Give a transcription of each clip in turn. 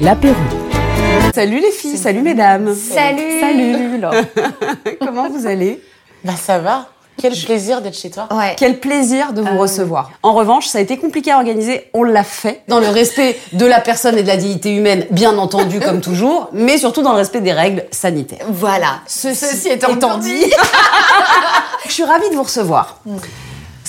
l'apéro. Salut les filles, salut mesdames. Salut. Salut. Comment vous allez? Bah ça va. Quel plaisir d'être chez toi. Ouais. Quel plaisir de vous recevoir. En revanche, ça a été compliqué à organiser, on l'a fait dans le respect de la personne et de la dignité humaine, bien entendu comme toujours, mais surtout dans le respect des règles sanitaires. Voilà. Ceci, étant, dit, je suis ravie de vous recevoir.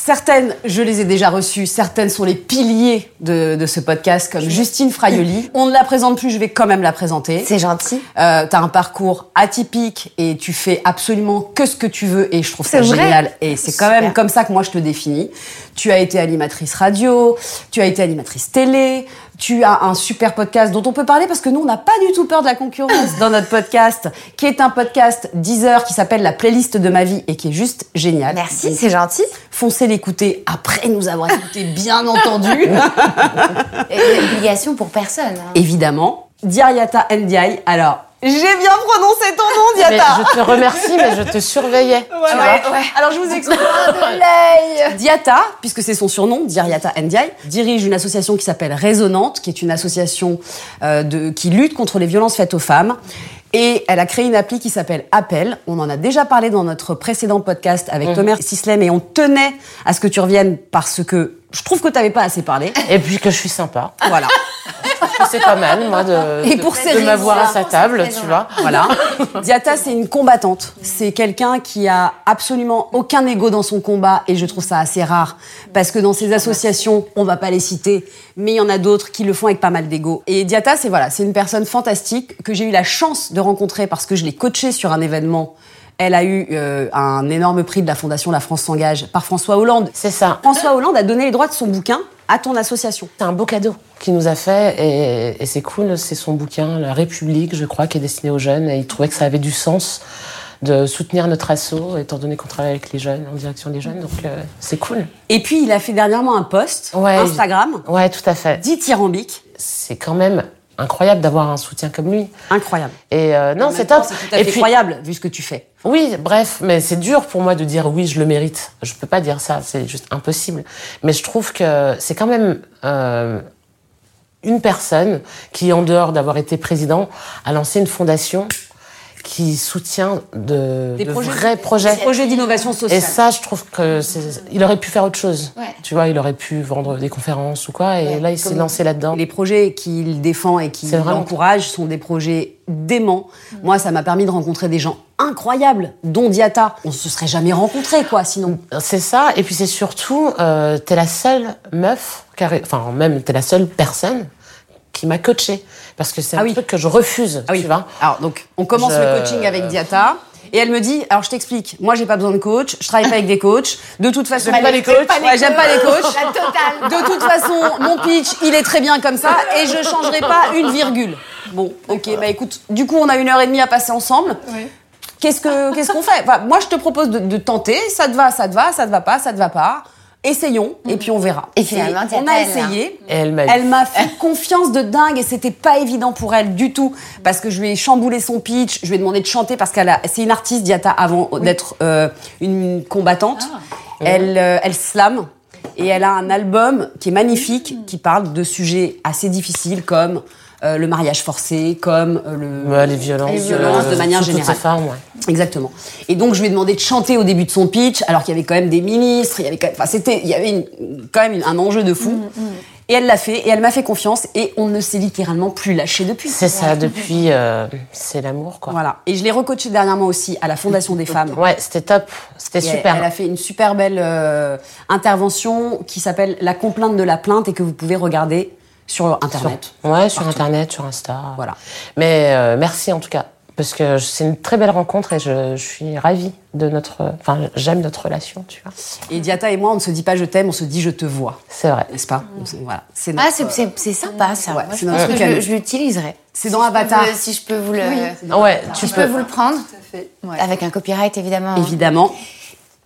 Certaines, je les ai déjà reçues, certaines sont les piliers de, de ce podcast, comme Justine Fraioli. On ne la présente plus, je vais quand même la présenter. C'est gentil. Euh, t'as un parcours atypique et tu fais absolument que ce que tu veux et je trouve ça génial et c'est quand Super. même comme ça que moi je te définis. Tu as été animatrice radio, tu as été animatrice télé, tu as un super podcast dont on peut parler parce que nous on n'a pas du tout peur de la concurrence dans notre podcast qui est un podcast 10 heures qui s'appelle la playlist de ma vie et qui est juste génial. Merci, c'est gentil. Foncez l'écouter après nous avoir écouté bien entendu. Et Obligation pour personne. hein. Évidemment, Diariata Ndiaye. Alors, j'ai bien prononcé ton nom Mais Diata. je te remercie, mais je te surveillais. tu vois. ouais. Alors je vous explique. Diata, puisque c'est son surnom, Diariata Ndiaye, dirige une association qui s'appelle Résonante, qui est une association euh, de, qui lutte contre les violences faites aux femmes. Et elle a créé une appli qui s'appelle Appel. On en a déjà parlé dans notre précédent podcast avec Thomas Sislem et on tenait à ce que tu reviennes parce que je trouve que tu n'avais pas assez parlé. Et puis que je suis sympa. Voilà. C'est pas mal, moi, de, Et de- pour ces de m'avoir à sa table, tu vois. Voilà. Diata, c'est une combattante. C'est quelqu'un qui a absolument aucun ego dans son combat et je trouve ça assez rare parce que dans ces associations, on va pas les citer, mais il y en a d'autres qui le font avec pas mal d'ego. Et Diata, c'est voilà, c'est une personne fantastique que j'ai eu la chance de rencontrer parce que je l'ai coachée sur un événement. Elle a eu euh, un énorme prix de la Fondation La France s'engage par François Hollande. C'est ça. François Hollande a donné les droits de son bouquin à ton association. C'est un beau cadeau qu'il nous a fait et, et c'est cool. C'est son bouquin, La République, je crois, qui est destiné aux jeunes. Et il trouvait que ça avait du sens de soutenir notre asso, étant donné qu'on travaille avec les jeunes, en direction des jeunes. Donc euh, c'est cool. Et puis il a fait dernièrement un post Ouais. Instagram Ouais, tout à fait. dithyrambique, C'est quand même incroyable d'avoir un soutien comme lui. incroyable. Et euh, non, c'est top. C'est tout à Et fait puis- incroyable vu ce que tu fais. Oui, bref, mais c'est dur pour moi de dire oui, je le mérite. Je peux pas dire ça, c'est juste impossible. Mais je trouve que c'est quand même euh, une personne qui, en dehors d'avoir été président, a lancé une fondation qui soutient de, de vrais projets. Des projets d'innovation sociale. Et ça, je trouve que c'est- il aurait pu faire autre chose. Ouais. Tu vois, il aurait pu vendre des conférences ou quoi. Et là, il s'est lancé là-dedans. Les projets qu'il défend et qu'il encourage sont des projets déments. Moi, ça m'a permis de rencontrer des gens incroyables, dont Diata. On se serait jamais rencontrés, quoi, sinon. C'est ça, et puis c'est surtout, euh, t'es la seule meuf, enfin même t'es la seule personne qui m'a coachée. Parce que c'est un Ah oui. truc que je refuse, Ah oui. tu vois. Alors, donc, on commence Je- le coaching avec Diata. Et elle me dit, alors je t'explique, moi j'ai pas besoin de coach, je travaille pas avec des coachs. De toute façon, J'aime pas les coachs. Ouais, j'aime pas les coachs. La totale. De toute façon, mon pitch, il est très bien comme ça et je changerai pas une virgule. Bon, ok, bah écoute, du coup, on a une heure et demie à passer ensemble. Qu'est-ce que qu'est-ce qu'on fait? Enfin, Moi, je te propose de, de tenter. Ça te va, ça te va, ça te va pas, ça te va pas. Essayons et puis on verra. Et finalement, on a elle, essayé. Elle m'a Elle m'a fait confiance de dingue et c'était pas évident pour elle du tout parce que je lui ai chamboulé son pitch, je lui ai demandé de chanter parce qu'elle a, c'est une artiste Diata avant d'être euh, une combattante. Elle, euh, elle slame et elle a un album qui est magnifique qui parle de sujets assez difficiles comme euh, le mariage forcé, comme euh, le Ouais, les violences, les violences de manière générale. formes, ouais. Exactement. Et donc je lui ai demandé de chanter au début de son pitch, alors qu'il y avait quand même des ministres, il y avait quand même, enfin c'était, il y avait une- quand même une- un enjeu de fou. Et elle l'a fait, et elle m'a fait confiance, et on ne s'est littéralement plus lâché depuis. C'est ça, depuis, euh, c'est l'amour, quoi. Voilà. Et je l'ai recoaché dernièrement aussi à la Fondation des femmes. Ouais, c'était top, c'était elle- super. Elle a fait une super belle euh, intervention qui s'appelle La complainte de la plainte et que vous pouvez regarder sur Internet. Ouais, sur Internet, sur Insta. Voilà. Mais euh, merci en tout cas, parce que c'est une très belle rencontre et je, je suis ravie de notre. Enfin, j'aime notre relation, tu vois. Et Diata et moi, on ne se dit pas je t'aime, on se dit je te vois. C'est vrai. N'est-ce pas? On Voilà. C'est Ah, notre- c'est- c'est c'est sympa ça. Ouais, Moi, c'est je pense que à je, l'utiliserai. C'est dans Avatar. Je peux- Si je peux vous le. Ouais, tu Si je peux. peux vous le prendre. fait. Ouais. Avec un copyright évidemment. Évidemment.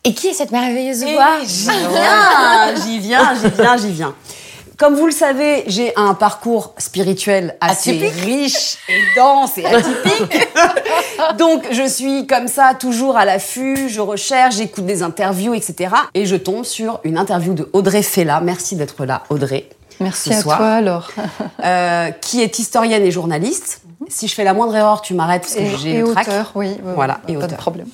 Et qui est cette merveilleuse Et voix J'y viens, j'y viens, j'y viens, j'y viens. Comme vous le savez, j'ai un parcours spirituel assez Atypique. riche et dense et atypique. Donc je suis comme ça, toujours à l'affût, je recherche, j'écoute des interviews, etc. Et je tombe sur une interview de Audrey Fella. Merci d'être là, Audrey. Merci à soir. toi alors. euh, qui est historienne et journaliste. Si je fais la moindre erreur, tu m'arrêtes parce que j'ai le trac. auteur, oui. oui, Voilà, et pas de auteur. problème.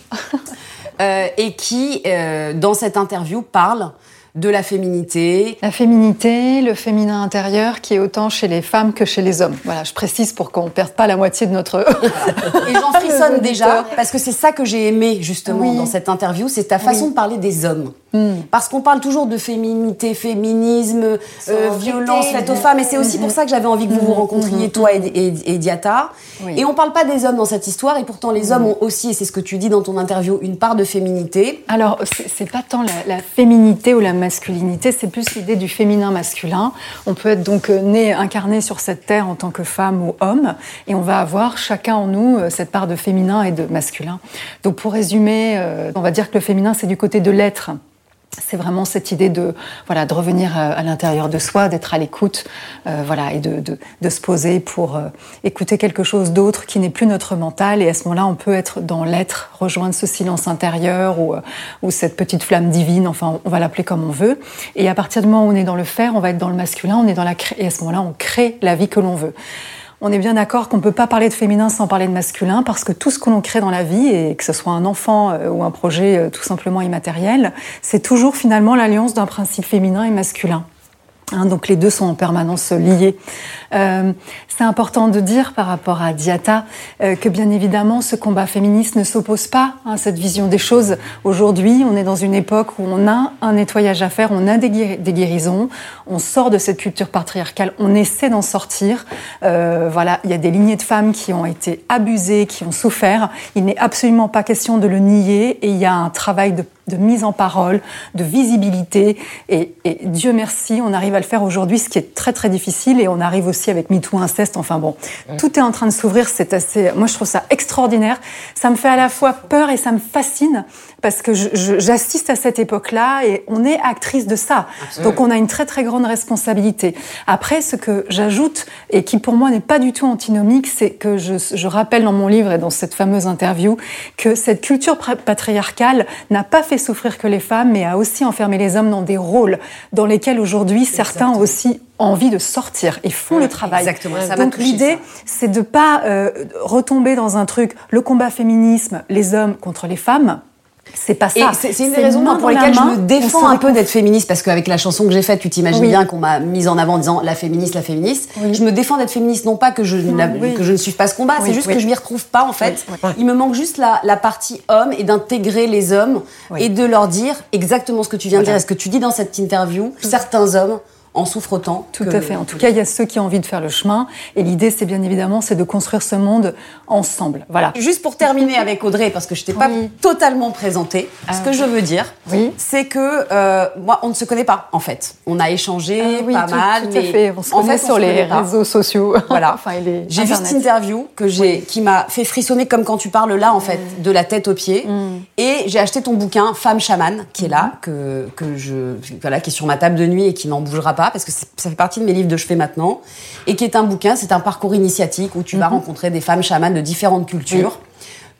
Euh, et qui, euh, dans cette interview, parle de la féminité. La féminité, le féminin intérieur, qui est autant chez les femmes que chez les hommes. Voilà, je précise pour qu'on ne perde pas la moitié de notre. Et j'en frissonne déjà parce que c'est ça que j'ai aimé justement Oui. dans cette interview, c'est ta façon de parler des hommes. Hmm. Parce qu'on parle toujours de féminité, féminisme, euh, violence faite aux femmes. Et c'est aussi pour ça que j'avais envie que vous vous rencontriez, toi et, et, et Diata. Oui. Et on parle pas des hommes dans cette histoire. Et pourtant, les hommes ont aussi, et c'est ce que tu dis dans ton interview, une part de féminité. Alors, c'est c'est pas tant la, la féminité ou la masculinité, c'est plus l'idée du féminin masculin. On peut être donc euh, né, incarné sur cette terre en tant que femme ou homme, et on va avoir chacun en nous euh, cette part de féminin et de masculin. Donc, pour résumer, euh, on va dire que le féminin, c'est du côté de l'être. C'est vraiment cette idée de voilà de revenir à, l'intérieur de soi, d'être à l'écoute, euh, voilà et de, de, se poser pour euh, écouter quelque chose d'autre qui n'est plus notre mental. Et à ce moment-là, on peut être dans l'être, rejoindre ce silence intérieur ou, euh, ou cette petite flamme divine. Enfin, on va l'appeler comme on veut. Et à partir du moment où on est dans le faire, on va être dans le masculin, on est dans la et à ce moment-là, on crée la vie que l'on veut. On est bien d'accord qu'on ne peut pas parler de féminin sans parler de masculin, parce que tout ce que l'on crée dans la vie, et que ce soit un enfant euh, ou un projet euh, tout simplement immatériel, c'est toujours finalement l'alliance d'un principe féminin et masculin. Hein, donc les deux sont en permanence liés. Euh, c'est important de dire par rapport à Diata euh, que bien évidemment ce combat féministe ne s'oppose pas à cette vision des choses. Aujourd'hui, on est dans une époque où on a un nettoyage à faire, on a des, guéri- des guérisons, on sort de cette culture patriarcale, on essaie d'en sortir. Euh, voilà, il y a des lignées de femmes qui ont été abusées, qui ont souffert. Il n'est absolument pas question de le nier et il y a un travail de de mise en parole, de visibilité. Et, et Dieu merci, on arrive à le faire aujourd'hui, ce qui est très très difficile. Et on arrive aussi avec MeToo Inceste. Enfin bon, tout est en train de s'ouvrir. C'est assez. Moi, je trouve ça extraordinaire. Ça me fait à la fois peur et ça me fascine parce que j'assiste à cette époque-là et on est actrice de ça. Donc on a une très très grande responsabilité. Après, ce que j'ajoute et qui pour moi n'est pas du tout antinomique, c'est que je, je rappelle dans mon livre et dans cette fameuse interview que cette culture patriarcale n'a pas fait souffrir que les femmes, mais a aussi enfermé les hommes dans des rôles dans lesquels aujourd'hui certains ont aussi envie de sortir et font le travail. exactement, ça Donc l'idée, c'est de pas euh, retomber dans un truc, le combat féminisme, les hommes contre les femmes. C'est pas ça. c'est une des raisons pour lesquelles je me défends un peu d'être féministe, parce qu'avec la chanson que j'ai faite, tu t'imagines Oui. bien qu'on m'a mise en avant en disant la féministe, la féministe. Oui. Je me défends d'être féministe, non pas que je, oui. que je ne suive pas ce combat, c'est juste que je m'y retrouve pas en fait. Il me manque juste la, la partie homme et d'intégrer les hommes et de leur dire exactement ce que tu viens de dire et ce que tu dis dans cette interview. Certains hommes en souffrent autant. Tout que- à fait. En tout cas, il y a ceux qui ont envie de faire le chemin. Et l'idée, c'est bien évidemment, c'est de construire ce monde ensemble. Voilà. Juste pour terminer avec Audrey, parce que je t'ai pas Oui. totalement présenté, ce que je veux dire, Oui. c'est que euh, moi, on ne se connaît pas, en fait. On a échangé Ah oui, pas tout, mal, tout à mais fait. On se en connaît fait, sur les réseaux sociaux. Voilà. enfin, J'ai vu cette interview que j'ai, qui m'a fait frissonner comme quand tu parles là, en fait, Mm. de la tête aux pieds. Et j'ai acheté ton bouquin Femme chamane, qui est là, Mm-hmm. que, que je, voilà, qui est sur ma table de nuit et qui n'en bougera pas, parce que ça fait partie de mes livres de chevet maintenant. Et qui est un bouquin, c'est un parcours initiatique où tu vas rencontrer des femmes chamanes de différentes cultures.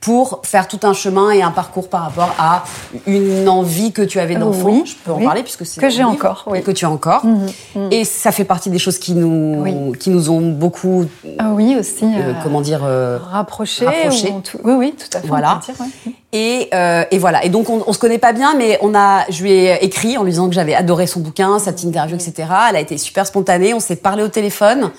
Pour faire tout un chemin et un parcours par rapport à une envie que tu avais d'enfant. Oui, je peux en oui. parler puisque c'est Que j'ai encore, oui. et que tu as encore. Et ça fait partie des choses qui nous, qui nous ont beaucoup Ah oui, aussi. euh, euh, comment dire euh, rapproché. rapproché. ou en tout- Oui, oui, tout à fait. Voilà. peut dire, ouais. Et, euh, et voilà. Et donc on, on se connaît pas bien mais on a je lui ai écrit en lui disant que j'avais adoré son bouquin cette interview etc elle a été super spontanée. On s'est parlé au téléphone.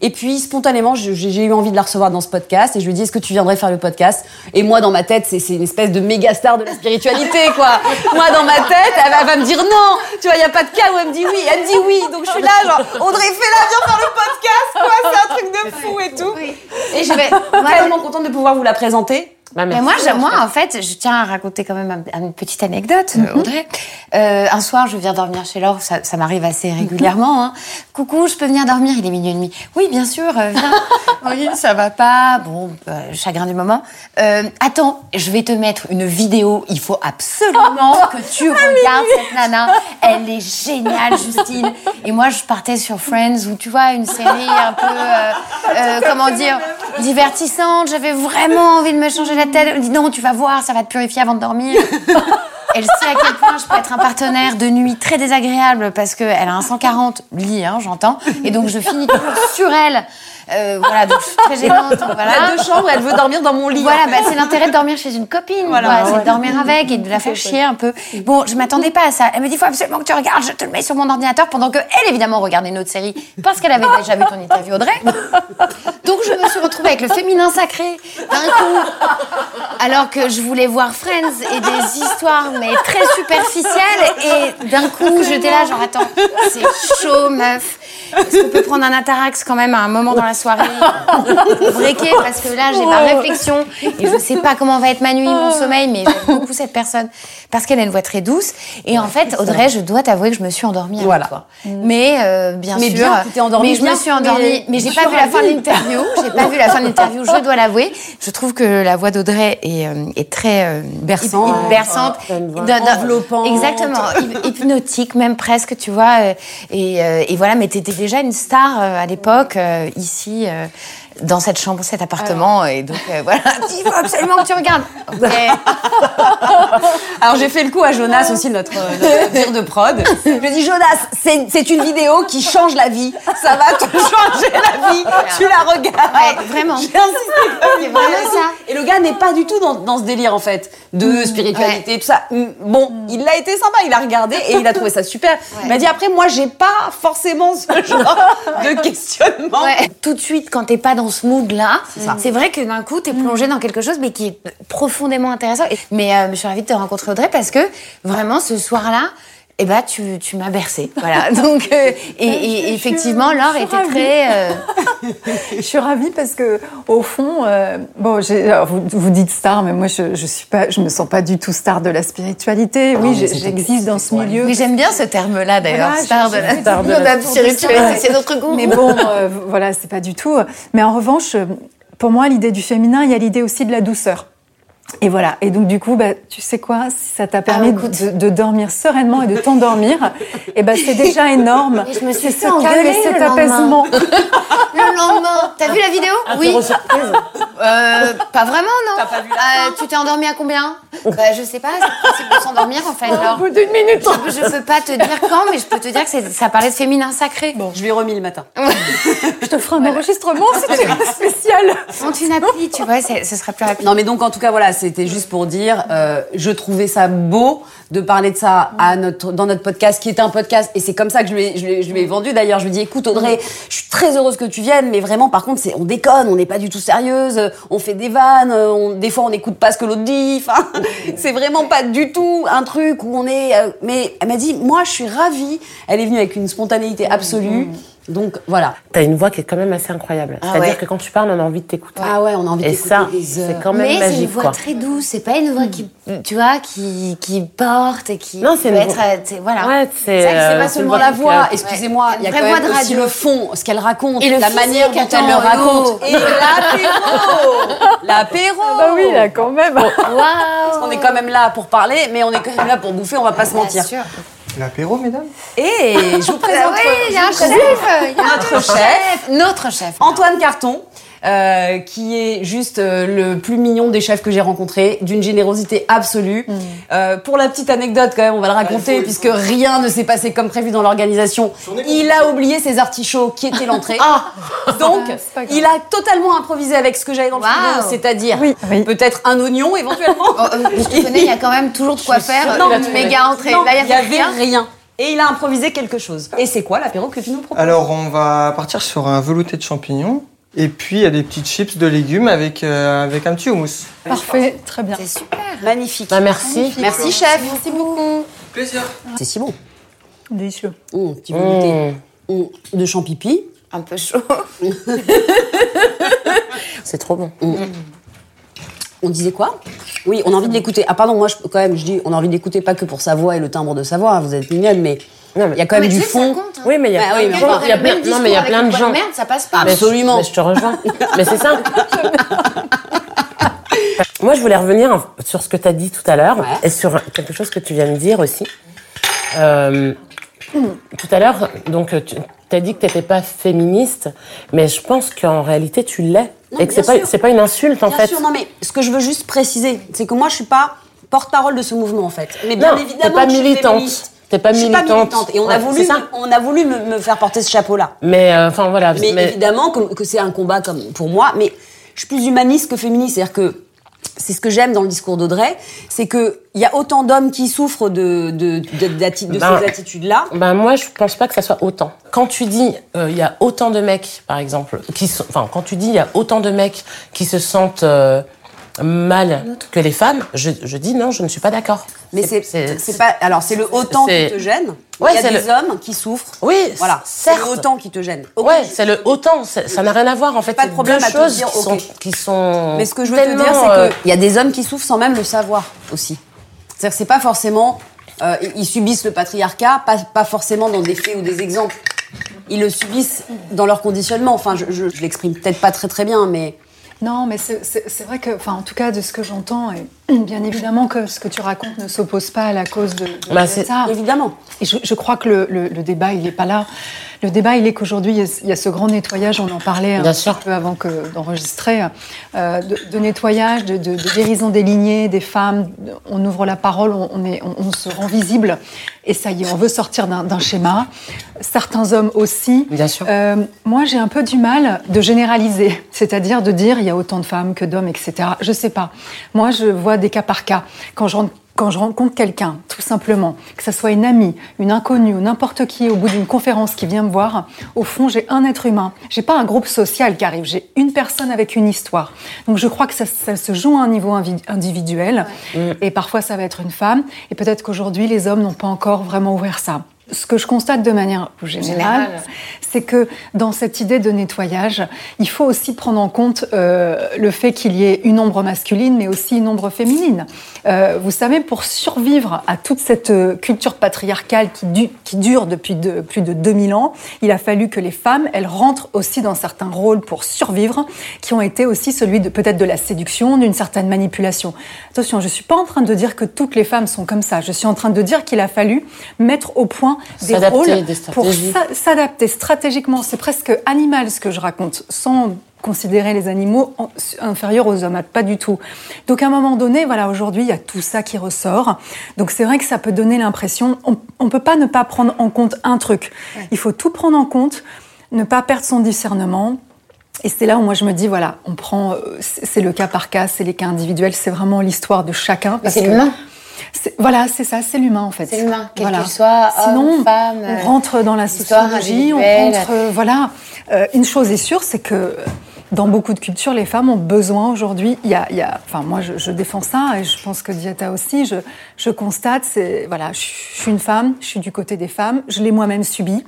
Et puis spontanément j'ai eu envie de la recevoir dans ce podcast. Et je lui ai dit est-ce que tu viendrais faire le podcast? Et moi dans ma tête c'est une espèce de méga star de la spiritualité quoi. Moi dans ma tête elle va, elle va me dire non. Tu vois il y a pas de cas où elle me dit oui. Elle me dit oui. Donc je suis là genre Audrey fais-la viens faire le podcast quoi. C'est un truc de fou et tout. Et je vais tellement contente de pouvoir vous la présenter Bah, Mais moi, moi, en fait, je tiens à raconter quand même un- une petite anecdote, euh, Audrey. Euh, un soir, je viens dormir chez Laure, ça, ça m'arrive assez régulièrement. hein. Coucou, je peux venir dormir Il est minuit et demi. Oui, bien sûr, euh, viens. oui, ça va pas. Bon, chagrin du moment. Euh, attends, je vais te mettre une vidéo. Il faut absolument que tu regardes cette nana. Elle est géniale, Justine. Et moi, je partais sur Friends, où tu vois, une série un peu, euh, comment dire, divertissante. J'avais vraiment envie de me changer la tête. Elle me dit non, tu vas voir, ça va te purifier avant de dormir. Elle sait à quel point je peux être un partenaire de nuit très désagréable parce qu'elle a un 140 lit, hein, j'entends. Et donc je finis toujours sur elle. Euh, voilà, donc je suis très gênante. Elle Voilà. a deux chambres, elle veut dormir dans mon lit. Voilà, bah, c'est l'intérêt de dormir chez une copine. Voilà, ouais. c'est de dormir avec et de la faire chier un peu. Bon, je m'attendais pas à ça. Elle me dit, il faut absolument que tu regardes, je te le mets sur mon ordinateur pendant que elle, évidemment, regardait une autre série parce qu'elle avait déjà vu ton interview Audrey. Donc, je me suis retrouvée avec le féminin sacré d'un coup, alors que je voulais voir Friends et des histoires, mais très superficielles. Et d'un coup, j'étais là, genre, attends, c'est chaud, meuf. Est-ce qu'on peut prendre un Atarax quand même à un moment dans la soirée Breaker, parce que là, j'ai ma réflexion et je sais pas comment va être ma nuit, mon sommeil, mais j'aime beaucoup cette personne parce qu'elle a une voix très douce. Et en fait, Audrey, je dois t'avouer que je me suis endormie avec Voilà. toi. Mais euh, bien Mais sûr. bien, tu t'es endormie Mais je bien, me suis endormie, mais mais, j'ai je pas vu la fin de l'interview. J'ai pas vu la fin de l'interview, je dois l'avouer. Je trouve que la voix d'Audrey est, euh, est très euh, Berçante. berçante, enveloppante. Exactement, hyp- hypnotique même presque, tu vois. euh, Et, euh, et voilà, mais t'étais déjà une star à l'époque ici. Euh, dans cette chambre, cet appartement, et donc euh, voilà, il faut absolument que tu regardes. Ok. Alors j'ai fait le coup à Jonas aussi, notre, euh, notre dire de prod. Je lui ai dit Jonas, c'est une vidéo qui change la vie. Ça va te changer la vie. Tu la regardes. Ouais, vraiment. J'ai insisté ça. Et le gars n'est pas du tout dans, dans ce délire en fait de spiritualité tout ça. Mm, Bon, il a été sympa, il a regardé et il a trouvé ça super. Il m'a dit après moi j'ai pas forcément ce genre de questionnement. Ouais. Tout de suite, quand t'es pas dans ce mood-là, c'est vrai que d'un coup, t'es plongé dans quelque chose, mais qui est profondément intéressant. Mais euh, je suis ravie de te rencontrer, Audrey, parce que vraiment, ce soir-là, eh ben, tu, tu m'as bercé. Voilà. Donc, euh, et, et effectivement, Laure était ravie. très. euh, Je suis ravie parce que au fond, euh, bon, alors, vous, vous dites star, mais moi je, je suis pas, je me sens pas du tout star de la spiritualité. Oui, j'ai- j'existe dans ce milieu. Mais j'aime bien ce terme-là, d'ailleurs, Voilà, star de la star de la spiritualité. C'est notre goût. Mais bon, voilà, c'est pas du tout. Mais en revanche, pour moi, l'idée du féminin, il y a l'idée aussi de la douceur. Et voilà. Et donc, du coup, bah, tu sais quoi? Si ça t'a permis écoute. de, de dormir sereinement et de t'endormir, et ben c'est déjà énorme. Et je me suis fait ce calme et cet le apaisement. Le lendemain, t'as vu la vidéo? Oui. Apéro surprise. Euh, pas vraiment, non. T'as pas vu la Euh, Tu t'es endormi à combien? Bah, je sais pas, c'est possible de s'endormir en fait. Alors, bout d'une minute. je, je peux pas te dire quand, mais je peux te dire que ça parlait de féminin sacré. Bon. Je lui ai remis le matin. Je te ferai un enregistrement si tu spécial. Monte une appli, tu vois, ce serait plus rapide. Non, mais donc en tout cas, voilà, c'était juste pour dire, euh, je trouvais ça beau de parler de ça dans notre podcast, qui est un podcast, et c'est comme ça que je lui ai, vendu. D'ailleurs, je lui ai dit, écoute Audrey, je suis très heureuse que tu viennes, mais vraiment, par contre, on déconne, on n'est pas du tout sérieuse, on fait des vannes, on, des fois, on n'écoute pas ce que l'autre dit. C'est vraiment pas du tout un truc où on est. euh, mais elle m'a dit, moi, je suis ravie. Elle est venue avec une spontanéité absolue. Donc voilà. T'as une voix qui est quand même assez incroyable. C'est-à-dire ouais. que quand tu parles, on a envie de t'écouter. Ah ouais, on a envie Et d'écouter ça, des heures. c'est quand même mais c'est une magique, voix quoi. très douce, c'est pas une voix qui, tu vois, qui, qui porte et qui Non, c'est une être, voix- euh, voilà. Ouais, c'est. Euh, pas une seulement la voix, euh, excusez-moi, il y a quand même voix de aussi radio. le fond, ce qu'elle raconte, Et le la manière dont elle le raconte. Et l'apéro L'apéro Bah oui, là, quand même. Waouh On est quand même là pour parler, mais on est quand même là pour bouffer, on va pas se mentir. L'apéro, mesdames Et je vous présente Ah oui, il y a un je vous chef, présente y a un notre chef, Notre chef. Antoine Carton. Euh, qui est juste euh, le plus mignon des chefs que j'ai rencontrés, d'une générosité absolue. Euh, pour la petite anecdote, quand même, on va le raconter, puisque rien ne s'est passé comme prévu dans l'organisation. Il a oublié ses artichauts, qui étaient l'entrée. Donc, c'est pas grave. il a totalement improvisé avec ce que j'avais dans le frigo, Waouh. c'est-à-dire Oui, oui. peut-être un oignon éventuellement. Oh, euh, je te connais, il y a quand même toujours de quoi faire. Non, une méga entrée. Non, Là, il il y y a avait rien. rien. Et il a improvisé quelque chose. Et c'est quoi l'apéro que tu nous proposes? Alors, on va partir sur un velouté de champignons. Et puis, il y a des petites chips de légumes avec, euh, avec un petit houmous. Parfait, très bien. C'est super. Magnifique. Bah, merci. Merci chef. Merci beaucoup. Plaisir. C'est si bon. Délicieux. Mmh, petit velouté. Mmh. Mmh, de champipi. Un peu chaud. C'est trop bon. On disait quoi? Oui, on a envie de l'écouter. Ah pardon, moi je, quand même, je dis, on a envie d'écouter pas que pour sa voix et le timbre de sa voix. Vous êtes mignonne, mais Non, mais- il y a quand même Mais du fond. compte, hein. Oui, mais il y a, Bah oui, mais il y a- enfin, il y a plein, non, mais il y a plein de gens. Merde, ça passe pas. Mais je- Absolument. mais je te rejoins. mais c'est ça. Moi, je voulais revenir sur ce que tu as dit tout à l'heure Ouais. et sur quelque chose que tu viens de dire aussi. Euh, tout à l'heure, donc, tu as dit que tu n'étais pas féministe, mais je pense qu'en réalité, tu l'es. Et que c'est bien pas, pas une insulte, en Bien fait. sûr, non mais ce que je veux juste préciser, c'est que moi je suis pas porte-parole de ce mouvement en fait. Mais bien Non, évidemment, pas que je suis militante. T'es pas suis pas militante. militante. Et on a voulu, on a voulu me, me faire porter ce chapeau-là. Mais euh, enfin voilà. Mais, évidemment que, que c'est un combat comme pour moi, mais je suis plus humaniste que féministe. C'est-à-dire que c'est ce que j'aime dans le discours d'Audrey, c'est que il y a autant d'hommes qui souffrent de, de, de, de Ben, ces attitudes-là. Ben moi, je pense pas que ça soit autant. Quand tu dis euh, il y a autant de mecs, par exemple, qui sont, enfin quand tu dis il y a autant de mecs qui se sentent euh, mal que les femmes, je, je dis non, je ne suis pas d'accord. Mais c'est, pas. Alors c'est le autant qui te gêne. Ouais, il y a des le- hommes qui souffrent. Oui, Voilà. C'est le autant qui te gêne. Ok. Ouais, c'est le autant. Ça n'a rien à voir en fait. Pas de problème deux à choses dire, qui, sont, qui sont. Mais ce que je veux te dire, euh, c'est qu'il y a des hommes qui souffrent sans même le savoir aussi. C'est-à-dire que c'est pas forcément. euh, ils subissent le patriarcat, pas, pas forcément dans des faits ou des exemples. Ils le subissent dans leur conditionnement. Enfin, je, je, je l'exprime peut-être pas très très bien, mais. Non, mais c'est- vrai que, enfin, en tout cas, de ce que j'entends, bien évidemment que ce que tu racontes ne s'oppose pas à la cause de, de Bah, Greta. Évidemment. Et je, je crois que le, le- le débat, il n'est pas là. Le débat, il est qu'aujourd'hui, il y a- ce grand nettoyage, on en parlait un Bien sûr. peu avant d'enregistrer, euh, de, de nettoyage, de, de- de guérison des lignées, des femmes. On ouvre la parole, on, on est, on, on se rend visible. Et ça y est, on veut sortir d'un d'un schéma. Certains hommes aussi. Bien sûr. Euh, moi, j'ai un peu du mal de généraliser, c'est-à-dire de dire il y a autant de femmes que d'hommes, etc. Je sais pas. Moi, je vois des cas par cas. Quand je rentre quand je rencontre quelqu'un, tout simplement, que ce soit une amie, une inconnue ou n'importe qui au bout d'une conférence qui vient me voir, au fond, j'ai un être humain. J'ai pas un groupe social qui arrive. J'ai une personne avec une histoire. Donc, je crois que ça, ça se joue à un niveau individuel. Et parfois, ça va être une femme. Et peut-être qu'aujourd'hui, les hommes n'ont pas encore vraiment ouvert ça. Ce que je constate de manière plus générale, c'est que dans cette idée de nettoyage, il faut aussi prendre en compte euh, le fait qu'il y ait une ombre masculine, mais aussi une ombre féminine. Euh, vous savez, pour survivre à toute cette euh, culture patriarcale qui, du- qui dure depuis de- plus de 2000 ans, il a fallu que les femmes, elles rentrent aussi dans certains rôles pour survivre, qui ont été aussi celui de peut-être de la séduction, d'une certaine manipulation. Attention, je suis pas en train de dire que toutes les femmes sont comme ça. Je suis en train de dire qu'il a fallu mettre au point des rôles des pour s'adapter stratégiquement. C'est presque animal ce que je raconte, sans considérer les animaux inférieurs aux hommes, pas du tout. Donc à un moment donné, voilà, aujourd'hui, il y a tout ça qui ressort. Donc c'est vrai que ça peut donner l'impression, on, on peut pas ne pas prendre en compte un truc. Il faut tout prendre en compte, ne pas perdre son discernement. Et c'est là où moi je me dis, voilà, on prend, euh, c'est le cas par cas, c'est les cas individuels, c'est vraiment l'histoire de chacun. C'est que-. Voilà, c'est ça, c'est l'humain en fait. C'est l'humain, quel Voilà. qu'il soit, homme, Sinon, femme, on rentre dans la sociologie, on rentre, euh, voilà. Euh, une chose est sûre, c'est que dans beaucoup de cultures, les femmes ont besoin aujourd'hui. Il y a, il y a- enfin moi, je, je défends ça et je pense que Diata aussi. Je, je constate, c'est voilà, je, je suis une femme, je suis du côté des femmes, je l'ai moi-même subi,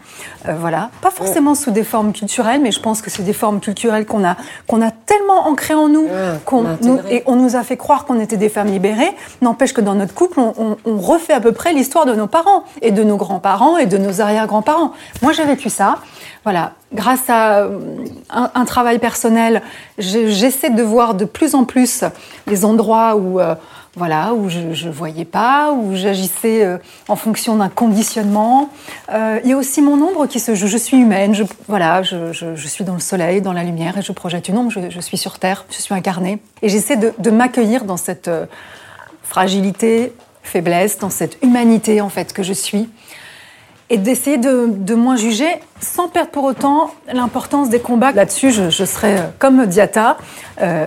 Euh, voilà. Pas forcément sous des formes culturelles, mais je pense que c'est des formes culturelles qu'on a qu'on a tellement ancrées en nous, qu'on on a nous- intégré. et on nous a fait croire qu'on était des femmes libérées. N'empêche que dans notre couple, on, on- on refait à peu près l'histoire de nos parents et de nos grands-parents et de nos arrière-grands-parents. Moi, j'ai vécu ça. Voilà, grâce à euh, un, travail personnel, je- j'essaie de voir de plus en plus les endroits où, euh, voilà, où je ne voyais pas, où j'agissais euh, en fonction d'un conditionnement. Il y a aussi mon ombre qui se joue. Je suis humaine, je, voilà, je, suis dans le soleil, dans la lumière, et je projette une ombre. Je, suis sur Terre, je suis incarnée. Et j'essaie de, de m'accueillir dans cette fragilité, faiblesse, dans cette humanité en fait que je suis et d'essayer de, de moins juger sans perdre pour autant l'importance des combats. Là-dessus, je, je serais euh, comme Diata. Euh,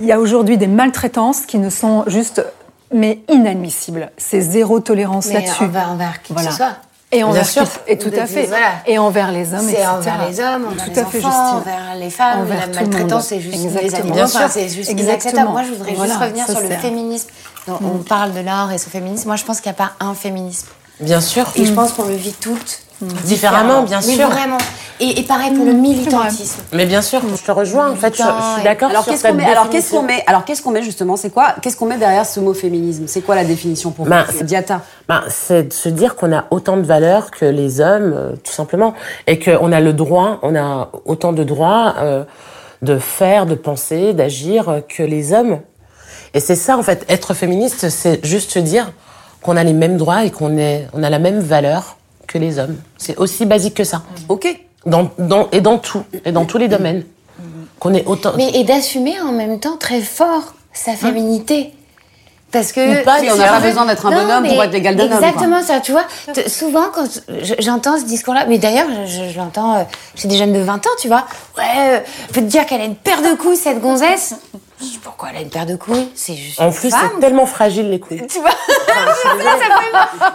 Il y a aujourd'hui des maltraitances qui ne sont juste mais inadmissibles. C'est zéro tolérance là-dessus. envers, envers qui Voilà. que ce soit. Et envers, sûr. et tout à fait. Voilà. Et envers les hommes, C'est etc. envers les hommes, envers Tout les à fait, enfants, envers les femmes. Envers la maltraitance, c'est juste les Exactement. animaux. Bien Enfin, c'est juste Exactement. inacceptable. Moi, je voudrais Voilà, juste revenir sur le féminisme. Donc, On parle de l'art et ce féminisme. Moi, je pense qu'il n'y a pas un féminisme. Bien sûr. Et je pense qu'on le vit toutes Différemment, bien Mais sûr. vraiment. Et, et pareil pour le militantisme. Mais bien sûr, je te rejoins. En fait, je, je suis d'accord Alors sur qu'est-ce qu'on cette met Alors qu'est-ce qu'on met Alors qu'est-ce qu'on met justement? C'est quoi Qu'est-ce qu'on met derrière ce mot féminisme? C'est quoi la définition pour Ben, vous? C'est- Diata. Ben, c'est de se dire qu'on a autant de valeurs que les hommes, euh, tout simplement, et qu'on a le droit, on a autant de droits euh, de faire, de penser, d'agir euh, que les hommes. Et c'est ça, en fait, être féministe, c'est juste se dire qu'on a les mêmes droits et qu'on est, on a la même valeur que les hommes. C'est aussi basique que ça. Ok. Dans, dans, et dans tout, et dans tous les domaines. Qu'on est autant. Mais et d'assumer en même temps très fort sa féminité. Parce que Ou pas, on n'a pas besoin d'être un Non, bonhomme pour être l'égal d'un homme. Exactement ça, tu vois. Souvent, quand je- j'entends ce discours-là, mais d'ailleurs, je, je l'entends euh, chez des jeunes de 20 ans, tu vois. Ouais, euh, peut te dire qu'elle a une paire de couilles, cette gonzesse. Je dis, pourquoi elle a une paire de couilles? C'est juste En plus, c'est tellement fragile les couilles. Tu vois?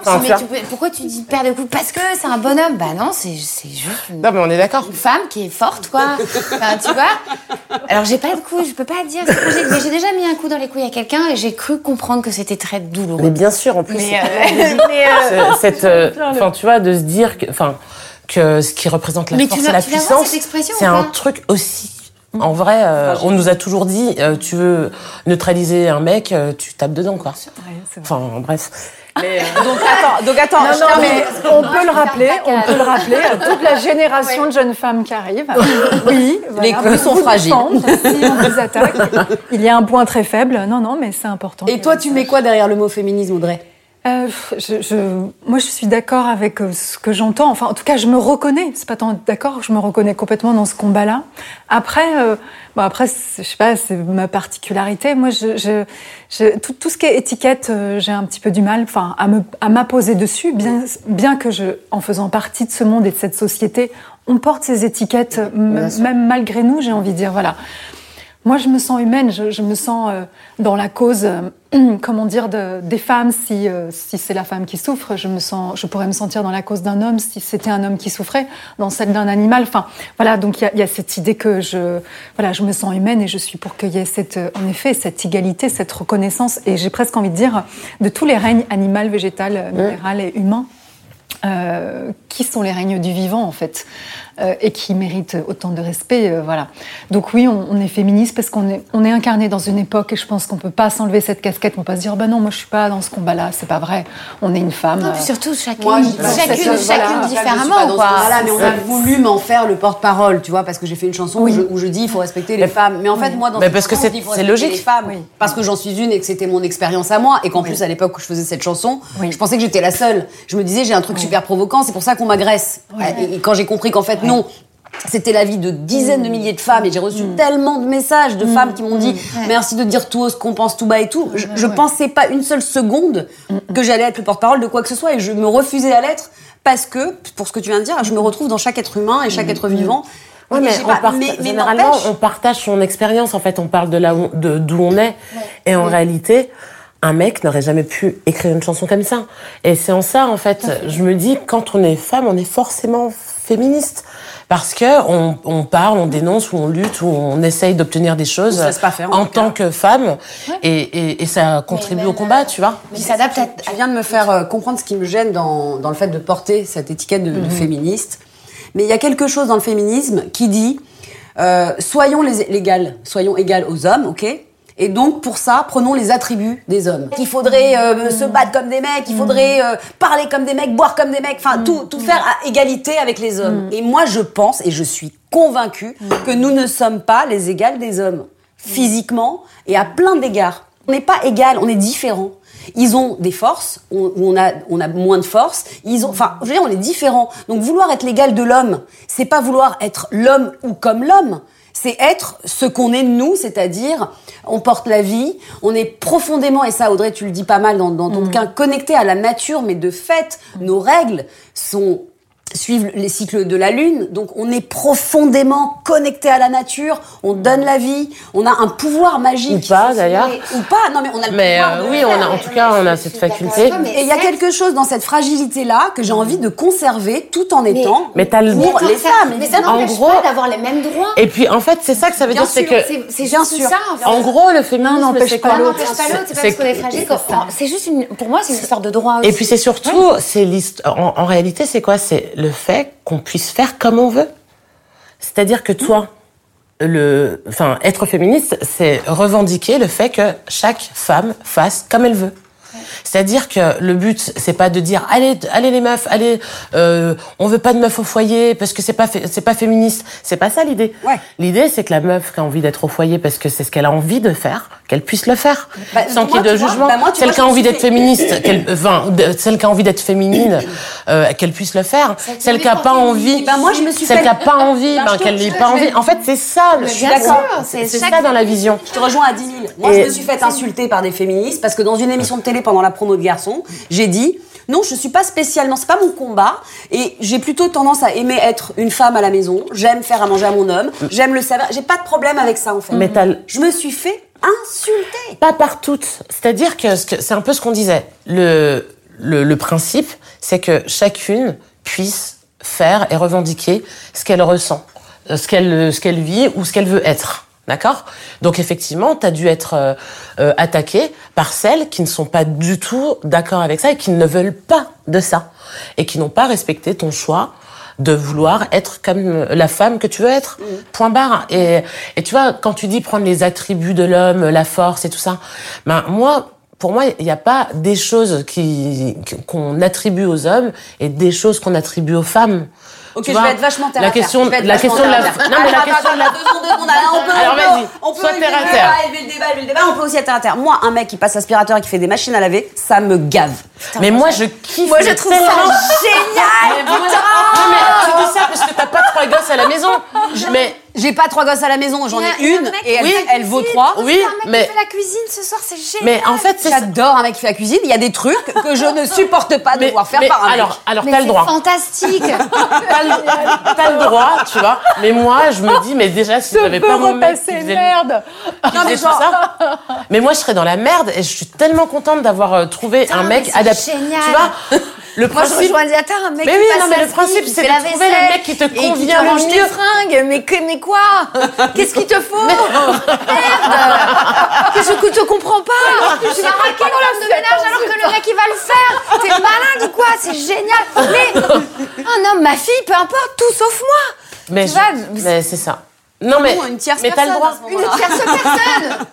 Enfin, Mais ça- tu peux- pourquoi tu dis une paire de couilles? Parce que c'est un bonhomme. Bah non, c'est c'est juste une Non, mais on est d'accord. une femme qui est forte, quoi. Enfin, tu vois? Alors, j'ai pas de couilles, je peux pas dire. ce que j'ai- Mais j'ai déjà mis un coup dans les couilles à quelqu'un et j'ai cru comprendre que c'était très douloureux. Mais bien sûr, en plus, Mais, c'est- euh, mais, euh, cette, euh, enfin, tu vois, de se dire que, enfin, que ce qui représente la Mais force et la puissance, c'est un truc aussi. En vrai, euh, on nous a toujours dit, euh, tu veux neutraliser un mec, euh, tu tapes dedans, quoi. vrai. Enfin, bref. Mais, euh, Donc attends, donc attends. Non, je non, termine. mais on peut le rappeler, on peut le rappeler à toute la génération de jeunes femmes qui arrivent. Oui, Les couilles sont fragiles. Si on vous attaque, il y a un point très faible. Non, non, mais c'est important. Et toi, tu mets quoi derrière le mot féminisme, Audrey? Euh, je, je- moi, je suis d'accord avec euh, ce que j'entends. Enfin, en tout cas, je me reconnais. C'est pas tant d'accord. Je me reconnais complètement dans ce combat-là. Après, euh, bon, après, je sais pas, c'est ma particularité. Moi, je, je, je- tout, tout ce qui est étiquette, euh, j'ai un petit peu du mal, enfin, à me, à m'apposer dessus. Bien, bien que je, en faisant partie de ce monde et de cette société, on porte ces étiquettes, même malgré nous. J'ai envie de dire, voilà. Moi, je me sens humaine, je, me sens euh, dans la cause, euh, comment dire, de, des femmes. Si, euh, si c'est la femme qui souffre, je, me sens, je pourrais me sentir dans la cause d'un homme si c'était un homme qui souffrait, dans celle d'un animal. Enfin, voilà, donc il y a, cette idée que je, voilà, je me sens humaine et je suis pour qu'il y ait cette, en effet, cette égalité, cette reconnaissance. Et j'ai presque envie de dire, de tous les règnes animal, végétal, minéral et humain, qui sont les règnes du vivant en fait? Et qui méritent autant de respect euh, voilà donc oui on, on est féministe parce qu'on est on est incarné dans une époque et je pense qu'on peut pas s'enlever cette casquette on peut pas se dire bah non moi je suis pas dans ce combat là c'est pas vrai on est une femme non, euh, surtout, chacune, Moi, chacune, chacune, voilà, dans différemment, ce quoi. combat-là, mais on a voulu m'en faire le porte-parole, tu vois, parce que j'ai fait une chanson où, je, où je dis il faut respecter les femmes. Mais en fait, moi, dans Mais parce que chanson, c'est- logique. les femmes, parce que j'en suis une et que c'était mon expérience à moi, et qu'en plus à l'époque où je faisais cette chanson, Oui. je pensais que j'étais la seule. Je me disais j'ai un truc super provoquant, c'est pour ça qu'on m'agresse. Et quand j'ai compris qu'en fait non. C'était la vie de dizaines de milliers de femmes et j'ai reçu tellement de messages de femmes qui m'ont dit merci de dire tout haut ce qu'on pense tout bas et tout. Je, je pensais pas une seule seconde que j'allais être le porte-parole de quoi que ce soit et je me refusais à l'être parce que, pour ce que tu viens de dire, je me retrouve dans chaque être humain et chaque être vivant. Mais, on pas, part- mais- mais généralement, on partage son expérience. En fait, on parle de là où, de d'où on est. Et en réalité, un mec n'aurait jamais pu écrire une chanson comme ça. Et c'est en ça, en fait, je me dis, quand on est femme, on est forcément féministe. Parce que on, on parle, on dénonce, ou on lutte, ou on essaye d'obtenir des choses On se laisse pas faire, en en tant que femme. Et, et, et ça contribue au combat, tu vois. Qui s'adapte à, Tu viens de me faire euh, comprendre ce qui me gêne dans, dans le fait de porter cette étiquette de, de féministe. Mais il y a quelque chose dans le féminisme qui dit euh, soyons les, légales, soyons égales aux hommes, ok? Et donc, pour ça, prenons les attributs des hommes. Il faudrait euh, se battre comme des mecs, il faudrait euh, parler comme des mecs, boire comme des mecs, enfin, tout, tout faire à égalité avec les hommes. Et moi, je pense, et je suis convaincue, que nous ne sommes pas les égales des hommes. Physiquement et à plein d'égards. On n'est pas égal, on est différent. Ils ont des forces, on, on a, on a moins de forces. Ils ont, enfin, je veux dire, on est différents. Donc, vouloir être l'égal de l'homme, c'est pas vouloir être l'homme ou comme l'homme. C'est être ce qu'on est nous, c'est-à-dire, on porte la vie, on est profondément, et ça, Audrey, tu le dis pas mal dans, dans ton bouquin, connecté à la nature, mais de fait, nos règles sont suivent les cycles de la lune, donc on est profondément connecté à la nature, on donne la vie, on a un pouvoir magique. Ou pas, d'ailleurs. Ou pas, non mais on a le Mais pouvoir euh, oui, on a, en tout cas, on a cette faculté. Et il y a quelque chose dans cette fragilité-là que j'ai envie de conserver tout en étant Mais t'as le pour droit. les femmes. Mais ça n'empêche gros- pas d'avoir les mêmes droits. Et puis, en fait, c'est ça que ça veut Bien dire, c'est que, C'est Bien juste sûr. ça, en fait. en gros, le féminisme, n'empêche pas l'autre. n'empêche pas l'autre, c'est pas parce qu'on est fragile. qu'on- C'est juste une, pour moi, c'est une histoire de droit aussi. Et puis c'est surtout, c'est en réalité, c'est quoi? C'est le fait qu'on puisse faire comme on veut. C'est-à-dire que toi, le, enfin, être féministe, c'est revendiquer le fait que chaque femme fasse comme elle veut. C'est-à-dire que le but, c'est pas de dire allez, allez les meufs, allez, euh, on veut pas de meufs au foyer parce que c'est pas c'est pas féministe. C'est pas ça l'idée. Ouais. L'idée, c'est que la meuf qui a envie d'être au foyer parce que c'est ce qu'elle a envie de faire, qu'elle puisse le faire, Bah, sans qu'il y ait de vois, jugement. bah, moi, celle qui a envie d'être féministe, qu'elle, enfin, de- celle qui a envie d'être féminine, euh, qu'elle puisse le faire. Celle qui a pas envie, Bah, moi, je me suis celle qui a pas envie, ben, qu'elle n'ait pas envie. En fait, c'est ça. je suis d'accord. c'est ça dans la vision. Je te rejoins à 10 000. Moi, je me suis fait insulter par des féministes parce que dans une émission de télé pendant la promo de Garçon, j'ai dit non, je suis pas spécialement, c'est pas mon combat et j'ai plutôt tendance à aimer être une femme à la maison. J'aime faire à manger à mon homme, j'aime le servir. J'ai pas de problème avec ça en fait. Mais Je me suis fait insulter. Pas par toutes. C'est-à-dire que ce que- c'est un peu ce qu'on disait. Le, le, le principe, c'est que chacune puisse faire et revendiquer ce qu'elle ressent, euh, ce qu'elle ce qu'elle vit ou ce qu'elle veut être. D'accord? Donc effectivement, tu as dû être euh, euh, attaqué par celles qui ne sont pas du tout d'accord avec ça et qui ne veulent pas de ça et qui n'ont pas respecté ton choix de vouloir être comme la femme que tu veux être. Point barre. Et, et tu vois, quand tu dis prendre les attributs de l'homme, la force et tout ça, ben moi, pour moi, il n'y a pas des choses qui qu'on attribue aux hommes et des choses qu'on attribue aux femmes. Ok, je vais être vachement terre la à terre. question, vais être la question de la, terre à terre. non mais la question de la, deux secondes, deux secondes, allez, on peut, Alors, vas-y, on peut élever terre à le terre. débat, élever le débat, élever le débat, on peut aussi être terre à terre. Moi, un mec qui passe aspirateur et qui fait des machines à laver, ça me gave. mais moi je kiffe. Moi, je trouve ça génial. Mais tu dis ça parce que t'as pas trois gosses à la maison. Mais J'ai pas trois gosses à la maison, j'en ai une mec et elle, la elle vaut trois. oui, Il y a un mec mais qui fait la cuisine ce soir, c'est génial. mais en fait. J'adore un mec qui fait la cuisine. Il y a des trucs que je ne supporte pas de Mais, devoir faire mais par un alors, mec. alors t'as le c'est droit. fantastique. T'as le, droit, tu vois. Mais moi, je me dis, mais déjà, si j'avais pas mon mec qui repassé, faisait, merde qui faisait tout ça, mais moi, je serais dans la merde et je suis tellement contente d'avoir euh, trouvé un mec adapté. génial. Tu vois, le Moi, je rejoins un mec Mais qui oui, passe non, mais le principe, c'est de la trouver le vaisselle mec qui te et qui convient te le tes fringues. Mais, que- mais quoi Qu'est-ce qu'il te faut Merde Qu'est-ce que tu comprends pas. Tu vas raquer dans l'homme de ménage alors que le mec, il va le faire. T'es malade ou quoi C'est génial. Mais un homme, ma fille, peu importe, tout sauf moi. Mais, Tu je- mais c'est ça. Non, mais, mais t'as le droit. Une tierce personne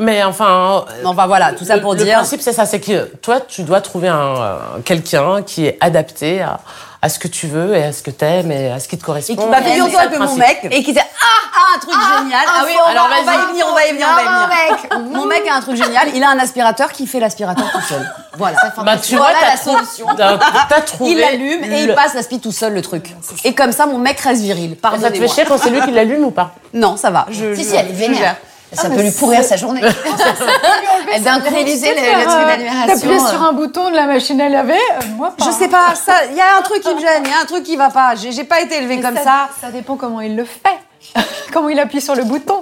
Mais enfin. Enfin voilà, tout ça pour le dire. principe, c'est ça, c'est que toi, tu dois trouver un euh, quelqu'un qui est adapté à, à ce que tu veux et à ce que t'aimes et à ce qui te correspond. Et qui m'a ça, toi le que mon mec. Et qui dit Ah Ah, un truc génial. Ah oui, on alors va, on va vas-y. y venir, on va y venir, on va y Ah, venir. Mon mec a un truc génial. Il a un aspirateur qui fait l'aspirateur tout seul. Voilà. Bah, tu vois, Voilà t'as la solution. T'as trouvé. Il l'allume et il le- passe l'aspi tout seul le truc. Et comme ça, mon mec reste viril. Ça te fait chier quand c'est lui qui l'allume ou pas? Non, ça va. Je, Si, je- si, elle est vénère. Ça peut lui pourrir sa journée. Elle d'incrédibiliser le, le truc d'admiration. T'appuyer sur un bouton de la machine à laver, euh, moi pas. Je sais pas, ça, il y a un truc qui me gêne, il y a un truc qui va pas. J'ai pas été élevée Mais comme ça. Ça dépend comment il le fait. comment il appuie sur le bouton.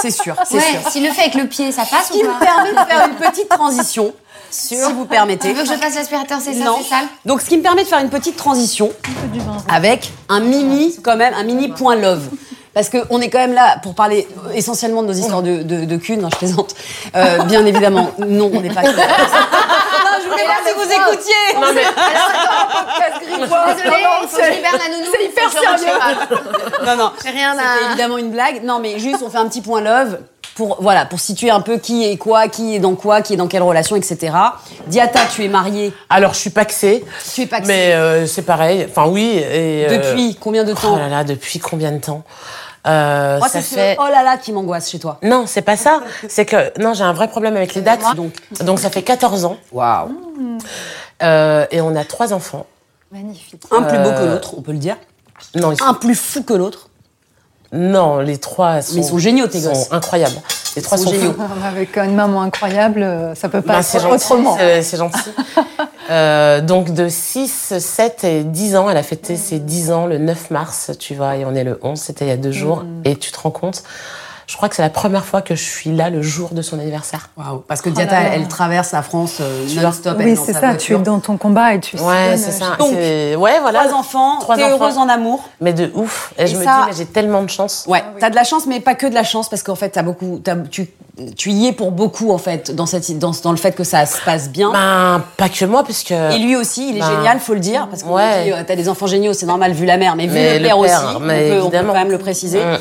C'est sûr, c'est Ouais, sûr. s'il le fait avec le pied, ça passe Ce qui ou me permet de faire une petite transition, si vous permettez. Tu veux que je passe l'aspirateur, c'est ça, Non. c'est sale Donc, ce qui me permet de faire une petite transition avec un mini, quand même, un mini point love. Parce qu'on est quand même là pour parler essentiellement de nos histoires de, de, de cul, non, je plaisante. Euh, bien évidemment, non, on n'est pas. non, je voulais pas si vous écoutiez. Non, mais Désolée, que libère la nounou. C'est hyper sérieux. Non, non. Rien à... évidemment une blague. Non, mais juste, on fait un petit point love pour, voilà, pour situer un peu qui est quoi, qui est dans quoi, qui est dans quelle relation, etc. Diata, tu es mariée? alors, je suis paxée. Tu es pas Mais euh, c'est pareil. Enfin, oui. Et, euh, Depuis combien de Oh temps là là, depuis combien de temps? Euh, Moi, Ça c'est fait. oh là là qui m'angoisse chez toi. Non, c'est pas ça. C'est que non, j'ai un vrai problème avec les dates. Donc. Donc, ça fait 14 ans. Waouh. Euh, et on a trois enfants. Magnifique. Un plus beau que l'autre, on peut le dire. Non, ils sont- Un plus fou que l'autre. Non, les trois sont, Mais ils sont géniaux, tes sont gosses. incroyables. Les trois sont sont, géniaux. fous. Avec une maman incroyable, euh, ça peut pas c'est être autrement. c'est- c'est gentil. Euh, donc de 6, 7 et 10 ans, elle a fêté ses 10 ans le 9 mars, tu vois, et on est le 11, c'était il y a deux jours. Et tu te rends compte, je crois que c'est la première fois que je suis là le jour de son anniversaire. Waouh. Parce que Diata, là là. elle traverse la France euh, non-stop. Oui, c'est ça, tu es dans ton combat et tu Ouais, c'est ça. Donc, c'est- ouais, voilà. Trois enfants, Trois enfants. heureuse en amour. Mais de ouf. Et, je me dis, mais j'ai tellement de chance. Ouais, t'as de la chance, mais pas que de la chance, parce qu'en fait, t'as beaucoup, t'as- tu, tu y es pour beaucoup, en fait, dans, cette, dans, dans le fait que ça se passe bien. Ben, pas que moi, puisque. Et lui aussi, il est Ben, génial, faut le dire, parce qu'on ouais. euh, t'as des enfants géniaux, c'est normal vu la mère, mais vu le père, le père, aussi, on mais peut, on peut quand même le préciser. Mm.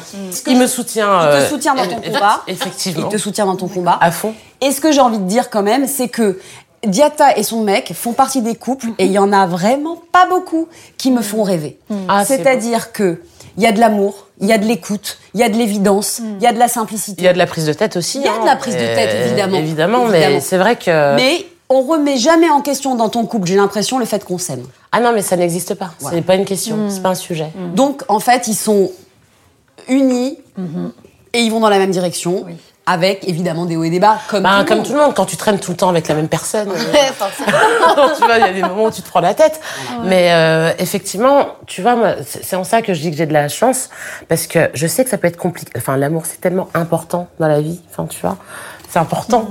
Il me soutient. Il te euh, soutient dans ton combat. Effectivement. Il te soutient dans ton combat. À fond. Et ce que j'ai envie de dire quand même, c'est que Diata et son mec font partie des couples et il y en a vraiment pas beaucoup qui me font rêver. Ah, c'est C'est-à-dire que il y a de l'amour, il y a de l'écoute, il y a de l'évidence, il y a de la simplicité. Il y a de la prise de tête aussi. Il y a de la prise de tête, évidemment. Évidemment, mais c'est vrai que. Mais on remet jamais en question dans ton couple, j'ai l'impression, le fait qu'on s'aime. Ah non, mais ça n'existe pas. Ouais. C'est pas une question, c'est pas un sujet. Donc, en fait, ils sont unis et ils vont dans la même direction, avec évidemment des hauts et des bas, comme, Bah, tout le comme monde. tout le monde, quand tu traînes tout le temps avec la même personne, euh, tu vois, il y a des moments où tu te prends la tête. Mais euh, effectivement, tu vois, c'est en ça que je dis que j'ai de la chance, parce que je sais que ça peut être compliqué. Enfin, l'amour, c'est tellement important dans la vie. Enfin, tu vois, c'est important,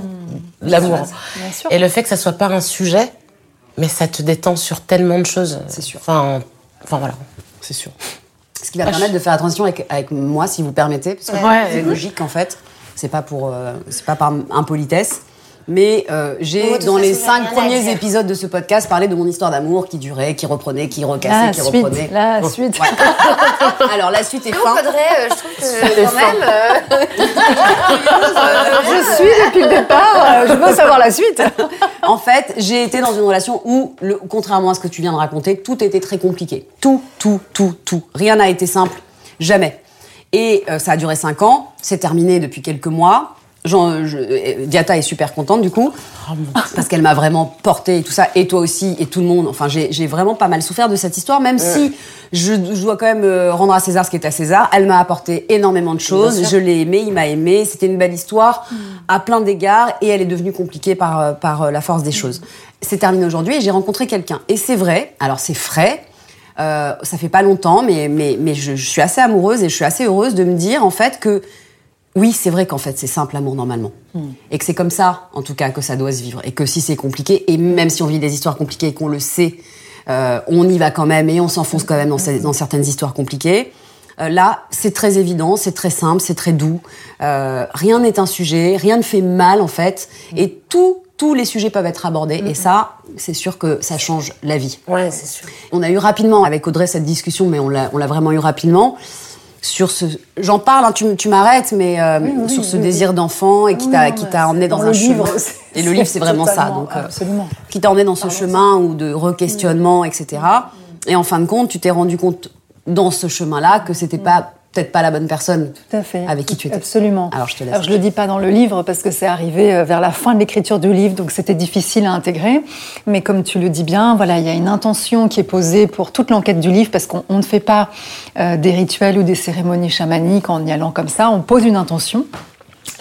l'amour. Bien sûr. Et le fait que ça soit pas un sujet, mais ça te détend sur tellement de choses. C'est sûr. Enfin, enfin voilà, c'est sûr. Ce qui va permettre de faire attention avec, avec moi, si vous permettez, parce que Ouais. c'est logique en fait. C'est pas pour, euh, c'est pas par impolitesse. Mais euh, j'ai, Oh, dans les cinq premiers épisodes de ce podcast, parlé de mon histoire d'amour qui durait, qui reprenait, qui recassait, La qui suite, reprenait. la suite. Ouais. Alors la suite est Non, fin. Audrey, euh, je trouve que quand même. euh, Je suis depuis le départ, euh, je veux savoir la suite. En fait, j'ai été dans une relation où, le, contrairement à ce que tu viens de raconter, tout était très compliqué. Tout, tout, tout, tout. Rien n'a été simple, jamais. Et euh, ça a duré cinq ans, c'est terminé depuis quelques mois. Jean, je- euh, Diata est super contente du coup, parce qu'elle m'a vraiment porté et tout ça, et toi aussi, et tout le monde. Enfin, j'ai vraiment pas mal souffert de cette histoire, même si je, je dois quand même euh, rendre à César ce qui est à César. Elle m'a apporté énormément de choses, je l'ai aimé, il m'a aimé, c'était une belle histoire à plein d'égards, et elle est devenue compliquée par, euh, par la force des choses. C'est terminé aujourd'hui, et j'ai rencontré quelqu'un. Et c'est vrai, alors c'est frais, euh, ça fait pas longtemps, mais, mais, mais je, je suis assez amoureuse et je suis assez heureuse de me dire en fait que oui, c'est vrai qu'en fait c'est simple l'amour normalement. Et que c'est comme ça, en tout cas, que ça doit se vivre. Et que si c'est compliqué, et même si on vit des histoires compliquées et qu'on le sait, euh, on y va quand même et on s'enfonce quand même dans, ces- dans certaines histoires compliquées. Euh, là, c'est très évident, c'est très simple, c'est très doux. Rien n'est un sujet, rien ne fait mal en fait. Et tout, tous les sujets peuvent être abordés. Et ça, c'est sûr que ça change la vie. Ouais, c'est sûr. On a eu rapidement avec Audrey cette discussion, mais on l'a, vraiment eu rapidement. Sur ce, j'en parle, hein, tu, tu m'arrêtes, mais euh, sur ce désir d'enfant et qui t'a, qui t'a emmené dans, Dans un chemin. livre, c'est- Et le livre, c'est vraiment ça. Donc, euh, absolument. qui t'a emmené dans ce chemin ou de re-questionnement, etc. Et en fin de compte, tu t'es rendu compte dans ce chemin-là que c'était pas peut-être pas la bonne personne Tout à fait. avec qui tu étais. Absolument. Alors, je te laisse. Alors, je le dis pas dans le livre parce que c'est arrivé euh, vers la fin de l'écriture du livre, donc c'était difficile à intégrer. Mais comme tu le dis bien, voilà, il y a une intention qui est posée pour toute l'enquête du livre parce qu'on on ne fait pas euh, des rituels ou des cérémonies chamaniques en y allant comme ça. On pose une intention.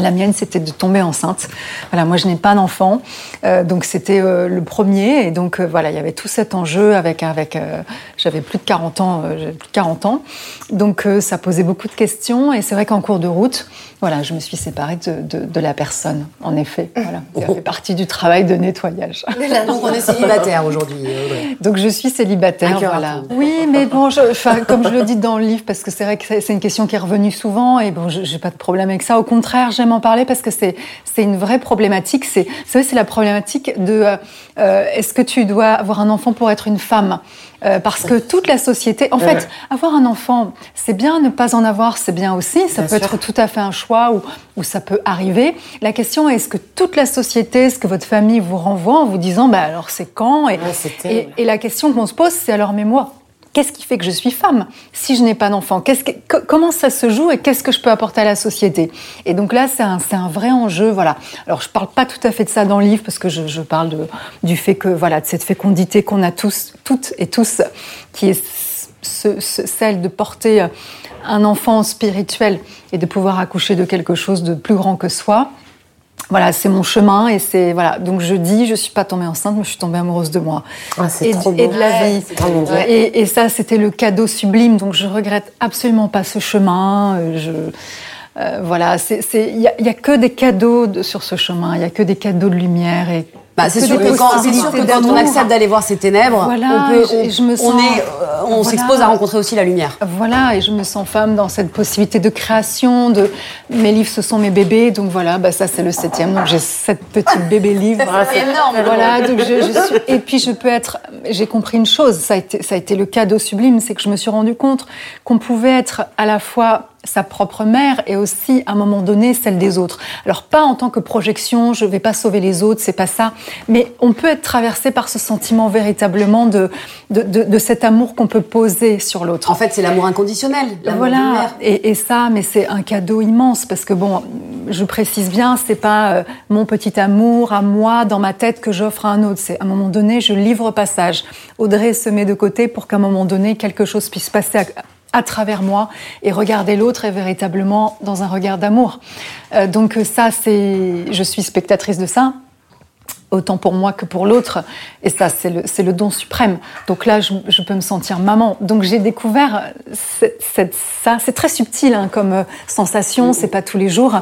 La mienne, c'était de tomber enceinte. Voilà, moi, je n'ai pas d'enfant, euh, donc c'était euh, le premier. Et donc, euh, voilà, il y avait tout cet enjeu avec, avec j'avais plus de 40 ans, plus de 40 ans. Donc, ça posait beaucoup de questions. Et c'est vrai qu'en cours de route, voilà, je me suis séparée de, de, de la personne, en effet. Voilà, ça fait partie du travail de nettoyage. Donc, on est célibataire aujourd'hui, Audrey. Donc je suis célibataire, voilà. Oui, mais bon, je, comme je le dis dans le livre, parce que c'est vrai que c'est une question qui est revenue souvent, et bon, je- j'ai pas de problème avec ça. Au contraire, j'aime en parler parce que c'est une vraie problématique. C'est, vous savez, c'est la problématique de euh, euh, est-ce que tu dois avoir un enfant pour être une femme? Euh, parce que toute la société, en fait, avoir un enfant, c'est bien, ne pas en avoir, c'est bien aussi. Ça Bien peut sûr. être tout à fait un choix ou, ou ça peut arriver. La question est, est-ce que toute la société, est-ce que votre famille vous renvoie en vous disant, bah alors c'est quand et, Ouais, et la question qu'on se pose, c'est alors, mais moi, qu'est-ce qui fait que je suis femme si je n'ai pas d'enfant que- co- Comment ça se joue et qu'est-ce que je peux apporter à la société Et donc là, c'est un, un vrai enjeu. Voilà. Alors, je parle pas tout à fait de ça dans le livre parce que je, parle du fait que, voilà, de cette fécondité qu'on a tous, toutes et tous, qui est ce- ce- celle de porter un enfant spirituel et de pouvoir accoucher de quelque chose de plus grand que soi. Voilà, c'est mon chemin et c'est voilà. Donc je dis, je suis pas tombée enceinte, mais je suis tombée amoureuse de moi Ah, et, trop et de la vie. Et, et ça, c'était le cadeau sublime. Donc je regrette absolument pas ce chemin. Euh, Je euh, voilà, il y, a- que des cadeaux de- sur ce chemin. Il y a que des cadeaux de lumière et Bah, c'est sûr que quand, c'est sûr que possibilités quand on accepte d'aller voir ces ténèbres, Voilà, on peut, je- on, je me on sens- est, euh, on Voilà. s'expose à rencontrer aussi la lumière. Voilà, et je me sens femme dans cette possibilité de création. De mes livres, ce sont mes bébés, donc voilà, bah ça c'est le septième. Donc j'ai sept petits bébés livres. C'est énorme. Voilà, donc je, je suis. Et puis je peux être. J'ai compris une chose. Ça a été, ça a été le cadeau sublime, c'est que je me suis rendu compte qu'on pouvait être à la fois sa propre mère et aussi à un moment donné celle des autres. Alors pas en tant que projection, je vais pas sauver les autres, c'est pas ça, Mais on peut être traversé par ce sentiment véritablement de, de, de, de cet amour qu'on peut poser sur l'autre. En fait, c'est l'amour inconditionnel. Voilà, et, et ça, mais c'est un cadeau immense parce que bon, je précise bien, c'est pas euh, mon petit amour à moi dans ma tête que j'offre à un autre. C'est à un moment donné, je livre passage. Audrey se met de côté pour qu'à un moment donné, quelque chose puisse passer à, à travers moi et regarder l'autre est véritablement dans un regard d'amour. Euh, donc ça, c'est, je suis spectatrice de ça autant pour moi que pour l'autre. Et ça, c'est le, le don suprême. Donc là, je, je peux me sentir maman. Donc j'ai découvert cette- cette- ça. C'est très subtil hein, comme euh, sensation, c'est pas tous les jours.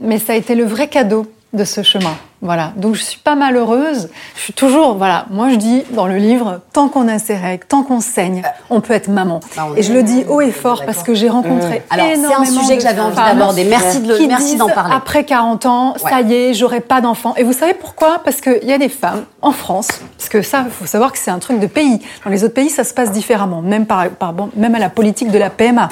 Mais ça a été le vrai cadeau de ce chemin. Voilà. Donc je suis pas malheureuse. Je suis toujours, voilà. Moi je dis dans le livre, tant qu'on a ses règles, tant qu'on saigne, on peut être maman. Bah, et je le dis haut et fort parce que j'ai rencontré Alors, c'est un énormément sujet que j'avais envie d'aborder. Merci de le- qui merci d'en parler. Après 40 ans, Ouais. ça y est, j'aurai pas d'enfant. Et vous savez pourquoi? Parce qu'il y a des femmes en France, parce que ça, il faut savoir que c'est un truc de pays. Dans les autres pays, ça se passe différemment, même, par, par- bon, même à la politique de la PMA.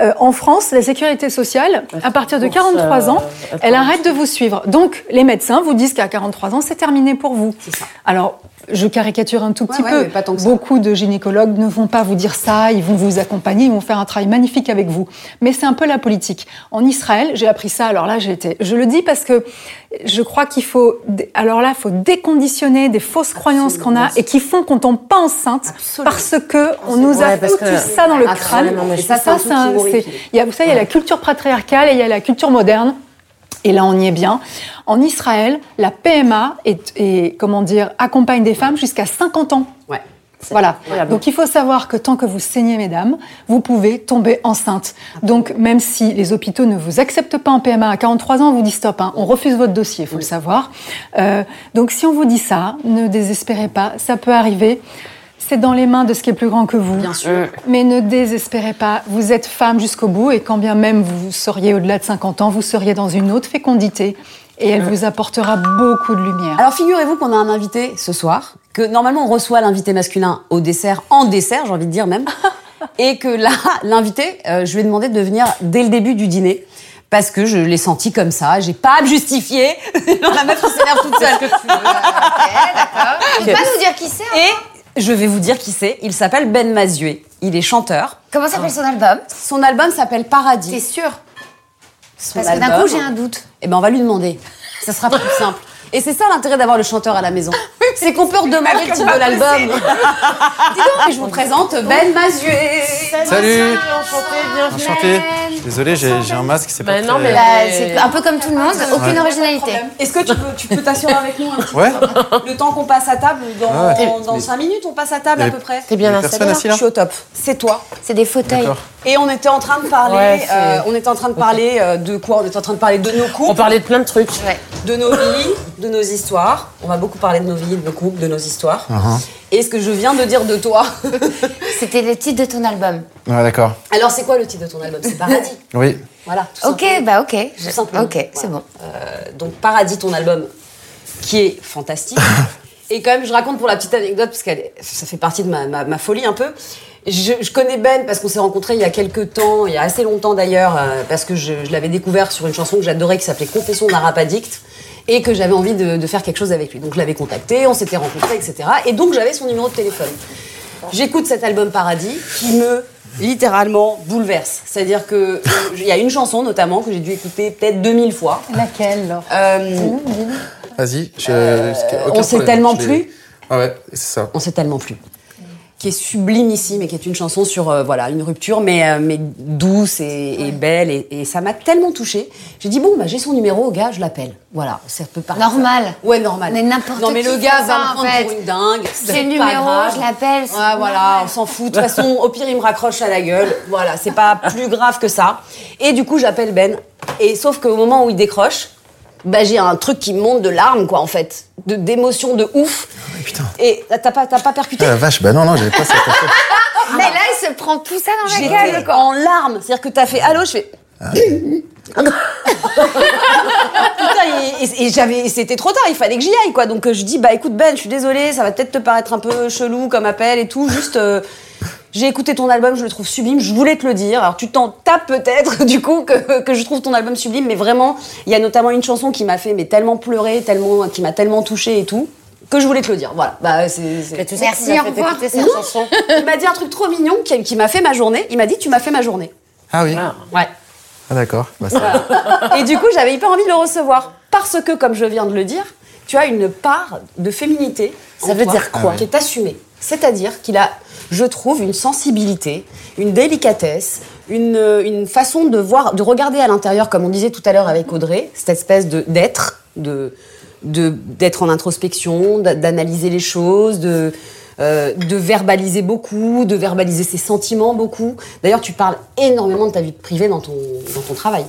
Euh, en France, la sécurité sociale, à partir de Pour 43 ça, ans, elle arrête de vous suivre. Donc, les médecins vous disent qu'à 43 ans, c'est terminé pour vous. C'est ça. Alors, je caricature un tout petit ouais, peu. mais pas tant que ça. Beaucoup de gynécologues ne vont pas vous dire ça, ils vont vous accompagner, ils vont faire un travail magnifique avec vous. Mais c'est un peu la politique. En Israël, j'ai appris ça, alors là, j'ai été. Je le dis parce que je crois qu'il faut. Alors là, il faut déconditionner des fausses croyances qu'on a et qui font qu'on tombe pas enceinte Absolument. parce que on nous a Ouais, foutu ça dans le crâne. Et ça, c'est- il y a- Vous savez, il y a la culture patriarcale et il y a la culture moderne. Et là, on y est bien. En Israël, la PMA est, est, comment dire, accompagne des femmes jusqu'à 50 ans. Ouais. Voilà. Donc il faut savoir que tant que vous saignez, mesdames, vous pouvez tomber enceinte. Donc même si les hôpitaux ne vous acceptent pas en PMA à 43 ans, on vous dit stop, hein, on refuse votre dossier, il faut le savoir. Euh, donc si on vous dit ça, ne désespérez pas, ça peut arriver. C'est dans les mains de ce qui est plus grand que vous. Bien sûr. Mais ne désespérez pas, vous êtes femme jusqu'au bout et quand bien même vous seriez au-delà de 50 ans, vous seriez dans une autre fécondité et elle vous apportera beaucoup de lumière. Alors figurez-vous qu'on a un invité ce soir, que normalement on reçoit l'invité masculin au dessert, en dessert j'ai envie de dire même, et que là, l'invité, euh, je lui ai demandé de venir dès le début du dîner. Parce que je l'ai senti comme ça, j'ai pas à me justifier. la meuf qui s'énerve toute seule. Tu peux pas nous dire qui c'est hein Et je vais vous dire qui c'est. Il s'appelle Ben Mazué. Il est chanteur. Comment s'appelle son album Son album s'appelle T'es Paradis. sûr Son Parce que d'un coup, j'ai un doute. Eh ben, on va lui demander. Ça sera plus simple. Et c'est ça l'intérêt d'avoir le chanteur à la maison. C'est qu'on peut redemander le titre de l'album. Dis donc, et je vous présente Ben Mazué. Salut Enchanté, bienvenue. Enchanté. Désolé, j'ai j'ai un masque, c'est pas Bah non, très- mais Bah, c'est un peu comme tout le monde, aucune originalité. Est-ce que tu peux, tu peux t'assurer avec nous un petit Ouais. peu Le temps qu'on passe à table, dans, Ah ouais. dans, dans Mais- 5 minutes, on passe à table à peu près. T'es bien installé Je là suis au top. C'est toi. C'est des fauteuils. Et on était en train de parler. Ouais, euh, on était en train de parler euh, de quoi? On était en train de parler de nos On couples, parlait de plein de trucs. Ouais. de nos vies, de nos histoires. On va beaucoup parler de nos vies, de nos couples, de nos histoires. Uh-huh. Et ce que je viens de dire de toi. C'était le titre de ton album. Ouais, d'accord. Alors, c'est quoi le titre de ton album? C'est Paradis. Oui. Voilà. tout Ok, simplement. bah ok. Tout simplement. Ok, c'est Voilà. bon. Euh, donc Paradis, ton album, qui est fantastique. Et quand même, je raconte pour la petite anecdote, parce que ça fait partie de ma, ma- ma folie un peu. Je, je connais Ben parce qu'on s'est rencontrés il y a quelques temps, il y a assez longtemps d'ailleurs, euh, parce que je, je l'avais découvert sur une chanson que j'adorais qui s'appelait Confession d'un rap addict et que j'avais envie de, de faire quelque chose avec lui. Donc je l'avais contacté, on s'était rencontrés, etc. Et donc j'avais son numéro de téléphone. J'écoute cet album Paradis qui me littéralement bouleverse. C'est-à-dire que euh, il y a une chanson notamment que j'ai dû écouter peut-être 2000 fois. Laquelle, Euh, Vas-y. je- aucun on s'est tellement je plu. Ah ouais, c'est ça. on s'est tellement plu. Qui est sublime ici, mais qui est une chanson sur euh, voilà une rupture, mais, euh, mais douce et, et belle. Et, et ça m'a tellement touchée. J'ai dit, bon, bah, j'ai son numéro, au gars, je l'appelle. Voilà, ça peut paraître. Normal. Ouais, normal. Mais n'importe Non, mais qui le gars va me en prendre fait. pour une dingue. C'est le pas numéro, grave. je l'appelle. c'est Ouais, voilà, on s'en fout. De toute façon, au pire, il me raccroche à la gueule. Voilà, c'est pas plus grave que ça. Et du coup, j'appelle Ben. Et sauf qu'au moment où il décroche, bah, j'ai un truc qui me monte de larmes, quoi, en fait. De, d'émotions de ouf. putain. Et t'as pas, t'as pas percuté Ah la vache, bah non, non, j'avais pas cette info. Mais là, il se prend tout ça dans la J'étais gueule, quoi. en larmes. C'est-à-dire que t'as fait allô, je fais. Putain, et, et- et j'avais, et c'était trop tard, il fallait que j'y aille, quoi. Donc euh, je dis, bah écoute Ben, je suis désolée, ça va peut-être te paraître un peu chelou comme appel et tout, juste. euh, J'ai écouté ton album, je le trouve sublime, je voulais te le dire. Alors tu t'en tapes peut-être du coup que, que je trouve ton album sublime, mais vraiment, il y a notamment une chanson qui m'a fait mais tellement pleurer, tellement, qui m'a tellement touchée et tout, que je voulais te le dire. Voilà. Bah, c'est, tu sais Merci, au revoir. écouter cette chanson Il m'a dit un truc trop mignon qui, qui m'a fait ma journée. Il m'a dit tu m'as fait ma journée. Ah oui. Ah. Ouais. Ah d'accord. Bah, ça- Et du coup, j'avais hyper envie de le recevoir. Parce que, comme je viens de le dire, tu as une part de féminité. Ça en veut toi dire quoi Qui est assumée. C'est-à-dire qu'il a, je trouve, une sensibilité, une délicatesse, une, une façon de voir, de regarder à l'intérieur, comme on disait tout à l'heure avec Audrey, cette espèce de d'être, de d'être en introspection, d'a- d'analyser les choses, de euh, de verbaliser beaucoup, de verbaliser ses sentiments beaucoup. D'ailleurs, tu parles énormément de ta vie privée dans ton dans ton travail,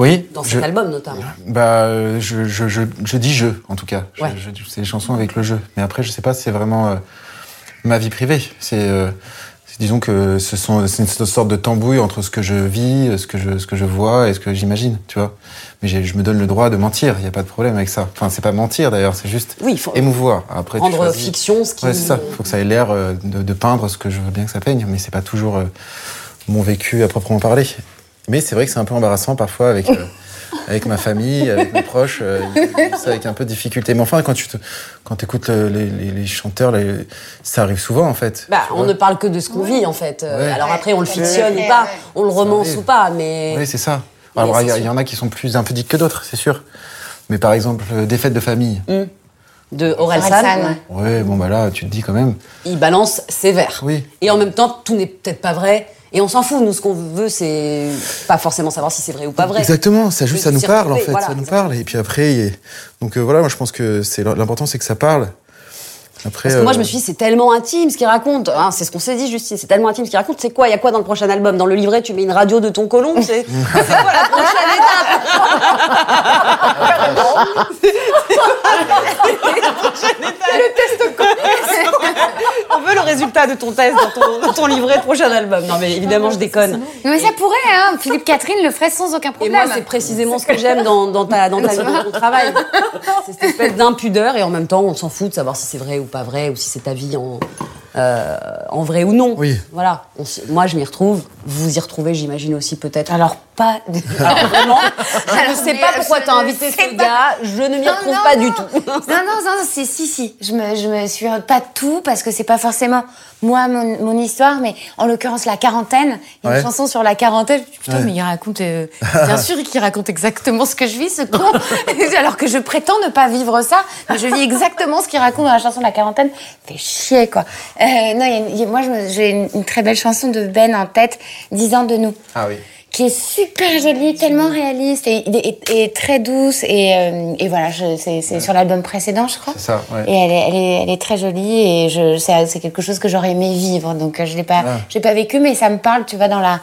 Oui. dans je- cet album notamment. Bah, euh, je, je, je, dis je, en tout cas. Je- Ouais. je- c'est les chansons avec le jeu. Mais après, je sais pas si c'est vraiment euh, ma vie privée. C'est, euh, c'est- disons que ce sont, c'est une sorte de tambouille entre ce que je vis, ce que je, ce que je vois et ce que j'imagine, tu vois. Mais je me donne le droit de mentir. Il n'y a pas de problème avec ça. Enfin, c'est pas mentir d'ailleurs, c'est juste Oui, il faut émouvoir. Après, rendre choisis- fiction ce qui. Ouais, c'est ça. Faut que ça ait l'air de, de peindre ce que je veux bien que ça peigne, mais c'est pas toujours mon vécu à proprement parler. Mais c'est vrai que c'est un peu embarrassant parfois avec euh, avec ma famille, avec mes proches, euh, ça avec un peu de difficulté. Mais enfin, quand tu te, quand écoutes les, les, les chanteurs, les- ça arrive souvent en fait. Bah, on vois. ne parle que de ce qu'on vit en fait. Euh, Ouais. Alors après, on le fictionne ou pas, on le romance ou pas, mais. Oui, c'est ça. Mais Alors, il y, en a qui sont plus impudiques que d'autres, c'est sûr. Mais par exemple, des fêtes de famille. De Aurel Orelsan, San. Ouais, bon bah là, tu te dis quand même. il balance sévère. Oui. Et en même temps, tout n'est peut-être pas vrai. Et on s'en fout. Nous, ce qu'on veut, c'est pas forcément savoir si c'est vrai ou pas vrai. Exactement, ça juste ça nous parle en fait, voilà, ça nous exactement. parle. Et puis après, donc euh, voilà, moi je pense que c'est l'important, c'est que ça parle. Après, Parce que moi, euh, je me suis dit, c'est tellement intime ce qu'il raconte. Hein, c'est ce qu'on s'est dit, Justine. C'est tellement intime ce qu'il raconte. C'est quoi? Il y a quoi dans le prochain album? Dans le livret, tu mets une radio de ton colon C'est c'est quoi la prochaine étape? On le résultat de ton test dans ton, dans ton livret de prochain album. Non, mais évidemment, je déconne. Non, mais ça pourrait, hein. Philippe Catherine le ferait sans aucun Et problème. moi, c'est précisément ce que j'aime dans, dans ta, dans ta vie, dans ton travail. C'est cette espèce d'impudeur et en même temps, on s'en fout de savoir si c'est vrai ou pas vrai ou si c'est ta vie en, euh, en vrai ou non. Oui. Voilà. On moi, je m'y retrouve. Vous vous y retrouvez, j'imagine aussi peut-être. Alors, pas. de- Alors, vraiment, je ne sais pas pourquoi je tu as ne invité ce pas. gars. Je ne m'y retrouve non, pas non. du tout. Non, non, non, c'est si, si. Je me, je me suis pas tout parce que c'est pas forcément moi mon, mon histoire, mais en l'occurrence la quarantaine. Il y a Ouais. une chanson sur la quarantaine. Je me dis, Putain, Ouais. mais il raconte, euh, bien sûr qu'il raconte exactement ce que je vis, ce con. Alors que je prétends ne pas vivre ça, mais je vis exactement ce qu'il raconte dans la chanson de la quarantaine. Fait chier, quoi. Euh, non, il y a une- il y a- moi, j'ai une, une très belle chanson de Ben en tête, 10 ans de nous Ah oui. qui est super jolie, tellement réaliste et, et- et très douce. Et, euh, et voilà, je- c'est c'est sur l'album précédent, je crois. C'est ça, ouais. Et elle est, elle, est, elle est très jolie et je, c'est c'est quelque chose que j'aurais aimé vivre. Donc euh, je l'ai pas, Ah. j'ai pas vécu, mais ça me parle, tu vois, dans la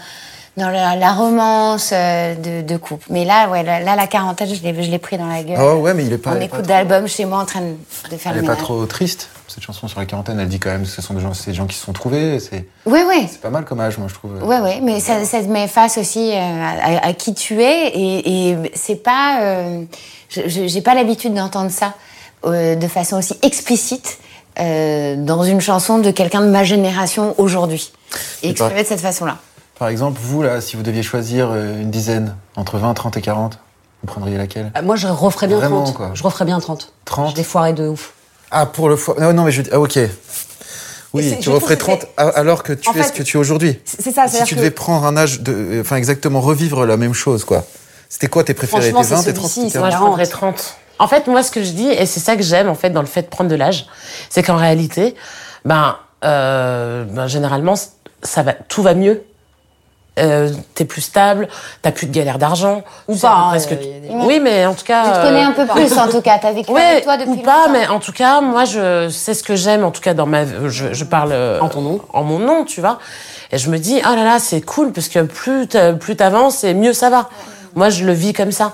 dans la, la romance euh, de, de couple. Mais là, ouais, là, là, la quarantaine, je l'ai pris dans la gueule. Ah ouais, mais il est pas. est écoute pas d'album chez moi en train de, faire Elle le est pas trop triste. Cette chanson sur la quarantaine, elle dit quand même que ce sont des gens, des gens qui se sont trouvés. C'est Ouais, ouais. c'est pas mal comme âge, moi je trouve. Ouais, ouais, mais ça, ça te met face aussi euh, à, à qui tu es et, et c'est pas, euh, j'ai pas l'habitude d'entendre ça euh, de façon aussi explicite dans une chanson de quelqu'un de ma génération aujourd'hui et de cette façon-là. Par exemple, vous là, si vous deviez choisir euh, une dizaine entre 20, 30 et 40, vous prendriez laquelle? Euh, Moi, je referais bien Vraiment, 30. quoi. Je referais bien 30. 30? Je foiré de ouf. Ah, pour le foie. Non, non, mais je. Ah, ok. Oui, c'est- tu referais trouve que 30 a- alors que tu En es ce que tu es aujourd'hui. C'est c'est ça, Si c'est-à-dire tu que- devais prendre un âge de. euh, Enfin, exactement revivre la même chose, quoi. C'était quoi tes préférés Tes 20, c'est tes 30, celui-ci, tes c'est 40 Moi, je 40. prendrais 30. En fait, moi, ce que je dis, et c'est ça que j'aime, en fait, dans le fait de prendre de l'âge, c'est qu'en réalité, ben, euh, ben, généralement, ça va, tout va mieux. Euh, t'es plus stable, t'as plus de galère d'argent. Ou pas, hein, euh, des- Oui, mais en tout cas. Tu te euh, connais un peu plus en tout cas, t'as vécu Ouais, avec toi depuis ou pas, longtemps. mais en tout cas, moi, je c'est ce que j'aime, en tout cas, dans ma, je, je parle euh, En ton nom. en mon nom, tu vois. Et je me dis, ah là là, c'est cool, parce que plus t'a- plus t'avances, et mieux ça va. Moi, je le vis comme ça.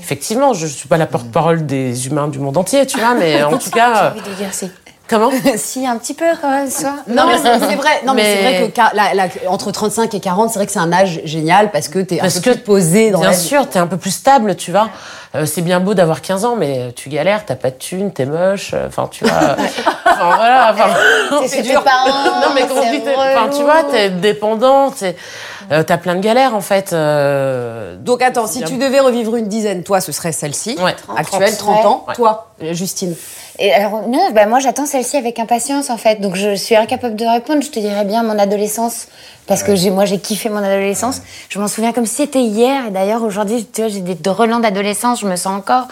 Effectivement, je suis pas la porte-parole des humains du monde entier, tu vois, mais en tout J'ai cas, envie de dire si. Comment si, un petit peu quand même, ça. Non, mais c'est vrai. Non, mais, Mais- c'est vrai que ca- la- la- entre 35 et 40, c'est vrai que c'est un âge génial parce que t'es un Parce peu que, plus posé dans Bien la vie. sûr, t'es un peu plus stable, tu vois. Euh, c'est bien beau d'avoir 15 ans, mais tu galères, t'as pas de thunes, t'es moche. euh, Enfin, tu vois. enfin, voilà. Enfin, C'est tes parents. non, mais quand tu vois, t'es dépendant, t'es- euh, t'as plein de galères, en fait. euh, Donc attends, si bien. tu devais revivre une dizaine, toi, ce serait celle-ci, Ouais, actuelle, 30. 30 ans. Ouais. Toi, Justine. Et alors, non, bah, moi, j'attends celle-ci avec impatience, en fait. Donc, je suis incapable de répondre. Je te dirais bien mon adolescence. Parce que j'ai, moi, j'ai kiffé mon adolescence. Je m'en souviens comme si c'était hier. Et d'ailleurs, aujourd'hui, tu vois, j'ai des relents d'adolescence. Je me sens encore.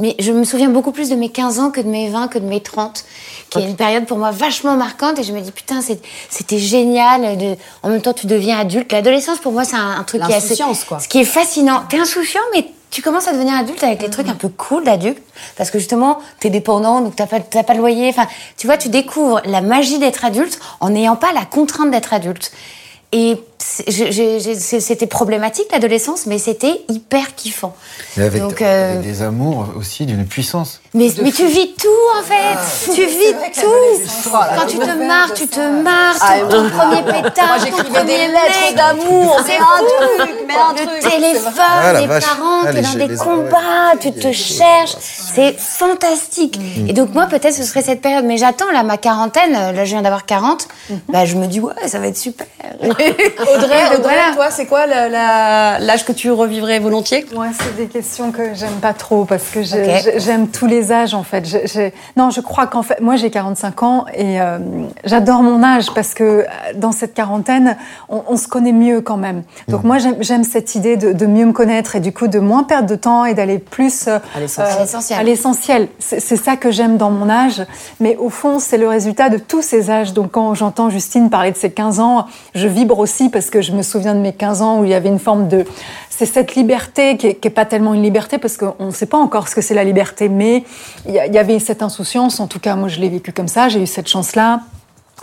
Mais je me souviens beaucoup plus de mes 15 ans que de mes 20, que de mes 30. Qui est une période pour moi vachement marquante. Et je me dis, putain, c'était génial. De... En même temps, tu deviens adulte. L'adolescence, pour moi, c'est un, un truc qui est assez. Quoi. Ce qui est fascinant. T'es insouciant, mais tu commences à devenir adulte avec les trucs un peu cool d'adulte. Parce que justement, t'es dépendant, donc t'as pas, t'as pas de loyer. Enfin, tu vois, tu découvres la magie d'être adulte en n'ayant pas la contrainte d'être adulte. Et c'était problématique l'adolescence, mais c'était hyper kiffant. Et avec, Donc, euh, avec des amours aussi d'une puissance. Mais, mais tu vis tout en fait, tu vis tout. Quand tu te marres, tu te marres, ton, ton premier pétard, Moi, ton premier des lettres d'amour, C'est un truc, mais un Le truc. téléphone, Ah, les vache. parents, Ah, t'es les- dans des combats, tu te cherches, c'est fantastique. Et donc moi peut-être ce serait cette période, mais j'attends là ma quarantaine, là je viens d'avoir 40, bah je me dis ouais ça va être super. Audrey, Audrey, voilà. toi, c'est quoi l'âge que tu revivrais volontiers? Moi, c'est des questions que j'aime pas trop parce que j'aime tous les âges en fait. Non, je crois qu'en fait, moi j'ai 45 ans et euh, j'adore mon âge parce que euh, dans cette quarantaine, on, on se connaît mieux quand même. Donc moi j'aime- cette idée de, de mieux me connaître et du coup de moins perdre de temps et d'aller plus euh, À l'essentiel. C'est c'est ça que j'aime dans mon âge, mais au fond c'est le résultat de tous ces âges. Donc quand j'entends Justine parler de ses 15 ans, je vibre aussi parce que je me souviens de mes 15 ans où il y avait une forme de... C'est cette liberté qui n'est pas tellement une liberté parce qu'on ne sait pas encore ce que c'est la liberté, mais il y, y avait cette insouciance, en tout cas moi je l'ai vécu comme ça, j'ai eu cette chance-là.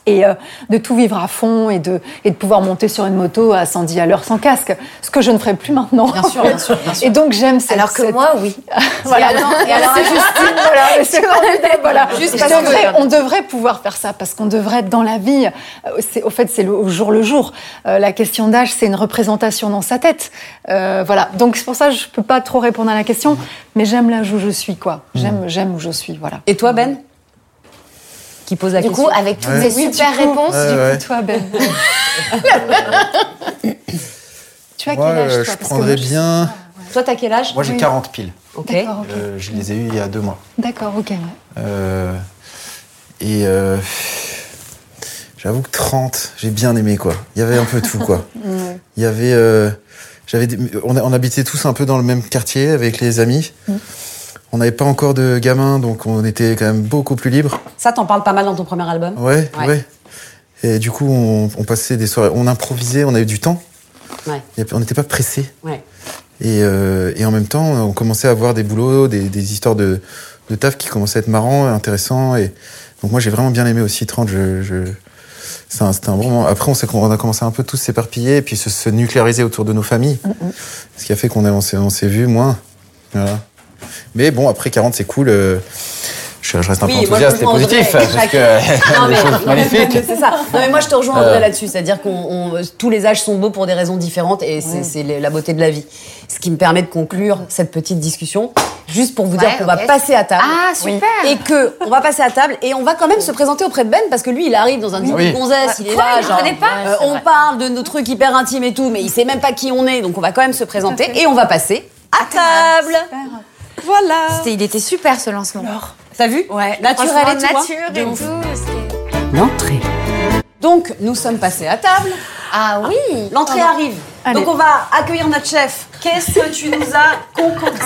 Et euh, de tout vivre à fond et de, et de pouvoir monter sur une moto à 110 à l'heure sans casque, ce que je ne ferai plus maintenant. Bien sûr, bien sûr, bien sûr. Et donc j'aime cette... Alors que cette- moi oui. voilà, et alors c'est Justine, voilà, c'est voilà. Juste parce que- devrais- on devrait pouvoir faire ça parce qu'on devrait être dans la vie. euh, C'est, au fait, c'est le au jour le jour. Euh, la question d'âge, c'est une représentation dans sa tête. Euh, voilà. Donc c'est pour ça que je peux pas trop répondre à la question, mais j'aime l'âge où je suis, quoi. J'aime, j'aime où je suis, voilà. Et toi, Ben? Qui pose la Du question coup avec toutes Ouais. ces Oui, super du coup, réponses, du ouais. coup, toi, Ben. tu as quel âge, euh, toi je prendrais moi, bien. Toi, t'as quel âge Moi, j'ai Oui. 40 piles. Ok. Euh, je les ai eues il y a deux mois. D'accord, ok. ouais. Euh, et euh, j'avoue que 30, j'ai bien aimé quoi. Il y avait un peu tout quoi. Il y avait, euh, j'avais, on, habitait tous un peu dans le même quartier avec les amis. On n'avait pas encore de gamins, donc on était quand même beaucoup plus libre. Ça, t'en parles pas mal dans ton premier album. Ouais, Ouais. ouais. Et du coup, on, on passait des soirées, on improvisait, on avait du temps. Ouais. On n'était pas pressé. Ouais. Et, euh, et en même temps, on commençait à avoir des boulots, des, des histoires de, de taf qui commençaient à être marrants, intéressants. Et donc moi, j'ai vraiment bien aimé aussi 30. Je, je... C'est un, un bon moment. Après, on, a commencé un peu tous s'éparpiller et puis se, se nucléariser autour de nos familles. Ce qui a fait qu'on on s'est vus moins. Voilà. Mais bon, après 40, c'est cool. euh, Je, je reste un Oui, peu enthousiaste et positif. Audrey. Parce que Non, mais, des choses magnifiques. c'est ça. Non, mais moi, je te rejoins Euh. Audrey, là-dessus. C'est-à-dire que tous les âges sont beaux pour des raisons différentes et c'est la beauté de la vie. Ce qui me permet de conclure cette petite discussion, juste pour vous dire qu'on va passer à table. Ah, super. Et que on va passer à table et on va quand même se présenter auprès de Ben parce que lui, il arrive dans un dîner Oui. de gonzesse, il est Quoi, là, genre, connaît pas euh, on parle de nos trucs hyper intimes et tout, mais il sait même pas qui on est, donc on va quand même se présenter et on va passer à table. Voilà. C'était- il était super ce lancement. T'as vu? Ouais, naturel et tout. hein. nature et tout. L'entrée. Donc, nous sommes passés à table. Ah oui. L'entrée arrive. Allez. Donc, on va accueillir notre chef. Qu'est-ce que tu nous as concocté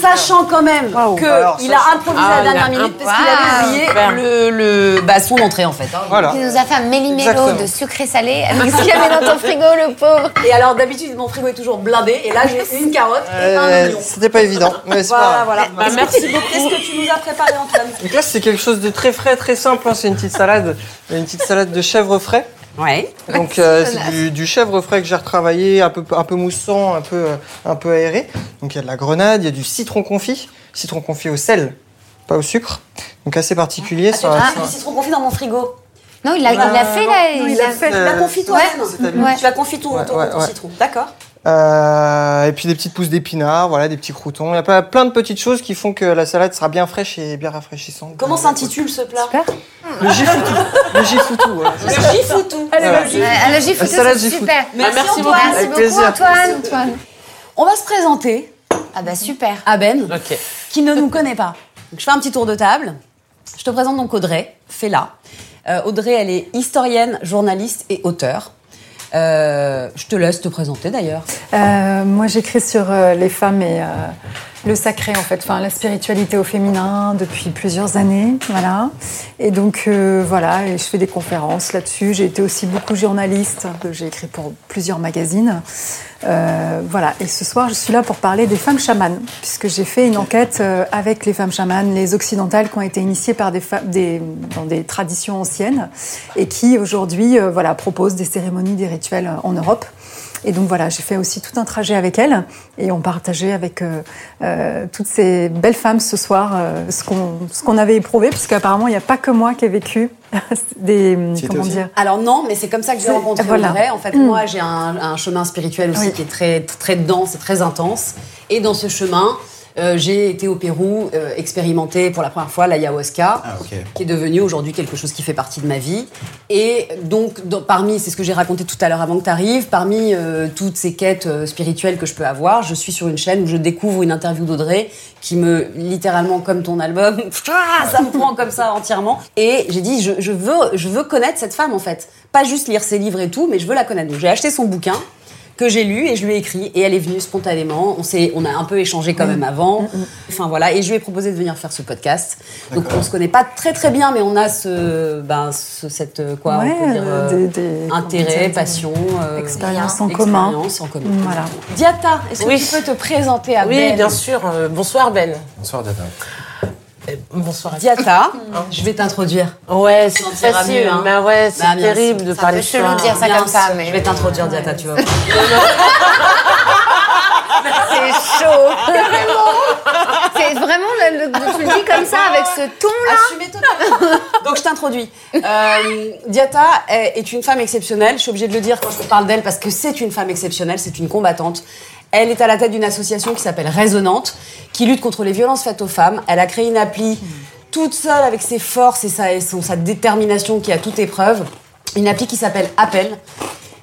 Sachant quand même Waouh. qu'il a improvisé Ah, à la il a dernière minute parce qu'il avait oublié le, le, bah, son entrée en fait. hein. Voilà. Il nous a fait un méli-mélo de sucré-salé avec ce qu'il y avait dans ton frigo, le pauvre. Et alors, d'habitude, mon frigo est toujours blindé. Et là, j'ai une carotte et un Euh, oignon. C'était pas évident, mais c'est pas Voilà. Bah, Qu'est-ce que merci tu- beaucoup. Qu'est-ce que tu nous as préparé, Antoine? Donc là, c'est quelque chose de très frais, très simple. hein. C'est une petite salade, une petite salade de chèvre frais. Ouais. Donc euh, c'est du, du chèvre frais que j'ai retravaillé, un peu, un peu moussant, un peu, euh, un peu aéré. Donc il y a de la grenade, il y a du citron confit, citron confit au sel, pas au sucre. donc assez particulier. Ah, la- du citron confit dans mon frigo. Non, il l'a il l'a fait là. non, il l'a fait. Tu l'as confit toi-même c'est-à-dire- Ouais. Tu as confit ton, Ouais, ton- ouais, ton ouais. citron. D'accord. Euh, et puis des petites pousses d'épinards, voilà, des petits croutons. Il y a plein de petites choses qui font que la salade sera bien fraîche et bien rafraîchissante. Comment s'intitule ce plat Super. Le gifoutou. le gifoutou, voilà. Le gifoutou. Voilà. Euh, le gifle, salade c'est gifle. super. Merci, merci Antoine. beaucoup. Avec beaucoup, plaisir. Antoine. Antoine. On va se présenter Ah bah super. à Ben, Ok. qui ne nous connaît pas. Donc, je fais un petit tour de table. Je te présente donc Audrey Fella. Euh, Audrey, elle est historienne, journaliste et auteure. Euh, je te laisse te présenter d'ailleurs. Euh, moi, j'écris sur euh, les femmes et euh, le sacré, en fait, enfin, la spiritualité au féminin depuis plusieurs années, voilà. Et donc, euh, voilà, et je fais des conférences là-dessus. J'ai été aussi beaucoup journaliste, j'ai écrit pour plusieurs magazines. Euh, voilà, et ce soir, je suis là pour parler des femmes chamanes, puisque j'ai fait une enquête euh, avec les femmes chamanes, les occidentales qui ont été initiées par des femmes des, dans des traditions anciennes et qui aujourd'hui euh, voilà, proposent des cérémonies, des rituels en Europe. Et donc voilà, j'ai fait aussi tout un trajet avec elles et on partageait avec euh, euh, toutes ces belles femmes ce soir euh, ce qu'on ce qu'on avait éprouvé, puisqu'apparemment il n'y a pas que moi qui ai vécu des comment dire? Alors non, mais c'est comme ça que j'ai rencontré voilà. Audrey. En fait, moi, j'ai un, un chemin spirituel aussi Oui. qui est très, très dense et très intense. Et dans ce chemin, euh, j'ai été au Pérou euh, expérimenter pour la première fois l'ayahuasca, Ah, ok. qui est devenu aujourd'hui quelque chose qui fait partie de ma vie. Et donc, dans- parmi, c'est ce que j'ai raconté tout à l'heure avant que tu arrives, parmi euh, toutes ces quêtes euh, spirituelles que je peux avoir, je suis sur une chaîne où je découvre une interview d'Audrey qui me, littéralement comme ton album, ça me prend comme ça entièrement. Et j'ai dit, je, je veux, je veux connaître cette femme en fait. Pas juste lire ses livres et tout, mais je veux la connaître. Donc j'ai acheté son bouquin que j'ai lu et je lui ai écrit et elle est venue spontanément. On s'est, on a un peu échangé quand même avant. Enfin voilà, et je lui ai proposé de venir faire ce podcast. Donc on se connaît pas très très bien, mais on a ce, ben, ce- cette euh, quoi, Ouais, on peut dire, euh, euh, des- des- intérêt, passion, euh, expérience en commun. expérience en commun. Voilà. Diata, est-ce que Oui. tu peux te présenter à Oui, Ben bien sûr. euh, bonsoir Ben. Bonsoir, Data. Euh, bonsoir à Diata, je vais t'introduire. Ouais, c'est facile. mieux, hein. Bah ouais, c'est Bah, bien terrible de C'est parler de chelou ça. de dire ça Bien comme ça, mais- Je vais t'introduire, Diata, tu vois. C'est chaud. C'est vraiment, le, le- tu le dis comme ça, avec ce ton-là. Assumez totalement. Donc je t'introduis. Euh, Diata est, est une femme exceptionnelle. Je suis obligée de le dire quand je te parle d'elle parce que c'est une femme exceptionnelle, c'est une combattante. Elle est à la tête d'une association qui s'appelle Résonante, qui lutte contre les violences faites aux femmes. Elle a créé une appli toute seule avec ses forces et sa, détermination qui a toute épreuve. Une appli qui s'appelle Appel,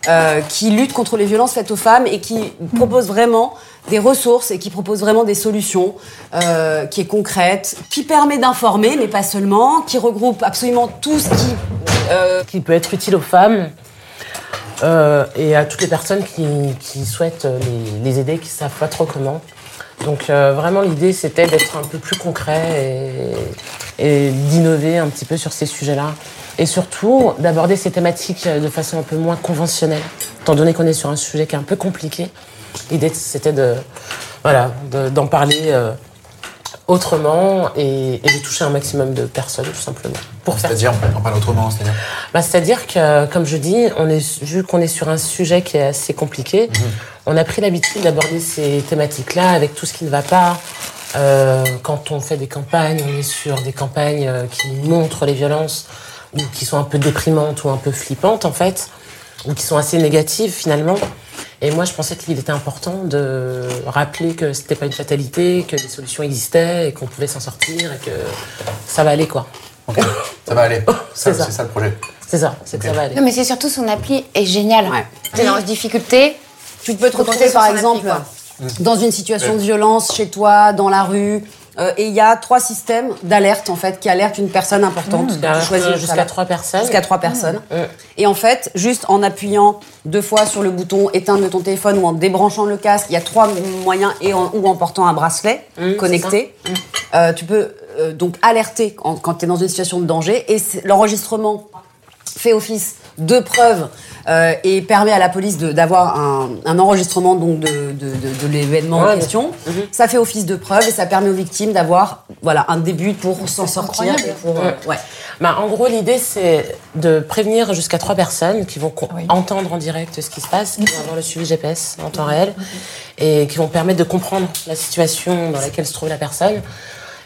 euh, qui lutte contre les violences faites aux femmes et qui propose vraiment des ressources et qui propose vraiment des solutions, euh, qui est concrète, qui permet d'informer, mais pas seulement, qui regroupe absolument tout ce qui... euh, qui peut être utile aux femmes euh, et à toutes les personnes qui, qui souhaitent euh, les, aider, qui savent pas trop comment. Donc euh, vraiment l'idée c'était d'être un peu plus concret et, d'innover un petit peu sur ces sujets-là. Et surtout d'aborder ces thématiques de façon un peu moins conventionnelle, étant donné qu'on est sur un sujet qui est un peu compliqué. L'idée c'était de voilà de- d'en parler autrement et, et de toucher un maximum de personnes tout simplement. Pour C'est-à-dire, on parle autrement, c'est-à-dire bah, C'est-à-dire que, comme je dis, on est, vu qu'on est sur un sujet qui est assez compliqué, on a pris l'habitude d'aborder ces thématiques-là avec tout ce qui ne va pas. Euh, quand on fait des campagnes, on est sur des campagnes euh, qui montrent les violences ou qui sont un peu déprimantes ou un peu flippantes en fait, ou qui sont assez négatives finalement. Et moi, je pensais qu'il était important de rappeler que c'était pas une fatalité, que des solutions existaient et qu'on pouvait s'en sortir et que ça va aller quoi. Ok, ça va aller. C'est ça. Le projet. C'est ça, c'est que ça va aller. Non, mais c'est surtout son appli est géniale. Ouais. T'es dans une difficulté. Tu peux te retrouver par exemple appli, dans une situation de violence chez toi, dans la rue, euh, et il y a trois systèmes d'alerte en fait qui alertent une personne importante. Choisis euh, jusqu'à trois personnes. Jusqu'à trois personnes. Mmh. Et en fait, juste en appuyant deux fois sur le bouton éteindre de ton téléphone ou en débranchant le casque, il y a trois moyens et en, ou en portant un bracelet Mmh, connecté. Euh, tu peux euh, donc alerter quand, quand tu es dans une situation de danger et l'enregistrement fait office de preuve euh, et permet à la police d'avoir un, un enregistrement donc de, de, de- de l'événement en Ouais, question. Mhm. Ça fait office de preuve et ça permet aux victimes d'avoir voilà un début pour s'en sortir. et pour, euh, ouais. Bah, en gros, l'idée, c'est de prévenir jusqu'à trois personnes qui vont Oui. entendre en direct ce qui se passe, qui vont avoir le suivi GPS en temps réel et qui vont permettre de comprendre la situation dans laquelle se trouve la personne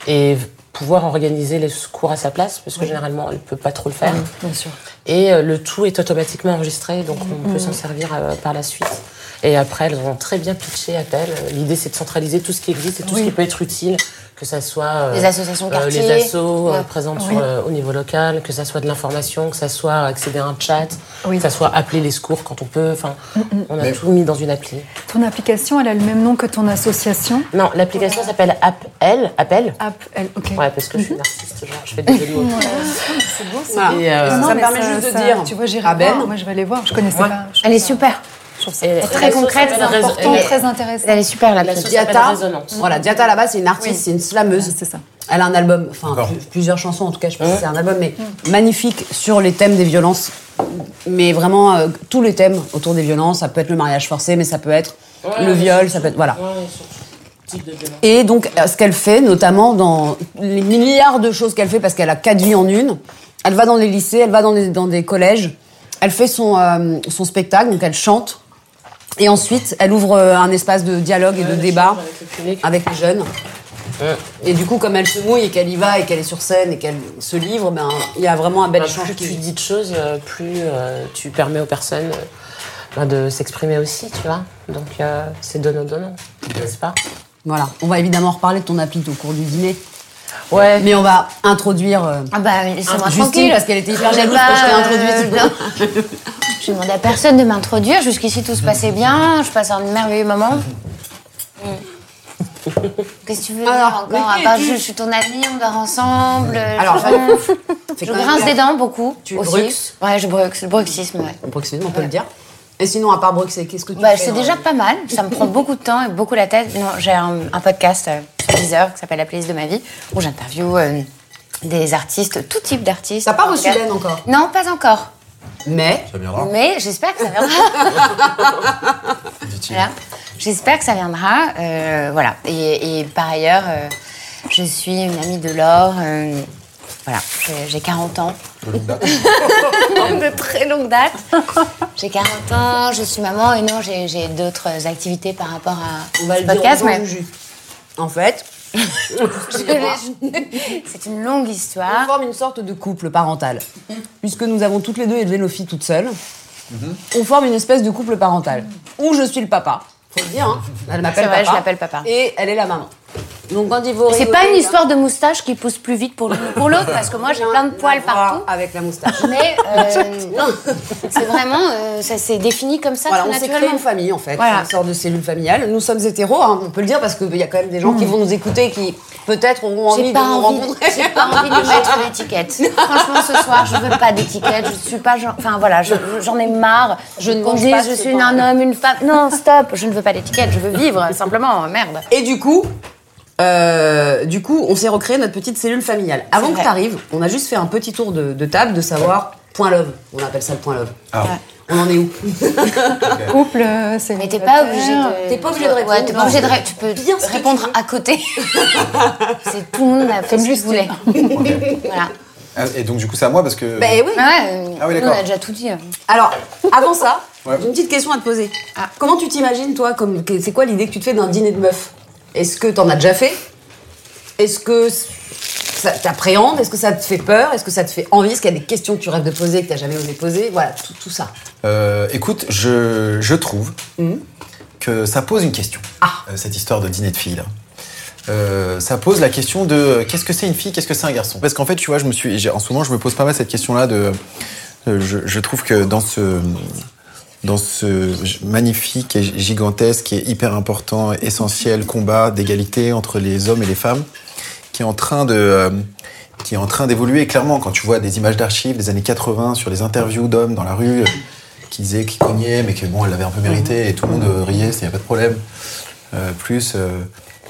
et pouvoir organiser les secours à sa place, parce que généralement, elle peut pas trop le faire. Bien sûr. Et euh, le tout est automatiquement enregistré, donc on peut s'en servir euh, par la suite. Et après, elles ont très bien pitché à tel. L'idée, c'est de centraliser tout ce qui existe et tout ce qui peut être utile, que ça soit euh, Les associations euh, quartier. les assos euh, Ouais. présentes sur au niveau local, que ça soit de l'information, que ça soit accéder à un chat, Oui. que ça soit appeler les secours quand on peut. Enfin, on a Mais- tout mis dans une appli. Ton application, elle a le même nom que ton association Non, l'application s'appelle Appel. Appel. App, elle, ok. Ouais, parce que je suis narcissiste, genre, je fais des mots. C'est beau, beau. Et, euh, ça Non, me permet juste de dire Tu vois, j'irai Ben, voir. Moi, je vais aller voir. Je connaissais Ouais. pas. Je Elle est ça- super. Trouve ça Et- très concrète, important, très intéressant. Elle est super la La petite. Diata, Résonance. voilà, Diata à la base c'est une artiste, c'est une slameuse. C'est ça. Elle a un album, enfin plusieurs chansons en tout cas, je pense que c'est un album, mais magnifique sur les thèmes des violences. Mais vraiment euh, tous les thèmes autour des violences, ça peut être le mariage forcé, mais ça peut être Ouais, le viol, ça peut être voilà. Ouais. Et donc, euh, ce qu'elle fait, notamment dans les milliards de choses qu'elle fait, parce qu'elle a quatre vies en une, elle va dans les lycées, elle va dans des, dans des collèges, elle fait son, euh, son spectacle, donc elle chante, et ensuite, elle ouvre euh, un espace de dialogue et de débat avec le public. avec les jeunes. Et du coup, comme elle se mouille et qu'elle y va et qu'elle est sur scène et qu'elle se livre, ben, il y a vraiment un bel Bah, échange plus qui tu dis de choses, euh, plus euh, tu permets aux personnes euh, bah, de s'exprimer aussi, tu vois. Donc euh, c'est donnant-donnant, n'est-ce pas? Voilà. On va évidemment reparler de ton appli au cours du dîner. Ouais. Mais on va introduire euh, Ah bah laissez-moi tranquille. parce qu'elle était hyper jalouse pas, quand je t'ai euh, introduite. non. Je demande à personne de m'introduire. Jusqu'ici tout se passait bien. Je passe un merveilleux moment. Mm. Qu'est-ce que tu veux dire Alors, encore À part es-tu je, je suis ton amie, on dort ensemble. Alors, je, je grince des dents beaucoup. Tu aussi. bruxes Ouais, je bruxe. Le bruxisme, ouais. Le bruxisme, on peut le dire. Et sinon, à part bruxer, qu'est-ce que tu Bah, fais c'est déjà pas mal. Ça me prend beaucoup de temps et beaucoup la tête. Non, j'ai un, un podcast euh, sur Deezer qui s'appelle La playlist de ma vie où j'interviewe euh, des artistes, tout type d'artistes. T'as pas reçu l'aine encore? Non, pas encore. Mais Ça viendra. Mais j'espère que ça viendra. Voilà. J'espère que ça viendra. euh, voilà. Et, et par ailleurs, euh, je suis une amie de Laure. euh, voilà. J'ai- J'ai 40 ans. De longue date. de très longue date. J'ai 40 ans, je suis maman et non, j'ai j'ai d'autres activités par rapport à on va ce le dire podcast. aux mais. En fait, C'est une longue on histoire. forme une sorte de couple parental. Puisque nous avons toutes les deux élevé nos filles toutes seules, on forme une espèce de couple parental. Où je suis le papa, faut le dire, hein. Elle m'appelle C'est vrai, papa. je l'appelle papa. Et elle est la maman. Donc quand il C'est pas une là, histoire de moustache qui pousse plus vite pour l'une ou pour l'autre, parce que moi j'ai plein de poils partout. Avec la moustache. Mais euh, c'est vraiment, euh, ça s'est défini comme ça Voilà, tout on s'est créé une famille en fait, Voilà. une sorte de cellule familiale. Nous sommes hétéros, hein, on peut le dire parce qu'il y a quand même des gens qui vont nous écouter qui peut-être auront envie de nous rencontrer. j'ai pas envie de mettre d'étiquette. Franchement, ce soir, je veux pas d'étiquette. Je suis pas genre. Enfin voilà, je- j'en ai marre. Je ne mange pas je suis un homme, une femme. Non, stop. Je ne veux pas d'étiquette. Je veux vivre simplement. Merde. Et du coup, euh, du coup, on s'est recréé notre petite cellule familiale. Avant que tu arrives, on a juste fait un petit tour de, de table de savoir point love. On appelle ça le point love. Ah. On en est où? Couple, c'est. Mais t'es pas obligé de. T'es pas obligé de Ouais, répondre. t'es pas obligé de ré- Tu peux Bien répondre à côté. C'est tout le monde a fait ce qu'il voulait. Voilà. Ah, Et donc, du coup, c'est à moi parce que. Ben oui. Ouais, Ah oui, nous, d'accord. on a déjà tout dit. euh. Alors, avant ça, Ouais. j'ai une petite question à te poser. Ah. Comment tu t'imagines, toi, comme c'est quoi l'idée que tu te fais d'un dîner de meufs Est-ce que t'en as déjà fait? Est-ce que ça t'appréhende? Est-ce que ça te fait peur? Est-ce que ça te fait envie? Est-ce qu'il y a des questions que tu rêves de poser que t'as jamais osé poser? Voilà, tout, tout ça. Euh, écoute, je, je trouve que ça pose une question, Ah. euh, cette histoire de dîner de filles. là. Euh, ça pose la question de euh, qu'est-ce que c'est une fille, qu'est-ce que c'est un garçon? Parce qu'en fait, tu vois, je me suis, en ce moment, je me pose pas mal cette question-là. De, euh, je, je trouve que dans ce, dans ce magnifique et gigantesque et hyper important, essentiel combat d'égalité entre les hommes et les femmes, qui est en train de, euh, qui est en train d'évoluer. Clairement, quand tu vois des images d'archives des années 80 sur les interviews d'hommes dans la rue, euh, qui disaient qu'ils cognaient, mais que bon, elle l'avait un peu mérité et tout le monde euh, riait, a pas de problème. Euh, plus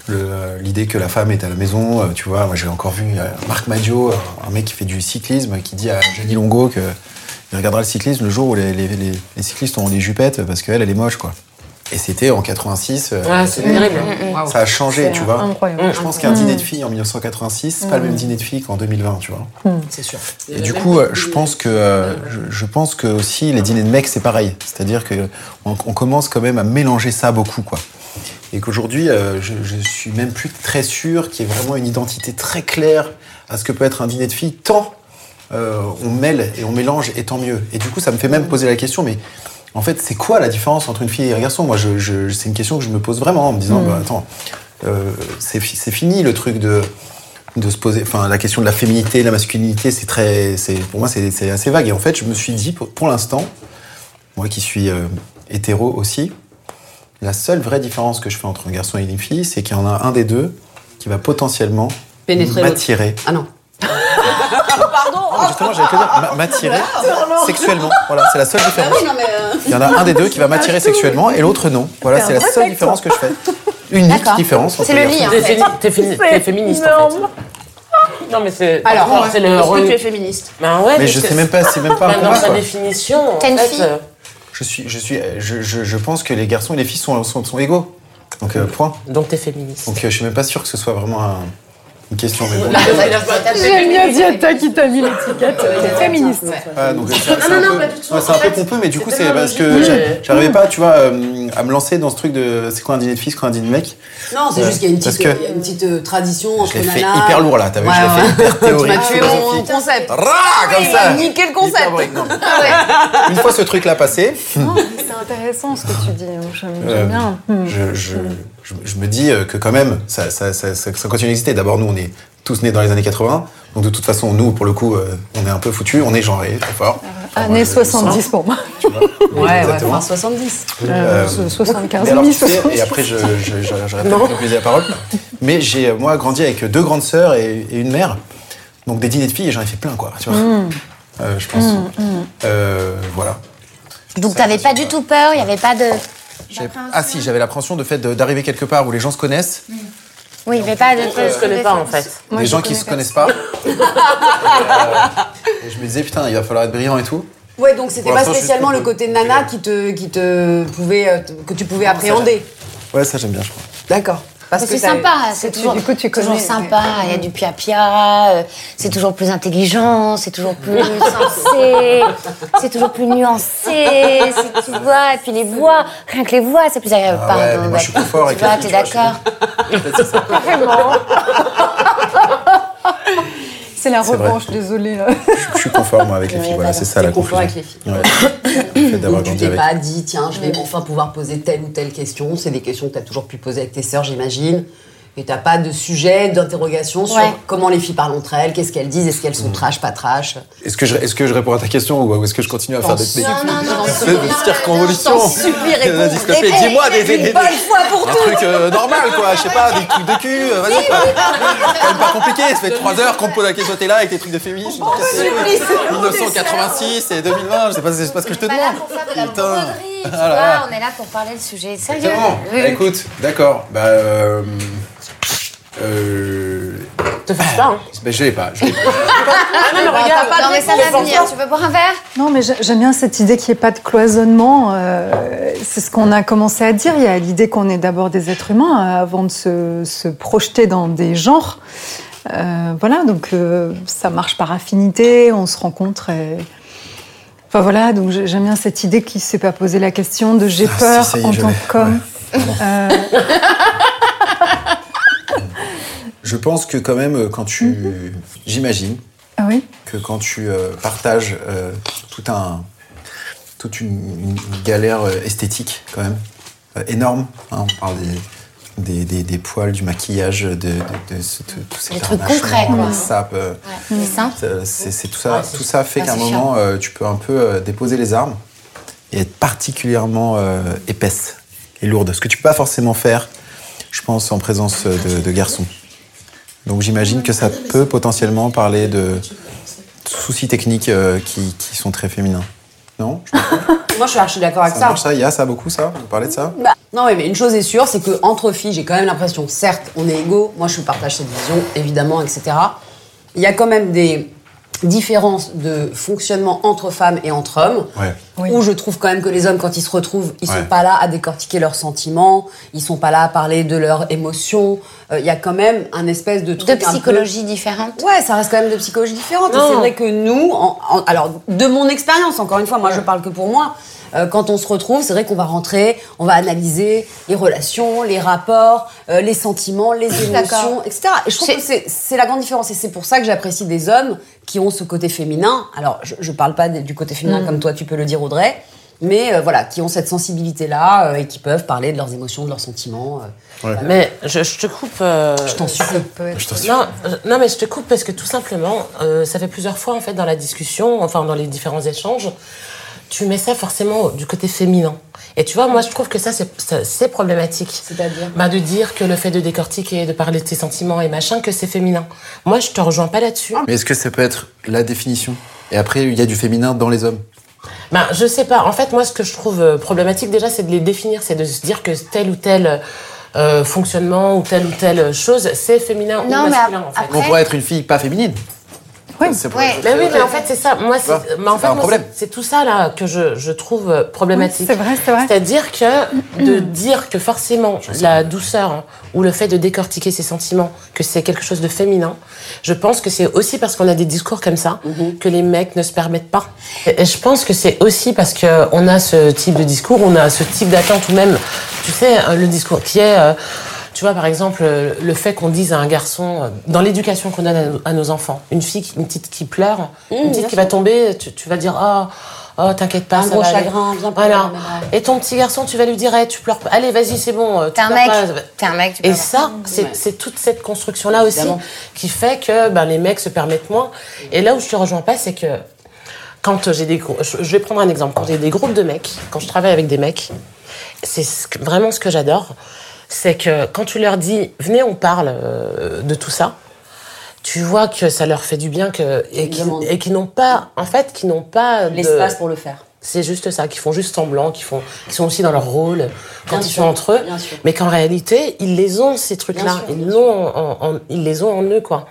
euh, l'idée que la femme est à la maison, tu vois, moi j'ai encore vu Marc Maggio, un mec qui fait du cyclisme, qui dit à Jenny Longo que il regardera le cyclisme le jour où les, les, les- les cyclistes auront des jupettes parce qu'elle, elle est moche, quoi. Et c'était en 86. euh, Ouais, c'est terrible. Waouh. ça a changé, tu vois. Incroyable. Je pense qu'un dîner de filles en 1986, c'est pas le même dîner de filles qu'en 2020, tu vois. C'est sûr. Et du coup, euh, je pense que euh, je, je pense que aussi les dîners de mecs c'est pareil. C'est-à-dire que on, on commence quand même à mélanger ça beaucoup, quoi. Et qu'aujourd'hui, euh, je, je suis même plus très sûr qu'il y ait vraiment une identité très claire à ce que peut être un dîner de filles, tant euh, on mêle et on mélange, et tant mieux. Et du coup, ça me fait même poser la question, mais en fait, c'est quoi la différence entre une fille et un garçon? Moi, je, je- c'est une question que je me pose vraiment en me disant, bah, attends, euh, c'est fi- c'est fini le truc de de se poser, enfin la question de la féminité, de la masculinité, c'est très, c'est pour moi c'est assez vague. Et en fait, je me suis dit pour, pour l'instant, moi qui suis euh, hétéro aussi, la seule vraie différence que je fais entre un garçon et une fille, c'est qu'il y en a un des deux qui va potentiellement m'attirer. Ah non. Ah, Justement, j'allais te dire, m'a- m'attirer sexuellement. Voilà, c'est la seule différence. non mais. euh, Il y en a un des deux qui va m'attirer sexuellement et l'autre non. Voilà, c'est la seule différence que je fais. Unique différence. C'est le lit. T'es fémi- t'es fémi- t'es féministe en fait. Non mais c'est. Alors, c'est le est-ce que tu es féministe Ben ouais. Mais je sais même pas, c'est même pas un Bah, dans sa définition. T'as une fille euh, Je suis, je suis, je, je, je pense que les garçons et les filles sont, sont, sont égaux. Donc euh, point. Donc t'es féministe. Donc euh, je suis même pas sûr que ce soit vraiment un- une question. Bon. J'aime bien Diata qui t'a mis l'étiquette euh, féministe. Ah, donc, c'est un, peu, ouais, c'est un peu pompeux, mais du coup, c'est parce que j'a- j'arrivais pas, tu vois, euh, à me lancer dans ce truc de c'est quoi un dîner de c'est quoi un dîner de mec? Non, c'est Euh, juste qu'il y a une petite, que- il y a une petite euh, tradition entre Je l'ai fait nanas. hyper lourd là, t'as vu, Ouais, je l'ai ouais. fait hyper Tu m'as théorique, tué mon concept. Rah, comme Il ça. a niqué le concept. Non. Une fois ce truc-là passé, Non, mais c'est intéressant ce que tu dis. hein, J'aime Euh, j'aime bien. Hmm. je, je, je, je me dis euh, que quand même, ça, ça, ça, ça, ça continue d'exister. D'abord, nous, on est tous nés dans les années 80. Donc, de toute façon, nous, pour le coup, euh, on est un peu foutus. On est genrés, très fort. Enfin, Années je- je le sens, 70 pour moi. tu vois. Ouais, ouais, Exactement. enfin 70. Euh, Euh, 75 Mais alors, 000, tu sais, 70. et après, je, je, je, j'arrête pas de monopoliser la parole. Mais j'ai, euh, moi, grandi avec deux grandes sœurs et, et une mère. Donc, des dîners de filles, et j'en ai fait plein, quoi. Tu vois. Euh, je pense. Euh, voilà. Donc t'avais pas du tout peur, il y avait pas de. Ah si, j'avais l'appréhension de fait d'arriver quelque part où les gens se connaissent, Oui, avait pas de. Je se connais pas en fait. Moi, des je gens qui se connaissent pas. et, euh, et je me disais putain, il va falloir être brillant et tout. Ouais, donc c'était pas spécialement le côté nana qui te, qui te pouvait, euh, que tu pouvais appréhender. Ouais, ça j'aime bien, je crois. D'accord. Parce Mais que c'est sympa, c'est toujours, du coup, tu toujours connais, sympa. Il y a du pia-pia, euh, c'est toujours plus intelligent, c'est toujours plus sensé, c'est toujours plus nuancé, tu vois. Et puis les voix, rien que les voix, c'est plus agréable. Ah ouais, Pardon, mais moi, je suis d'accord. plus fort avec Tu vois, t'es d'accord C'est la revanche, désolée. Je, je suis conforme moi, avec les filles. Voilà, c'est ça la confort avec les filles. Ouais. Fait d'avoir tu t'es pas dit, tiens, je vais enfin pouvoir poser telle ou telle question. C'est des questions que tu as toujours pu poser avec tes sœurs, j'imagine. Et t'as pas de sujet d'interrogation sur Ouais. comment les filles parlent entre elles, qu'est-ce qu'elles disent, est-ce qu'elles sont trash, pas trash. Est-ce que, je, est-ce que je réponds à ta question ou est-ce que je continue à faire des, des, Non, non, non. des, des circonvolutions dis-moi des, des, des- fois pour un truc euh, normal quoi, je sais pas, des trucs de cul, euh, vas-y quand même pas compliqué, ça fait 3 heures qu'on te pose la question, t'es là avec tes trucs de féminisme. Oh, supplie, c'est 1986 et 2020, je sais pas, c'est pas ce que je te demande. Putain. tu Ah là vois. là. On est là pour parler de sujets sérieux. Exactement. Oui, Bah, oui. écoute, d'accord. Bah, euh, euh, Te fâche pas, hein. je l'ai pas. Je l'ai pas. Non, mais regarde. Non, mais ça va venir. Tu veux boire un verre? Non, mais j'ai- j'aime bien cette idée qu'il n'y ait pas de cloisonnement. euh, c'est ce qu'on a commencé à dire. Il y a l'idée qu'on est d'abord des êtres humains euh, avant de se, se projeter dans des genres. Euh, voilà, donc euh, ça marche par affinité, on se rencontre et. Enfin voilà, donc j'ai- j'aime bien cette idée qui ne s'est pas posé la question de j'ai Ah, peur en tant qu'homme. Euh, Je pense que quand même, euh, quand tu, j'imagine ah oui que quand tu euh, partages euh, tout un, toute une, galère esthétique quand même euh, énorme. hein, on parle des, des, des, des poils, du maquillage, de, de, de ce- de- tous ces Des trucs concrets, quoi. sapes. euh, Ça, C'est tout ça, Ouais, tout ça fait qu'à un moment, euh, tu peux un peu euh, déposer les armes et être particulièrement euh, épaisse et lourde. Ce que tu peux pas forcément faire, je pense, en présence de, de garçons. Donc j'imagine que ça peut potentiellement parler de soucis techniques euh, qui, qui sont très féminins. Non? Moi, je suis archi d'accord avec Ça Il y a ça beaucoup ça? Vous parlez de ça? Bah, non, oui, mais une chose est sûre, c'est que entre filles, j'ai quand même l'impression, certes, on est égaux, moi je partage cette vision, évidemment, etc. Il y a quand même des différences de fonctionnement entre femmes et entre hommes. Ouais. Oui. où je trouve quand même que les hommes, quand ils se retrouvent, ils Ouais. sont pas là à décortiquer leurs sentiments, ils sont pas là à parler de leurs émotions. Euh, Il y a quand même un espèce de truc De un peu- psychologie différente. Ouais, ça reste quand même de psychologie différente. C'est vrai que nous, en- en- alors de mon expérience, encore une fois, moi je parle que pour moi. euh, quand on se retrouve, c'est vrai qu'on va rentrer, on va analyser les relations, les rapports, euh, les sentiments, les émotions, etc. Et je trouve que c'est la grande différence. Et c'est pour ça que j'apprécie des hommes qui ont ce côté féminin. Alors, je, je parle pas du côté féminin comme toi, tu peux le dire, Mais euh, voilà, qui ont cette sensibilité-là euh, et qui peuvent parler de leurs émotions, de leurs sentiments. euh. Mais je, je te coupe. euh, Je t'en supplie. Être- Non, non, mais je te coupe parce que tout simplement, euh, ça fait plusieurs fois en fait dans la discussion, enfin dans les différents échanges, tu mets ça forcément du côté féminin. Et tu vois, moi je trouve que ça c'est- ça, c'est problématique. C'est-à-dire bah, de dire que le fait de décortiquer, de parler de tes sentiments et machin, que c'est féminin. Moi je te rejoins pas là-dessus. Mais est-ce que ça peut être la définition? Et après, il y a du féminin dans les hommes? Ben, je sais pas. En fait, moi, ce que je trouve euh, problématique déjà, c'est de les définir, c'est de se dire que tel ou tel euh, fonctionnement ou telle ou telle chose, c'est féminin Non, ou mais masculin, en fait. après- On pourrait être une fille pas féminine. Oui. C'est pour- Ouais. Mais oui, mais en fait, c'est ça. Moi, c'est, mais en fait, c'est- tout ça là que je, je trouve euh, problématique. Oui, c'est vrai, c'est vrai. C'est-à-dire que de dire que forcément la douceur hein, ou le fait de décortiquer ses sentiments, que c'est quelque chose de féminin, je pense que c'est aussi parce qu'on a des discours comme ça que les mecs ne se permettent pas. Et, et je pense que c'est aussi parce que on a ce type de discours, on a ce type d'attente ou même, tu sais, euh, le discours qui est euh, tu vois, par exemple, euh, le fait qu'on dise à un garçon, euh, dans l'éducation qu'on donne à nos, enfants, une fille, qui- une petite qui pleure, une petite qui va tomber, tu, tu vas dire, oh, oh t'inquiète pas, Un ça gros va aller. chagrin, viens pleurer, Voilà. maman. Et ton petit garçon, tu vas lui dire, Eh, tu pleures pas. Allez, vas-y, c'est bon. euh, tu T'es un mec. pas. T'es un mec, tu Et peux ça, c'est Ouais. c'est toute cette construction-là aussi qui fait que ben, les mecs se permettent moins. Et là où je te rejoins pas, c'est que quand j'ai des je vais prendre un exemple. Quand j'ai des groupes de mecs, quand je travaille avec des mecs, c'est vraiment ce que j'adore, c'est que quand tu leur dis venez, on parle euh, de tout ça, tu vois que ça leur fait du bien que et qu'ils n'ont pas, en fait, qu'ils n'ont pas de- L'espace pour le faire. c'est juste ça, qu'ils font juste semblant, qu'ils font, sont aussi dans leur rôle quand Bien ils sûr, sont entre eux, mais qu'en réalité ils les ont ces trucs-là, ils l'ont, ils les ont en eux quoi.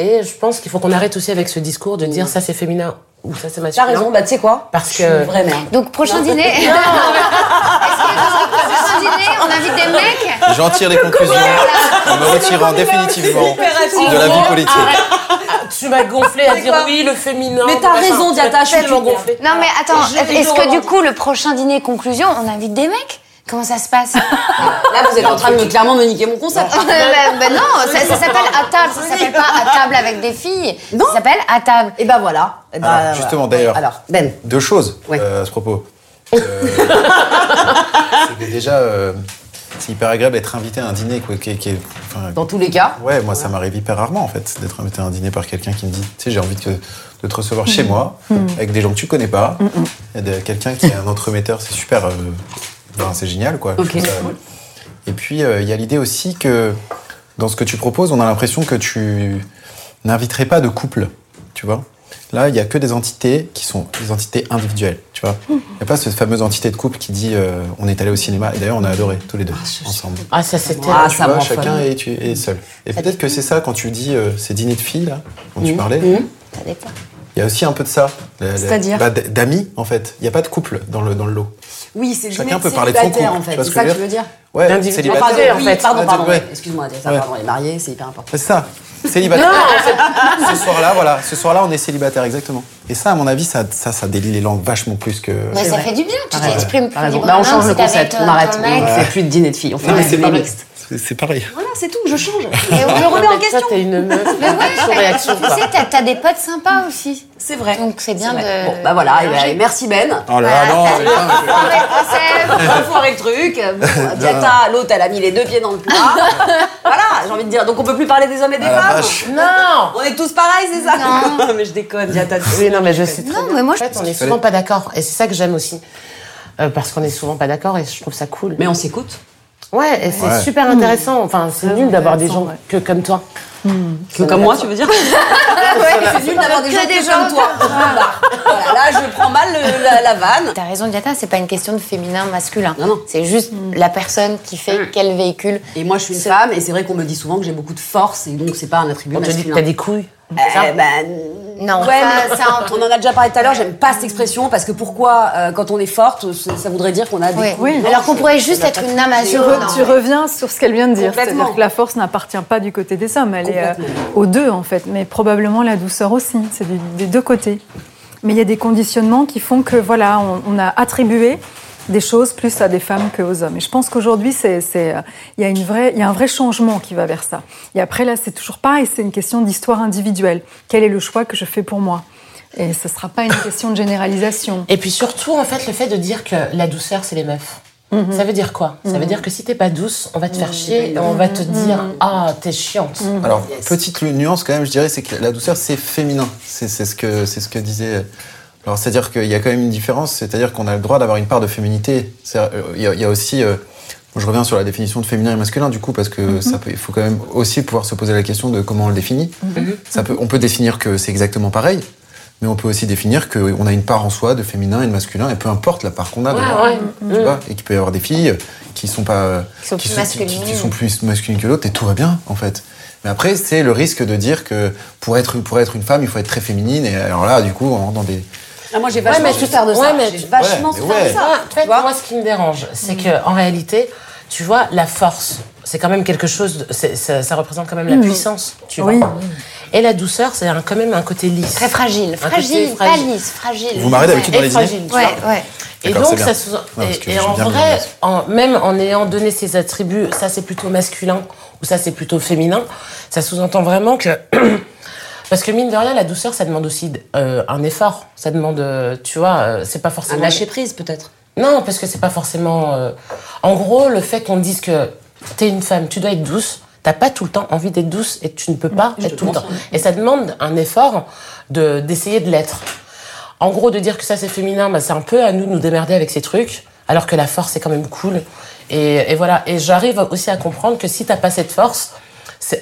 Et je pense qu'il faut qu'on arrête aussi avec ce discours de dire ça c'est féminin ou ça c'est T'as masculin. raison, bah tu sais quoi Parce que- merde. Donc, prochain dîner. Est-ce que prochain dîner, on invite des mecs J'en tire les conclusions en me retirant définitivement de la vie politique. Tu m'as gonflé à dire oui le féminin. Mais t'as raison, Diata, je suis tellement une gonflé. Non, mais attends, est-ce que du coup, le prochain dîner conclusion, on invite des mecs? Comment ça se passe? Là, vous êtes en train de me, clairement me niquer mon concept. Ben ben non, ça, ça s'appelle à table, ça s'appelle pas à table avec des filles. Non. Ça s'appelle à table. Et ben voilà. Et ben, Alors, voilà. justement, d'ailleurs. Alors, Ben. Deux choses Ouais. euh, à ce propos. Euh, c'est déjà, euh, c'est hyper agréable d'être invité à un dîner. Quoi, qui, est- qui est- enfin, Dans tous les cas. Ouais, moi, ça m'arrive hyper rarement, en fait, d'être invité à un dîner par quelqu'un qui me dit, tu sais, j'ai envie de, de te recevoir chez moi, avec des gens que tu connais pas, de quelqu'un qui est un entremetteur, c'est super, euh, ben, c'est génial, quoi. Ça- Et puis, euh, il y a l'idée aussi que, dans ce que tu proposes, on a l'impression que tu n'inviterais pas de couple, tu vois. Là, il y a que des entités qui sont des entités individuelles, tu vois. Il n'y a pas cette fameuse entité de couple qui dit euh, on est allé au cinéma, et d'ailleurs, on a adoré, tous les deux, ensemble. Ah ça c'était. Ah, ça vois, chacun est, tu seul. Et peut-être que c'est ça quand tu dis euh, ces dîners de filles là, dont tu parlais. Ça dépend. Il y a aussi un peu de ça. C'est-à-dire bah, D'amis en fait. Il n'y a pas de couple dans le, dans le lot. Oui, c'est Chacun peut parler de son célibataire, couple, en fait. C'est ce ça que je tu veux dire Ouais, Ah, célibataire. pardon, en oui, fait. pardon, pardon. ouais. Excuse-moi, ça, Ouais. pardon, les mariés, c'est hyper important. C'est ça. Célibataire. ce soir-là, voilà. Ce soir-là, on est célibataire, exactement. Et ça, à mon avis, ça, ça, ça délie les langues vachement plus que. Mais ça vrai. fait du bien, tu t'exprimes plus. Bah, on change le concept, on arrête. On mec. fait plus de dîner de filles, on fait Non, des mixtes. C'est- pareil. Voilà, c'est tout, je change. Et Je on le remets en Toi question. t'es une meuf. Mais ouais, réaction tu sais, t'as- t'as des potes sympas aussi. C'est vrai. Donc c'est bien C'est vrai. de. Bon, bah voilà, et bah, mélanger. merci Ben. Oh là là, non. Foiré le truc. Bon, Diata, l'autre, elle a mis les deux pieds dans le plat. voilà, j'ai envie de dire. Donc on peut plus parler des hommes et des Ah femmes. Non. On est tous pareils, c'est ça Non. mais je déconne, Diata. Oui, non, mais je sais très Non, mais moi, en fait, on est souvent pas d'accord. Et c'est ça que j'aime aussi. Euh, parce qu'on est souvent pas d'accord et je trouve ça cool. Mais on s'écoute. Ouais, et c'est Ouais. super intéressant. Enfin, c'est nul d'avoir des gens ouais. que comme toi. Que comme moi, tu veux dire C'est nul d'avoir des gens des que gens. comme toi. Voilà. Voilà, là, je prends mal le- la, la vanne. T'as raison, Diata, c'est pas une question de féminin, masculin. Non, non. C'est juste la personne qui fait quel véhicule. Et moi, je suis une femme, et c'est vrai qu'on me dit souvent que j'ai beaucoup de force, et donc c'est pas un attribut On te dit que masculin. t'as des couilles. Ben, Non, Ouais, ça, on- en a déjà parlé tout à l'heure, j'aime pas cette expression parce que pourquoi, euh, quand on est forte, ça ça voudrait dire qu'on a des. Oui. coups de Alors qu'on pourrait juste être une Tu, zéro. re- tu reviens sur ce qu'elle vient de dire, c'est-à-dire que la force n'appartient pas du côté des hommes, elle est euh, aux deux en fait, mais probablement la douceur aussi, c'est des deux côtés. Mais il y a des conditionnements qui font que voilà, on, on a attribué des choses plus à des femmes qu'aux hommes. Et je pense qu'aujourd'hui, c'est, c'est, euh, il y a une vraie, il y a un vrai changement qui va vers ça. Et après là, c'est toujours pareil, c'est une question d'histoire individuelle. Quel est le choix que je fais pour moi? Et ce sera pas une question de généralisation. Et puis surtout, en fait, le fait de dire que la douceur, c'est les meufs. Mhm. Ça veut dire quoi? Ça veut dire que si t'es pas douce, on va te faire chier et on va te dire Ah, t'es chiante. Alors, petite nuance quand même, je dirais, c'est que la douceur, c'est féminin. C'est c'est ce, que, c'est ce que disait. Alors, c'est-à-dire qu'il y a quand même une différence, c'est-à-dire qu'on a le droit d'avoir une part de féminité. Euh, Il y, a- il y a aussi. euh, je reviens sur la définition de féminin et masculin, du coup, parce que ça peut, il faut quand même aussi pouvoir se poser la question de comment on le définit. Ça peut, on peut définir que c'est exactement pareil, mais on peut aussi définir qu'on a une part en soi de féminin et de masculin, et peu importe la part qu'on a ouais. Tu vois, et qu'il peut y avoir des filles qui sont pas Qui sont plus masculines. qui, qui sont plus masculines que l'autre et tout va bien en fait. Mais après c'est le risque de dire que pour être pour être une femme il faut être très féminine et alors là du coup on rentre dans des Ah, moi, j'ai vachement mais souffert de ça. ouais, mais j'ai vachement ouais, souffert ouais. de ça. En fait, tu vois moi, ce qui me dérange, c'est que en réalité, tu vois, la force, c'est quand même quelque chose. de- ça, ça représente quand même la puissance, tu Oui. vois. Et la douceur, c'est quand même un côté lisse. Très fragile. Fragile, pas lisse, fragile. Vous marrez d'habitude dans les fragile, tu Ouais, ouais. Et donc, ça sous Ouais, que et, en vrai, en, même en ayant donné ces attributs, ça c'est plutôt masculin ou ça c'est plutôt féminin, ça sous-entend vraiment que. Parce que mine de rien, la douceur, ça demande aussi euh, un effort. Ça demande, euh, tu vois, euh, c'est pas Un forcément. lâcher prise, peut-être. Non, parce que c'est pas forcément. euh, En gros, le fait qu'on dise que t'es une femme, tu dois être douce, t'as pas tout le temps envie d'être douce et tu ne peux pas être tout le temps. Et ça demande un effort de d'essayer de l'être. En gros, de dire que ça c'est féminin, bah, c'est un peu à nous de nous démerder avec ces trucs, alors que la force c'est quand même cool. Et, et voilà. Et j'arrive aussi à comprendre que si t'as pas cette force,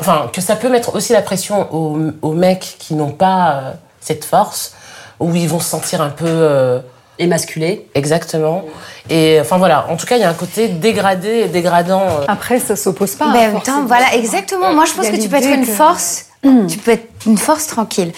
enfin que ça peut mettre aussi la pression aux, aux mecs qui n'ont pas euh, cette force, où ils vont se sentir un peu euh, Émasculé. Exactement. Et enfin voilà, en tout cas, il y a un côté dégradé et dégradant. euh. Après, ça s'oppose pas. Mais en même force temps, voilà, exactement. Moi, je pense que tu peux être une que- force. Tu peux être une force tranquille.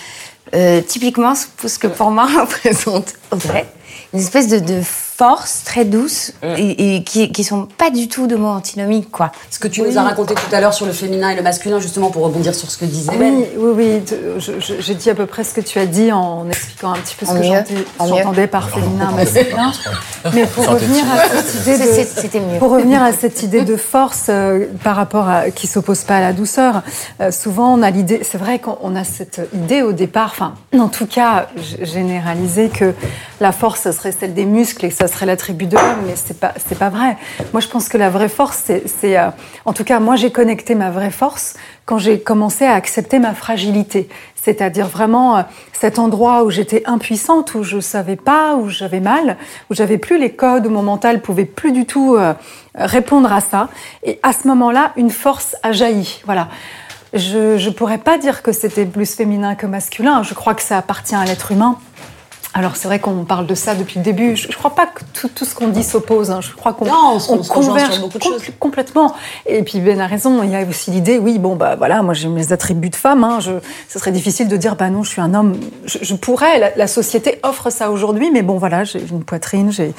Euh, typiquement, ce que pour moi représente Audrey, une espèce de, de force très douce et, et qui, qui sont pas du tout de mots antinomiques, quoi. Ce que tu nous as raconté tout à l'heure sur le féminin et le masculin, justement pour rebondir sur ce que disait Ben. Oui, oui, oui. J'ai dit à peu près ce que tu as dit en expliquant un petit peu ce En que j'entendais- par féminin, masculin. Mais pour revenir à cette idée de, c'est- C'était mieux. pour revenir à cette idée de force euh, par rapport à qui s'oppose pas à la douceur, euh, souvent on a l'idée, c'est vrai qu'on on a cette idée au départ, enfin en tout cas généralisée que la force serait celle des muscles et que ça serait l'attribut de l'homme, mais c'est pas pas vrai. Moi je pense que la vraie force c'est, c'est, euh, en tout cas moi j'ai connecté ma vraie force quand j'ai commencé à accepter ma fragilité, c'est-à-dire vraiment euh, cet endroit où j'étais impuissante, où je savais pas, où j'avais mal, où j'avais plus les codes, où mon mental pouvait plus du tout euh, répondre à ça. Et à ce moment-là, une force a jailli. Voilà. Je ne pourrais pas dire que c'était plus féminin que masculin. Je crois que ça appartient à l'être humain. Alors c'est vrai qu'on parle de ça depuis le début. Je ne crois pas que tout, tout ce qu'on dit s'oppose. hein. Je crois qu'on Non, on se- on se rejoint sur beaucoup de choses. complètement. Et puis Ben a raison. Il y a aussi l'idée, oui, bon bah voilà, moi j'ai mes attributs de femme. Hein, je, ce serait difficile de dire, bah non, je suis un homme. Je, je pourrais. La, la société offre ça aujourd'hui, mais bon voilà, j'ai une poitrine, j'ai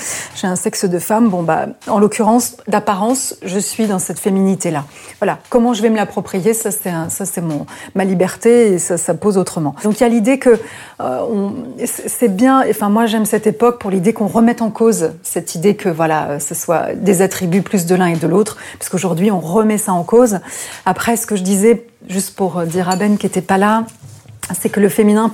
un sexe de femme. Bon bah, en l'occurrence, d'apparence, je suis dans cette féminité là. Voilà. Comment je vais me l'approprier, ça c'est ça c'est mon ma liberté et ça ça pose autrement. Donc il y a l'idée que euh, c'est bien. Enfin moi j'aime cette époque pour l'idée qu'on remette en cause cette idée que voilà, euh, ce soit des attributs plus de l'un et de l'autre, parce qu'aujourd'hui on remet ça en cause. Après, ce que je disais, juste pour euh, dire à Ben qui était pas là, c'est que le féminin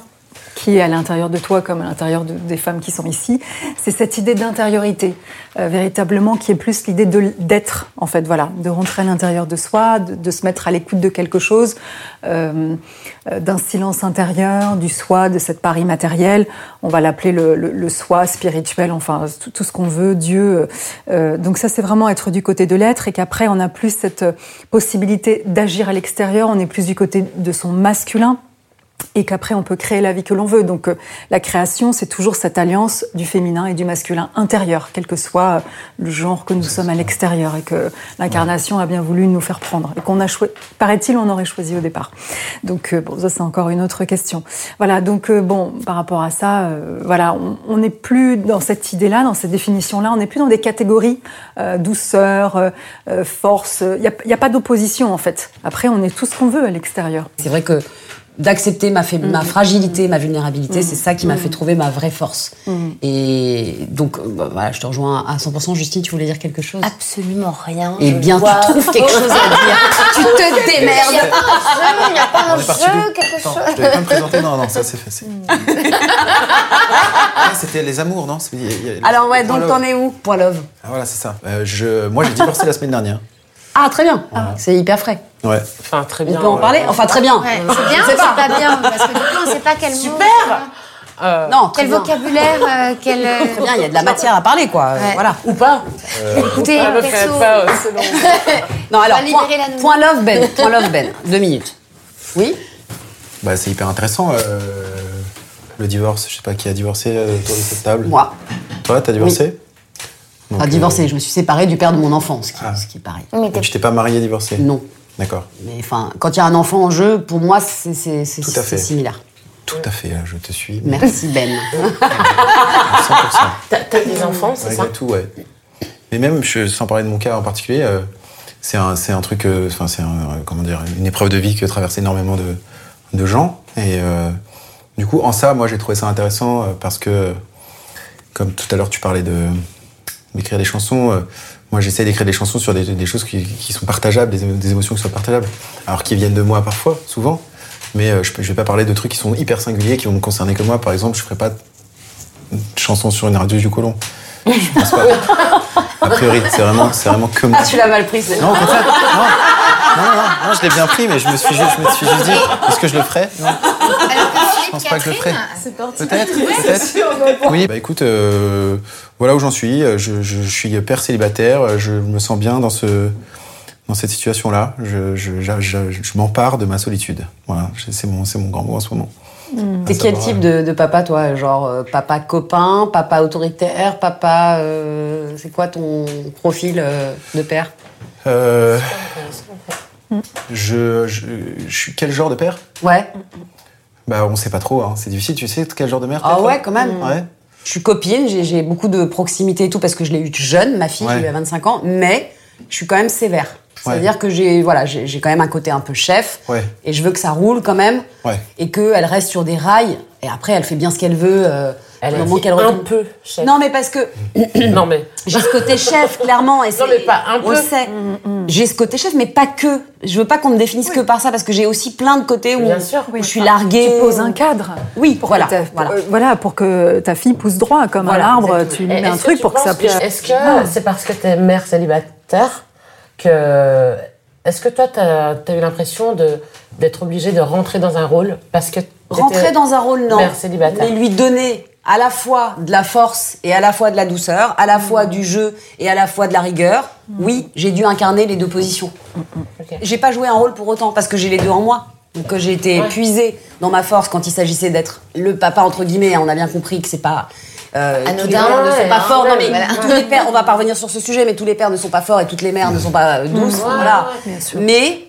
qui est à l'intérieur de toi comme à l'intérieur de- des femmes qui sont ici, c'est cette idée d'intériorité, euh, véritablement, qui est plus l'idée d'être, en fait, voilà, de rentrer à l'intérieur de soi, de, de se mettre à l'écoute de quelque chose, euh, euh, d'un silence intérieur, du soi, de cette part immatérielle. On va l'appeler le, le- le soi spirituel, enfin, tout, tout ce qu'on veut, Dieu. Euh, donc ça, c'est vraiment être du côté de l'être et qu'après, on a plus cette euh, possibilité d'agir à l'extérieur, on est plus du côté de son masculin et qu'après on peut créer la vie que l'on veut. Donc euh, la création, c'est toujours cette alliance du féminin et du masculin intérieur, quel que soit euh, le genre que nous sommes à l'extérieur et que l'incarnation a bien voulu nous faire prendre et qu'on a choisi, paraît-il, on aurait choisi au départ. Donc euh, bon, ça c'est encore une autre question. Voilà, donc bon, par rapport à ça, voilà, on n'est plus dans cette idée-là, dans cette définition-là, on n'est plus dans des catégories douceur, force. Il n'y a, pas d'opposition en fait. Après, on est tout ce qu'on veut à l'extérieur. C'est vrai que d'accepter ma, ma mm. fragilité, ma vulnérabilité, c'est ça qui m'a mm. fait trouver ma vraie force. Mm. Et donc, bah, voilà, je te rejoins à 100%. Justine, tu voulais dire quelque chose? Absolument rien. Eh bien, tu trouves quelque chose à dire. tu te démerdes. Il n'y a pas un jeu, quelque chose. Je devais pas me présenter. Non, non, ça c'est fait. Ah, C'était les amours, non? Alors ouais, donc t'en es où? Point love. Ah, voilà, c'est ça. Euh, je, moi, j'ai divorcé la semaine dernière. Ah, très bien. C'est hyper frais. Ouais. Enfin, très bien. On peut en parler Enfin, très bien. c'est bien c'est pas. bien Parce que du coup, on sait pas quel Super mot, euh, non, quel vocabulaire, euh, quel. Euh, très bien, il y a de la matière à parler, quoi. Voilà. Ou pas. Écoutez, perso. Pas, non, alors, point, point, love Ben. Point love Ben. Deux minutes. Oui bah, C'est hyper intéressant. le divorce, je sais pas qui a divorcé autour de cette table. Moi. Toi, t'as divorcé donc, enfin, divorcé, je me suis séparée du père de mon enfant, ce qui, ah. ce qui est pareil. Mais tu t'es pas mariée divorcée Non. D'accord. Mais enfin, quand il y a un enfant en jeu, pour moi, c'est similaire. Tout à fait, je te suis. Merci Ben. 100%. T'as des enfants, c'est ça tout, ouais. Mais même, je, sans parler de mon cas en particulier, euh, c'est un, un, truc, euh, enfin, c'est comment dire, une épreuve de vie que traversent énormément de, de gens. Et euh, du coup, en ça, moi, j'ai trouvé ça intéressant parce que, comme tout à l'heure, tu parlais de d'écrire des chansons. Moi, j'essaie d'écrire des chansons sur des, choses qui, sont partageables, des, émotions qui sont partageables. Alors, qui viennent de moi parfois, souvent. Mais euh, je ne vais pas parler de trucs qui sont hyper singuliers, qui vont me concerner que moi. Par exemple, je ne ferai pas de chanson sur une radio du colon. Je pense pas. A priori, c'est vraiment, c'est vraiment que moi. Ah, tu l'as mal pris, c'est Non, en fait, non. Non, non, non, je l'ai bien pris, mais je me suis, je me suis juste dit, est-ce que je le ferais Non. Je pense pas que je le ferais. Peut-être, peut-être. Oui, bah écoute, euh, voilà où j'en suis. Je, je, suis père célibataire. Je me sens bien dans ce dans cette situation-là. Je, je, je m'empare de ma solitude. Voilà, c'est mon, c'est mon grand mot en ce moment. Mmh. T'es quel type de, de, papa, toi? Genre euh, papa copain, papa autoritaire, papa. Euh, c'est quoi ton profil euh, de père? Euh, je, je, je, suis quel genre de père? Ouais. Bah, on sait pas trop. Hein. C'est difficile. Tu sais quel genre de mère Ah ouais, quand même. Ouais. Je suis copine, j'ai beaucoup de proximité et tout parce que je l'ai eu jeune, ma fille, ouais. a 25 ans, mais je suis quand même sévère. C'est-à-dire que j'ai voilà, j'ai quand même un côté un peu chef et je veux que ça roule quand même et qu'elle reste sur des rails et après elle fait bien ce qu'elle veut. Euh, elle moment qu'elle un peu chef. Non mais parce que non mais j'ai ce côté chef clairement et non mais pas un peu. On sait. Mm, mm. J'ai ce côté chef mais pas que. Je veux pas qu'on me définisse que par ça parce que j'ai aussi plein de côtés où, je suis larguée. Tu poses un cadre. Oui, pour voilà, voilà. Euh, voilà. pour que ta fille pousse droit comme un arbre. Tu mets un truc pour que ça. Est-ce que c'est parce que tu es mère célibataire que. Est-ce que toi, tu as, eu l'impression d'être obligé de rentrer dans un rôle parce que Rentrer dans un rôle, non. Mère célibataire? Mais lui donner à la fois de la force et à la fois de la douceur, à la fois du jeu et à la fois de la rigueur. Oui, j'ai dû incarner les deux positions. J'ai pas joué un rôle pour autant parce que j'ai les deux en moi. Donc j'ai été épuisée dans ma force quand il s'agissait d'être le papa entre guillemets. On a bien compris que c'est pas euh, pères ne sont pas forts. Non, mais tous les pères, on va pas revenir sur ce sujet, mais tous les pères ne sont pas forts et toutes les mères ne sont pas euh, douces. voilà. Mais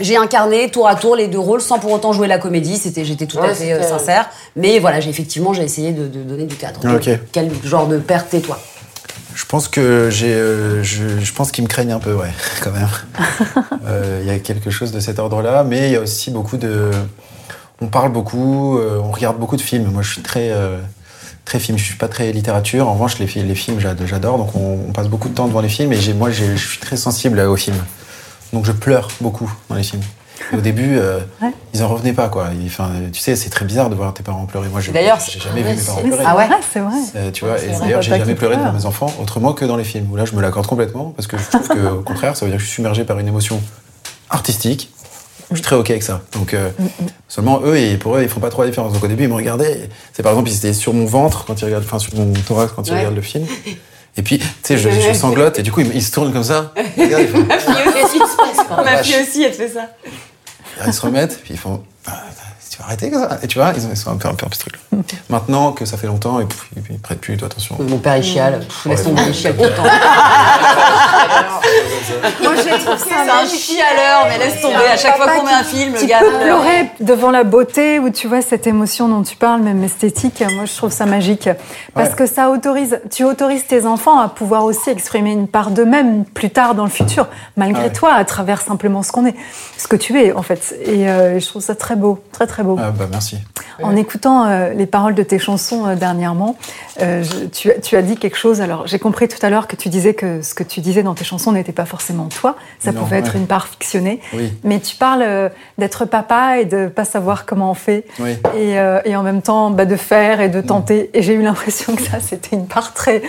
j'ai incarné tour à tour les deux rôles sans pour autant jouer la comédie. C'était, j'étais tout à fait euh, sincère. Mais voilà, j'ai effectivement, j'ai essayé de, donner du cadre. Quel genre de père t'es-toi je pense que j'ai, euh, je, je, pense qu'ils me craignent un peu, ouais, quand même. Il y a quelque chose de cet ordre-là, mais il y a aussi beaucoup de, on parle beaucoup, on regarde beaucoup de films. Moi, je suis très très film. Je suis pas très littérature. En revanche, les, les films, j'adore. Donc, on, passe beaucoup de temps devant les films. Et moi, je suis très sensible aux films. Donc, je pleure beaucoup dans les films. au début, euh, ils en revenaient pas, quoi. Enfin, tu sais, c'est très bizarre de voir tes parents pleurer. Moi, j'ai jamais vu mes parents pleurer. Ah ouais, c'est vrai. Euh, tu vois, et d'ailleurs, j'ai jamais pleuré devant mes enfants autrement que dans les films. Où là, je me l'accorde complètement parce que je trouve qu'au contraire, ça veut dire que je suis submergé par une émotion artistique je suis très OK avec ça. Donc, euh, seulement eux, et pour eux, ils font pas trop la différence. Donc, au début, ils me regardaient. C'est par exemple, ils étaient sur mon ventre quand ils regardent, enfin, sur mon thorax quand ils regardent le film. Et puis, tu sais, je, je, sanglote et du coup, ils, se tournent comme ça. Regarde, ils font, Ma fille aussi, elle fait ça. Ils se remettent, puis ils font. Tu vas arrêter comme ça. Et tu vois, ils, ont, ils sont un peu, un peu, un peu ce truc. Maintenant que ça fait longtemps, et puis, ils prêtent plus tout attention. Mon père, il chiale. Pff, Laisse tomber, il chiale tout le temps. Moi, je trouve C'est un chialeur, mais laisse tomber. À chaque fois qu'on met un film, le Tu gars. peux pleure. pleurer devant la beauté ou tu vois cette émotion dont tu parles, même esthétique. Moi, je trouve ça magique parce que ça autorise. Tu autorises tes enfants à pouvoir aussi exprimer une part d'eux-mêmes plus tard dans le futur, malgré toi, à travers simplement ce qu'on est, ce que tu es en fait. Et euh, je trouve ça très beau, très très beau. Ah bah merci. En écoutant euh, les paroles de tes chansons euh, dernièrement, euh, je- tu, as- tu as dit quelque chose. Alors, j'ai compris tout à l'heure que tu disais que ce que tu disais dans tes chansons n'était pas forcément toi. Ça Non, pouvait être une part fictionnée. Oui. Mais tu parles euh, d'être papa et de pas savoir comment on fait. Oui. Et, euh, et en même temps, bah, de faire et de tenter. Et j'ai eu l'impression que ça, c'était une part très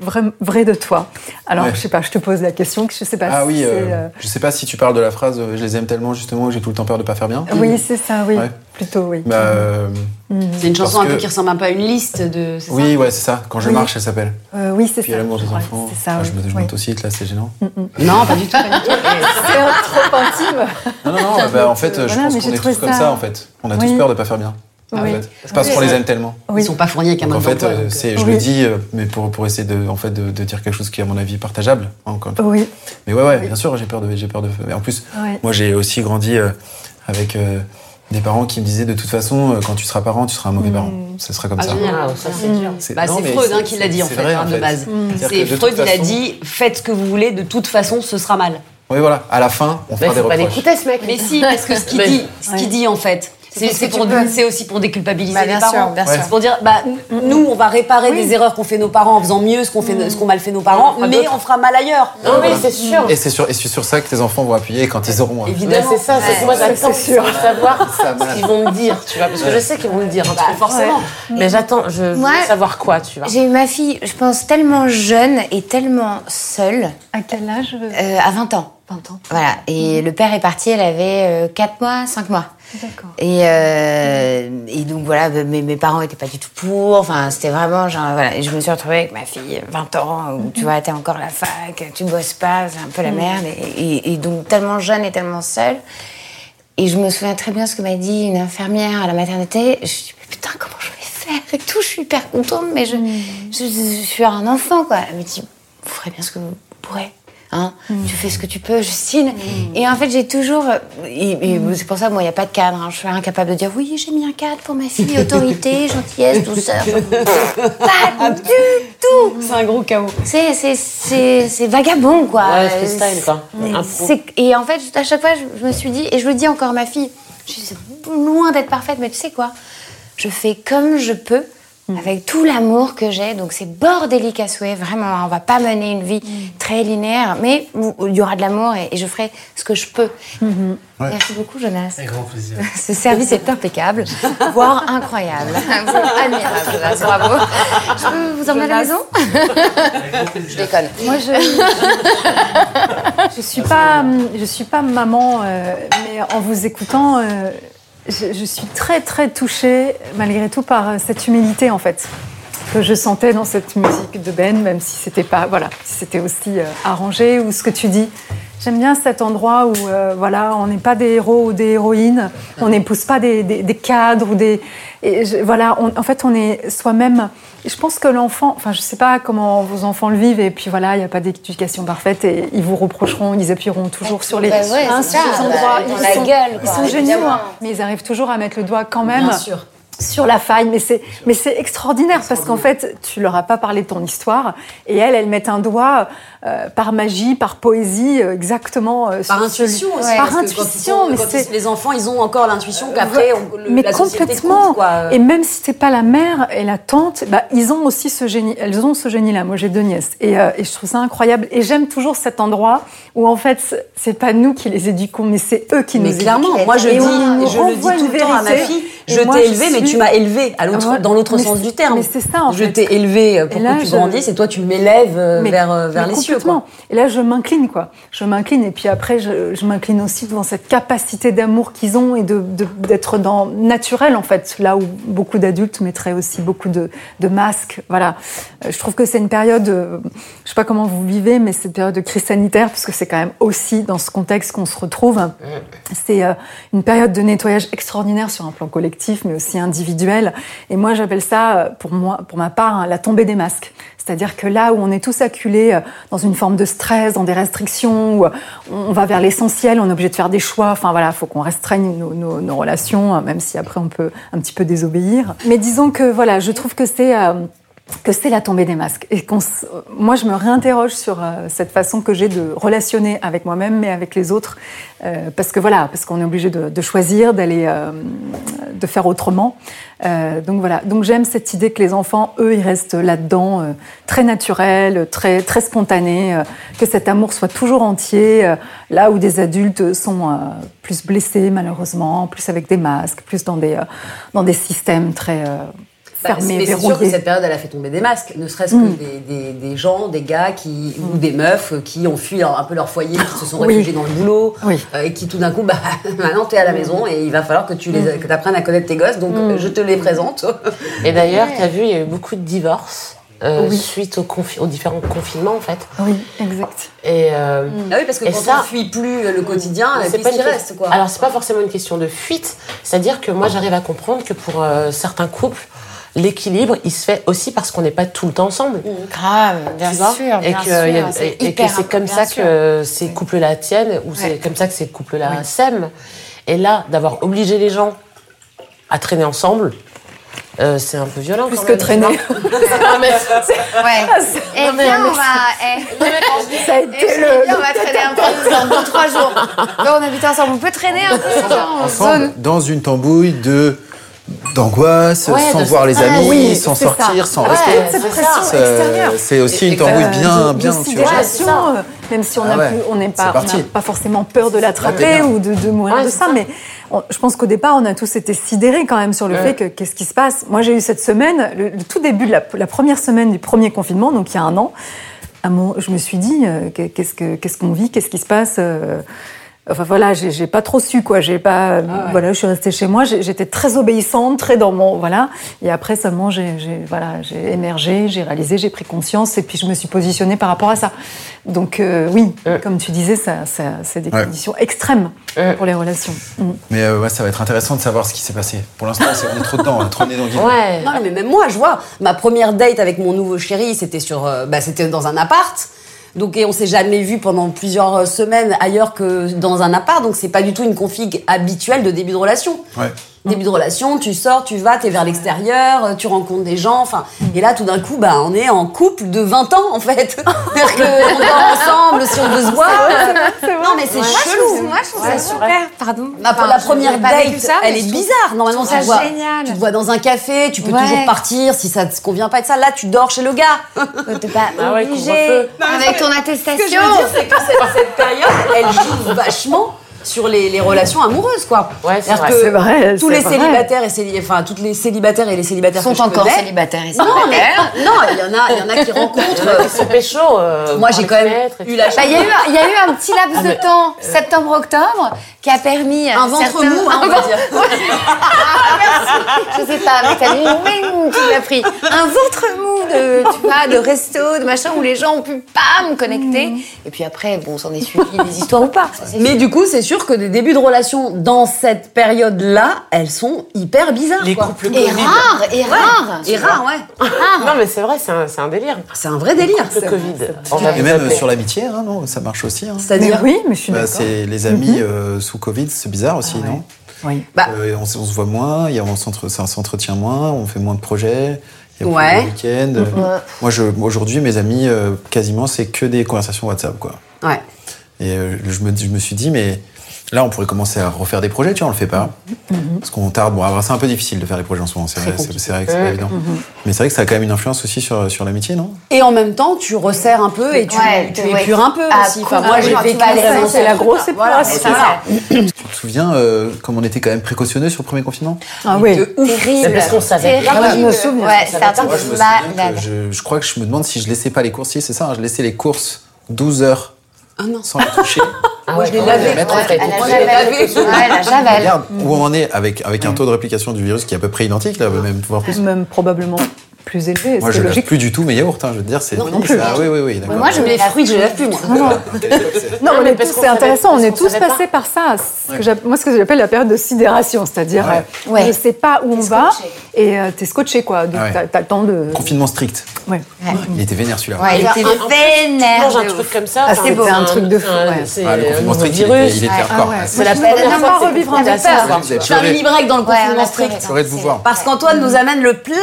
vraie, vraie de toi. Alors, Ouais. je sais pas, je te pose la question, que je sais pas Ah si oui, euh, euh, je sais pas si tu parles de la phrase euh, je les aime tellement justement que j'ai tout le temps peur de pas faire bien. Oui, c'est ça, oui. Ouais. Plutôt, oui. Bah, euh, C'est une chanson un peu que- qui ressemble un peu à une liste de. ça oui, ouais, c'est ça. Quand je Oui. marche, elle s'appelle. Euh, oui, c'est Puis ça. à l'amour des enfants. C'est ça, Ah, oui. je me, je Oui. m'autocite, là, c'est gênant. Non, pas du tout. Pas du tout. C'est un- trop intime. Non, non, non, bah, en fait, je pense qu'on est tous comme ça- en fait. On a tous peur de pas faire bien. Oui. C'est parce qu'on les aime tellement. Oui. Ils sont pas fournis avec un en fait, euh, c'est, euh, je Oui. le dis, euh, mais pour, pour essayer de, en fait, de, de dire quelque chose qui est, à mon avis, partageable. hein, encore une fois. Oui, Mais ouais, ouais, bien sûr, j'ai peur de. J'ai peur de mais en plus, Ouais. moi, j'ai aussi grandi euh, avec euh, des parents qui me disaient de toute façon, quand tu seras parent, tu seras un mauvais parent. Ce sera comme Ah, ça. Ah, ça c'est dur. C'est, Bah, non, c'est mais Freud hein, c'est- qui l'a dit en c'est fait, vrai, hein, en de fait. base. C'est-à-dire C'est Freud, toute il a façon- dit faites ce que vous voulez, de toute façon, ce sera mal. Oui, voilà. À la fin, on Mais fera des faut pas reproches. l'écouter ce mec. Mais si, parce que ce qu'il Mais- dit, ce qu'il dit en fait, c'est peux. aussi pour déculpabiliser Bah, les parents. sûr, bien Ouais. sûr. C'est pour dire, bah, nous, on va réparer des erreurs qu'ont fait nos parents en faisant mieux ce fait, ce qu'ont mal fait nos parents, mais on fera mal ailleurs. Non, oui, c'est sûr. Et c'est sur, et c'est sur ça que tes enfants vont appuyer quand ils auront. Évidemment. c'est ça, c'est moi j'attends c'est sûr. de savoir Ça ce qu'ils vont me dire, tu vois, parce que je sais qu'ils vont me dire un Bah, forcément. Mais j'attends, je veux Moi, savoir quoi, tu vois. J'ai eu ma fille, je pense, tellement jeune et tellement seule, À quel âge euh, à 20 ans. 20 ans. Voilà. Et le père est parti, elle avait 4 mois, 5 mois. Et, euh, et donc voilà, mes, mes parents étaient pas du tout pour. Enfin, c'était vraiment genre voilà. Et je me suis retrouvée avec ma fille, 20 ans, où tu vois, t'es encore à la fac, tu bosses pas, c'est un peu la merde. Et, et- et donc tellement jeune et tellement seule. Et je me souviens très bien ce que m'a dit une infirmière à la maternité. Je me suis dit, mais putain, comment je vais faire et tout Je suis hyper contente, mais je, je, je suis un enfant, quoi. Elle me dit, vous ferez bien ce que vous pourrez. Hein Tu fais ce que tu peux, Justine. Et en fait, j'ai toujours. Et, et c'est pour ça, moi, il n'y a pas de cadre. hein. Je suis incapable de dire oui, j'ai mis un cadre pour ma fille, autorité, gentillesse, douceur. pas du tout C'est un gros chaos. c'est, c'est, c'est, c'est vagabond, quoi. Ouais, freestyle, quoi. Et en fait, à chaque fois, je, je me suis dit, et je le dis encore à ma fille, je suis loin d'être parfaite, mais tu sais quoi? Je fais comme je peux, avec tout l'amour que j'ai. Donc c'est bordélique à souhait, vraiment. hein. On va pas mener une vie très linéaire, mais il y aura de l'amour et, et je ferai ce que je peux. Merci beaucoup, Jonas. Avec grand plaisir. Ce service est impeccable, voire incroyable. Admirable, Jonas, bravo. Je peux vous emmener à la maison? Je déconne. Moi, je je suis pas, je suis pas maman, euh, mais en vous écoutant, euh, je, suis très très touchée malgré tout par euh, cette humilité en fait que je sentais dans cette musique de Ben, même si c'était pas, voilà, si c'était aussi euh, arrangé ou ce que tu dis. J'aime bien cet endroit où, euh, voilà, on n'est pas des héros ou des héroïnes, on n'épouse pas des, des- des cadres ou des, et je- voilà, on- en fait, on est soi-même. Je pense que l'enfant, enfin, je sais pas comment vos enfants le vivent, et puis voilà, il n'y a pas d'éducation parfaite, et ils vous reprocheront, ils appuieront toujours sur les, Bah ouais, hein, ça, les endroits. bah, ils la sont, gueule, ils sont géniaux, hein, mais ils arrivent toujours à mettre le doigt quand même Bien sûr. Sur la faille, mais c'est mais c'est extraordinaire parce qu'en fait tu leur as pas parlé de ton histoire et elles elles mettent un doigt euh, par magie, par poésie euh, exactement euh, Par sur ce- intuition aussi. Par parce que quand ils intuition, sont- mais quand c'est ils- les enfants, ils ont encore l'intuition qu'après, mais la complètement. compte, quoi. Et même si t'es pas la mère et la tante, bah, ils ont aussi ce génie. Elles ont ce génie-là. Moi, j'ai deux nièces et, et je trouve ça incroyable. Et j'aime toujours cet endroit où en fait, c'est pas nous qui les éduquons, mais c'est eux qui Mais nous clairement, éduquent. moi je Et dis, je le dis tout une le temps à ma fille, Je t'ai je élevé, mais tu m'as élevé à l'autre, Ouais, dans l'autre sens c'est- du terme. mais c'est ça, en Je fait. t'ai élevé pour Et là, que tu je- grandisses et toi tu m'élèves euh, vers, euh, vers mais les cieux. Quoi. Et là, je m'incline, quoi. Je m'incline. Et puis après, je, je m'incline aussi devant cette capacité d'amour qu'ils ont et de, de- d'être dans naturel, en fait. Là où beaucoup d'adultes mettraient aussi beaucoup de, de masques. Voilà. Euh, Je trouve que c'est une période, euh, je sais pas comment vous vivez, mais c'est une période de crise sanitaire, parce que c'est quand même aussi dans ce contexte qu'on se retrouve. C'est euh, une période de nettoyage extraordinaire sur un plan collectif, mais aussi individuel. Et moi, j'appelle ça, euh, pour moi, pour ma part, hein, la tombée des masques. C'est-à-dire que là où on est tous acculés euh, dans une forme de stress, dans des restrictions, où euh, on va vers l'essentiel, on est obligé de faire des choix. Enfin voilà, il faut qu'on restreigne nos, relations, euh, même si après on peut un petit peu désobéir. Mais disons que voilà, je trouve que c'est que c'est la tombée des masques. Et moi, je me réinterroge sur euh, cette façon que j'ai de relationner avec moi-même, mais avec les autres, Euh, parce que voilà, parce qu'on est obligé de, de choisir, d'aller, euh, de faire autrement. Euh, donc voilà. Donc j'aime cette idée que les enfants, eux, ils restent là-dedans, euh, très naturels, très très spontanés, euh, que cet amour soit toujours entier. là où des adultes sont plus blessés, malheureusement, plus avec des masques, plus dans des dans des systèmes très euh, Bah, c'est sûr que cette période, elle a fait tomber des masques, ne serait-ce Mm. que des, des, des gens, des gars qui, ou des meufs qui ont fui leur- un peu leur foyer, qui se sont Oui. réfugiés dans le boulot, Oui. euh, et qui tout d'un coup, bah, maintenant t'es à la maison et il va falloir que tu les, que apprennes à connaître tes gosses, donc je te les présente. Et d'ailleurs, tu as vu, il y a eu beaucoup de divorces euh, Oui. suite aux, confi- aux différents confinements, en fait. Oui, exact. Et, euh, Ah oui, parce que quand ça- on fuit plus le quotidien, c'est pas qui reste, quoi. Alors, c'est pas forcément une question de fuite. C'est-à-dire que moi, j'arrive à comprendre que pour euh, certains couples, l'équilibre, il se fait aussi parce qu'on n'est pas tout le temps ensemble. Grave, bien sûr, et bien que, c'est et- et que hyper c'est comme ça que ces couples-là tiennent, ou c'est Ouais. comme ça que ces couples-là s'aiment. Et là, d'avoir obligé les gens à traîner ensemble, euh, c'est un peu violent. Plus quand que même, traîner. vois. Non, mais- Ouais. Eh bien, on va. eh, Ça a eh, été chérie, le. on va traîner un peu dans deux, trois jours. Là, on habite ensemble. On peut traîner un peu en zone. dans une tambouille de d'angoisse, Ouais, sans de voir les amis, Oui, sans ça. sortir, sans Ouais, rester. c'est cette ça. pression Ça, extérieure. C'est aussi Et- une tambouille Euh, bien, de- bien, de tu vois. ça. euh, même si on Ah a ouais, pu- on n'est pas, pas forcément peur de l'attraper ou de, de mourir Ouais, de ça, ça. mais on- je pense qu'au départ, on a tous été sidérés quand même sur le Ouais. fait que qu'est-ce qui se passe. Moi, j'ai eu cette semaine, le, le tout début de la, la première semaine du premier confinement, donc il y a un an, à mon- je me suis dit, euh, que- qu'est-ce que- qu'est-ce qu'on vit, qu'est-ce qui se passe euh, Enfin voilà, j'ai pas trop su quoi. J'ai pas, voilà, je suis restée chez moi. J'étais très obéissante, très dans mon voilà. Et après seulement j'ai, voilà, j'ai émergé, j'ai réalisé, j'ai pris conscience et puis je me suis positionnée par rapport à ça. Donc euh, oui, comme tu disais, ça, ça, c'est des Ouais. conditions extrêmes pour les relations. Mm. Mais euh, ouais, ça va être intéressant de savoir ce qui s'est passé. Pour l'instant, c'est- on est trop dedans, on est trop né dans le. Ouais. Non, mais même moi, je vois, ma première date avec mon nouveau chéri, c'était sur, euh, bah, c'était dans un appart. Donc, et on s'est jamais vu pendant plusieurs euh, semaines ailleurs que dans un appart. Donc, c'est pas du tout une config habituelle de début de relation. Début de relation, tu sors, tu vas, t'es vers l'extérieur, euh, tu rencontres des gens, enfin. Et là, tout d'un coup, bah, on est en couple de 20 ans, en fait. C'est-à-dire qu'on dort ensemble si on veut se voir. Non, mais c'est je chelou. moi, je trouve ça super. Pardon. Ma- Enfin, la première date, ça, elle est bizarre. Normalement, tu te, ça vois, génial. tu te vois dans un café, tu peux Ouais. toujours partir si ça te convient pas de ça. Là, tu dors chez le gars. T'es pas Ah ouais, obligé. Avec ton Ce que je attestation. veux dire, c'est que cette période, elle joue vachement sur les, les relations amoureuses, quoi. Ouais, c'est vrai. que vrai, tous les vrai. célibataires et enfin toutes les célibataires et les célibataires sont que je encore connais- célibataires et Non, mais célibataires. non, il y en a, il y en a qui rencontrent. Ils sont pécho. euh, Moi, j'ai quand même eu la Bah, Il y, a eu un- il y a eu un petit laps de mais- temps, septembre-octobre, qui a permis Un ventre certains- mou, hein, on va dire. Je sais pas, mais t'as oui, tu l'as pris. Un ventre mou de, tu vois, de resto, de machin, où les gens ont pu pas me connecter. Et puis après, bon, s'en est suivi des histoires ou pas. Mais du coup, c'est sûr que des débuts de relations dans cette période-là, elles sont hyper bizarres. Les quoi. couples Et Covid. rare, et rare. Et rare, ouais. Non, mais c'est vrai, c'est un, délire. C'est un vrai délire. Le Covid. On Et même sur l'amitié, hein, non, ça marche aussi. hein. C'est-à-dire. oui, mais je suis Bah, d'accord. c'est les amis euh, sous Covid, c'est bizarre aussi, Ah non? Oui. Bah, Euh, on, s- on se voit moins, y a- on s'entretient moins, on fait moins de projets. Il y a plus Ouais. de week-ends. Moi, je, moi, aujourd'hui, mes amis, euh, quasiment, c'est que des conversations WhatsApp, quoi. ouais. Et euh, je, me, dis- je me suis dit, mais Là, on pourrait commencer à refaire des projets, tu vois, on le fait pas. Parce qu'on tarde. Bon, alors, c'est un peu difficile de faire des projets en ce moment, c'est vrai, vrai que c'est pas évident. Mais c'est vrai que ça a quand même une influence aussi sur, sur l'amitié, non? Et en même temps, tu resserres un peu et tu, Ouais, tu ouais. épures un peu Ah, aussi. Enfin, moi, j'ai vécu vraiment c'est la grosse ça. Tu te souviens euh, comme on était quand même précautionneux sur le premier confinement? Ah oui. C'est parce qu'on savait. Terrible. moi, je me souviens. Je crois que je me demande si je laissais pas les courses. Si, c'est ça, hein, je laissais les courses 12 heures Ah sans les toucher. Ah Moi, je l'ai lavé. mettre en Ouais, fait. à la Moi, je l'ai javel. lavé. Ouais, la javel. Regarde où on en est avec, avec un taux de réplication du virus qui est à peu près identique, là, même voire plus. Même probablement plus élevé. Moi, c'est je lave logique. plus du tout mes yaourts, hein, je veux te dire. C'est... Non, plus. Ah oui, oui, oui. Moi, je me Les fruits, je les lave plus, moi. Non, tous- c'est intéressant, on est tous passés par ça. Ce que j'app- moi, ce que j'appelle la période de sidération, c'est-à-dire, euh, Ouais. je sais pas où on va et euh, t'es scotché, quoi. Donc, Ouais. t'as, le temps de. Confinement strict. Ouais. Il était vénère celui-là. Ouais, il était en vénère. Mange un truc comme ça. Ah, enfin, c'était c'est un truc de fou. C'est Ah, le un confinement strict, il était, virus. il était Ouais. hardcore. Ah C'est la Je première fois pas que revivre. Vous avez Je fais un mini break dans le confinement strict. Parce qu'Antoine nous amène le plat.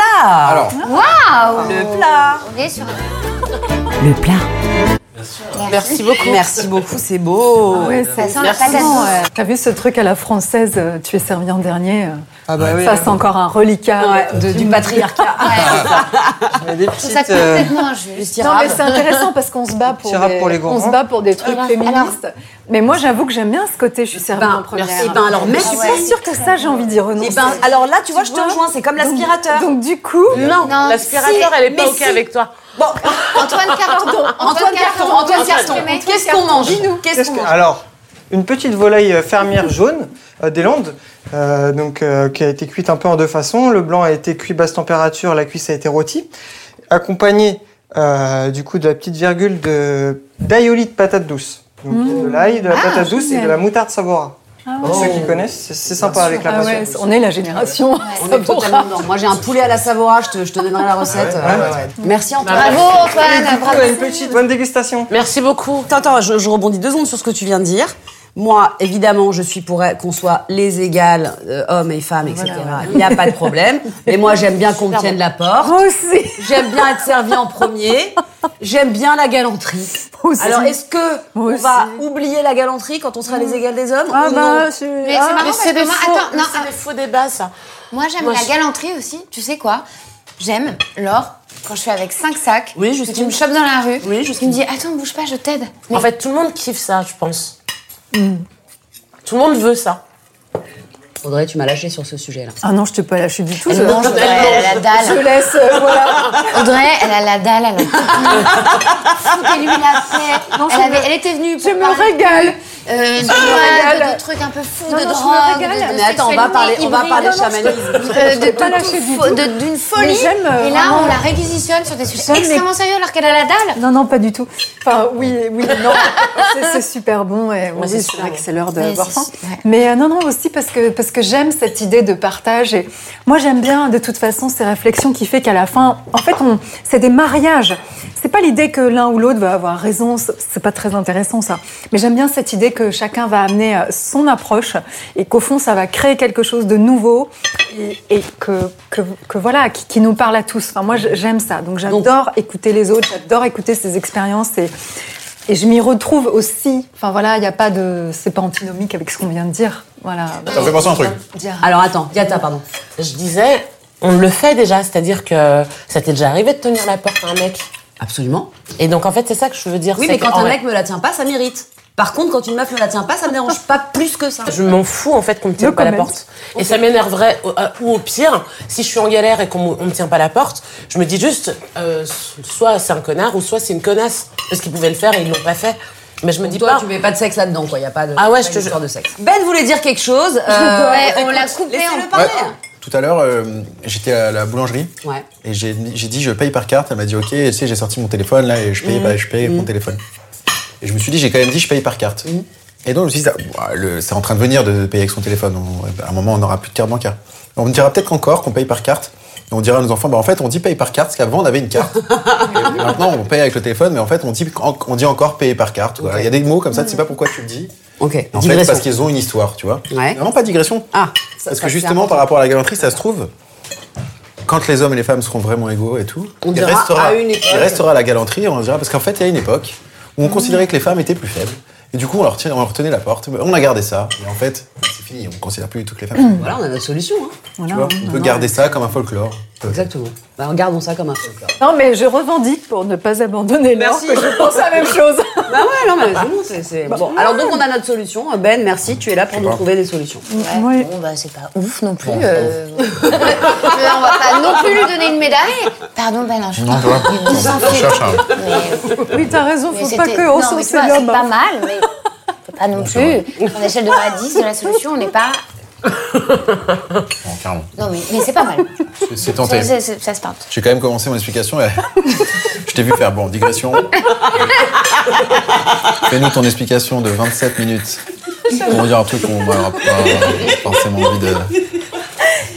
Alors, Waouh Le plat. On est sur Le plat. Merci beaucoup. Merci beaucoup, c'est beau. Ouais, Ça c'est sent la patate euh, T'as vu ce truc à la française, euh, tu es servi en dernier euh, Ah bah oui. Ça, c'est encore un reliquat. Ouais, de- du patriarcat. Mais des Je ça euh, complètement injuste. Non, mais c'est intéressant parce qu'on se bat pour, des, pour les on se bat pour des trucs féministes. Mais moi, j'avoue que j'aime bien ce côté, je suis servie Ben, en première. merci. Ben, alors, je merci. suis pas sûre que ça, j'ai envie d'y renoncer. Et ben, alors là, tu vois, je te vois rejoins, c'est comme l'aspirateur. Donc, du coup, Non, Non, l'aspirateur, si, elle est pas mais OK si. avec toi. Bon, Antoine Carton. Antoine Carton, Antoine Carton, qu'est-ce qu'on mange Qu'est-ce qu'on mange Alors, une petite volaille euh, fermière jaune euh, des Landes, euh, donc, euh, qui a été cuite un peu en deux façons. Le blanc a été cuit basse température, la cuisse a été rôtie, accompagné euh, du coup de la petite virgule de d'aïoli de patate douce. Donc a de l'ail, de la Ah, patate douce et de la moutarde Pour ceux qui connaissent, c'est- sympa avec la ah ouais, passion. on est la génération. On est totalement dedans. Moi, j'ai un poulet à la Savora, je te, je te donnerai la recette. Ouais, Euh, ouais, ouais. Merci Antoine. Bravo Antoine, bravo. une petite bonne dégustation. Merci beaucoup. Attends, attends, je, je rebondis deux secondes sur ce que tu viens de dire. Moi, évidemment, je suis pour qu'on soit les égales, euh, hommes et femmes, etc. Il n'y a pas de problème. Mais moi, j'aime bien qu'on me tienne la porte. Moi aussi. J'aime bien être servi en premier. J'aime bien la galanterie. Moi aussi. Alors, est-ce que Moi on va oublier la galanterie quand on sera les égales des hommes Ah ou bah, non je- Mais ah, c'est marrant Mais parce c'est que des moi, faux, attends, non, c'est des faux débats, ça. moi j'aime la je- galanterie aussi. Tu sais quoi? J'aime, Laure, quand je suis avec 5 sacs, Oui, que tu me chopes dans la rue, Oui, tu me dis attends, bouge pas, je t'aide. Mais En fait, tout le monde kiffe ça, je pense. Tout le monde veut ça. Audrey, tu m'as lâché sur ce sujet-là. Ah non, je t'ai pas lâché du tout. elle Je, mange, Audrey, elle a la je dalle. laisse, euh, voilà. Audrey, elle a la dalle, elle a Foutez-lui la paix. Non, je elle, avait- me- elle était venue pour Je me régale. Euh, de, drogue, régale. de trucs un peu fous, Non, de non, drogue, de, de Mais attends, on va parler, on va hybride. parler Non, chamanisme. euh, de, de de- d'une folie. Euh, Et là, on la réquisitionne sur des sujets mais- extrêmement sérieux alors qu'elle a la dalle. Non, non, pas du tout. Enfin, oui, oui, non. C'est- super bon et oui, c'est vrai que c'est l'heure c'est- faim. ouais. Mais euh, non, non, aussi parce que, parce que j'aime cette idée de partage. Et moi, j'aime bien, de toute façon, ces réflexions qui fait qu'à la fin, en fait, on, c'est des mariages. C'est pas l'idée que l'un ou l'autre va avoir raison. C'est pas très intéressant, ça. Mais j'aime bien cette idée que chacun va amener euh, son approche et qu'au fond, ça va créer quelque chose de nouveau et, et que, que, que voilà, qui, qui nous parle à tous. Enfin, moi, j'aime ça. Donc, j'adore écouter les autres, j'adore écouter ces expériences et, et je m'y retrouve aussi. Enfin, voilà, il n'y a pas de. C'est pas antinomique avec ce qu'on vient de dire. Voilà. Ça me fait penser à un truc. Dire. Alors attends, Yata, pardon. Je disais, on le fait déjà, c'est-à-dire que ça t'est déjà arrivé de tenir la porte à un mec? Absolument. Et donc, en fait, c'est ça que je veux dire. Oui, mais quand un mec me la tient pas, ça m'irrite. Par contre, quand une meuf me la tient pas, ça me dérange pas plus que ça. Je m'en fous en fait qu'on me tienne pas la porte. Et ça m'énerverait, ou au pire, si je suis en galère et qu'on me- on me tient pas la porte, je me dis juste, euh, soit c'est un connard, ou soit c'est une connasse. Parce qu'ils pouvaient le faire et ils l'ont pas fait. Mais je me dis Toi, pas. tu mets pas de sexe là-dedans, quoi. Y a pas de. Ah ouais, je te jure. de sexe. Ben voulait dire quelque chose. euh, Ouais, on l'a coupé en- parler. Tout à l'heure, euh, j'étais à la boulangerie Ouais. et j'ai dit je paye par carte. Elle m'a dit ok, tu sais, j'ai sorti mon téléphone là et je paye, bah, je paye mon téléphone. Et je me suis dit, j'ai quand même dit je paye par carte. Et donc je me suis dit, c'est en train de venir de payer avec son téléphone. On- à un moment, on n'aura plus de carte bancaire. On me dira peut-être encore qu'on paye par carte. Et on dira à nos enfants, bah, en fait, on dit paye par carte, parce qu'avant, on avait une carte. et maintenant, on paye avec le téléphone, mais en fait, on dit, on dit encore payer par carte. Il y a des mots comme ça, tu sais pas pourquoi tu le dis. Ok. En fait, Digression. parce qu'ils ont une histoire, tu vois. Ouais. Vraiment pas de digression. Ah. ça- Parce ça, que justement, par rapport à la galanterie, ça se trouve, quand les hommes et les femmes seront vraiment égaux et tout, On il, dira restera, à une époque. il restera la galanterie, on dira, parce qu'en fait, il y a une époque où on considérait que les femmes étaient plus faibles Et du coup, on leur, tient- on leur tenait la porte. On a gardé ça. Et en fait, c'est fini. On ne considère plus toutes les femmes. Voilà, on a notre solution. hein. Voilà, vois, on non, peut non. garder ça comme un folklore. Exactement. Bah, regardons ça comme un folklore. Non, mais je revendique pour ne pas abandonner l'or Merci. que je pense à la même chose. Bah ouais, non, mais c'est bon, c'est-. Bon, alors donc on a notre solution. Ben, merci, tu es là pour nous pas. trouver des solutions. Ouais, Ouais. Bon, bah, c'est pas ouf non plus. euh. On va pas non plus lui donner une médaille. Pardon, ben non, je Non, s'en on fait. cherche un. Mais, Oui, t'as raison, mais faut pas c'était- que non, on mais s'en c'est pas mal, mais pas non plus. Sur l'échelle de 1 à 10 de la solution, on n'est pas. Bon, carrément. Non, mais, mais c'est pas mal. C'est- tenté. Ça se tente. J'ai quand même commencé mon explication. et je t'ai vu faire, bon, digression. Fais-nous ton explication de 27 minutes pour dire un truc qu'on n'aura pas forcément envie de.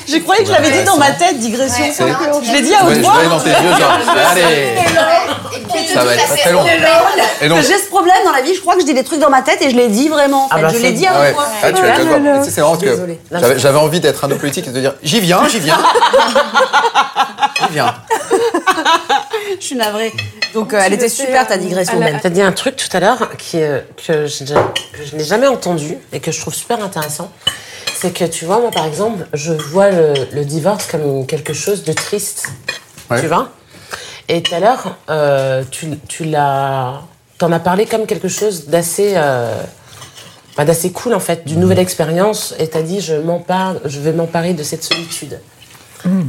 Je croyais que je l'avais dit dans ma tête, digression. Je l'ai dit. dit à haute je voix. dans tes yeux, genre, allez Ça va être très long. Et donc, J'ai ce problème dans la vie, je crois que je dis des trucs dans ma tête et je l'ai dit vraiment. en Ah bah, je l'ai dit à ouais. haute voix. Ah, C'est marrant parce que j'avais- j'avais envie d'être un homme politique et de dire j'y viens, j'y viens. J'y viens. Je suis navrée. Donc euh, elle était super ta digression, Ben. T'as dit un truc tout à l'heure qui, euh, que je, que je n'ai jamais entendu et que je trouve super intéressant. C'est que tu vois, moi par exemple, je vois le, le divorce comme quelque chose de triste. Ouais. Tu vois? Et tout à l'heure, euh, tu, tu l'as. T'en as parlé comme quelque chose d'assez. euh, bah, d'assez cool en fait, d'une nouvelle expérience. Et t'as dit, je, m'empare, je vais m'emparer de cette solitude.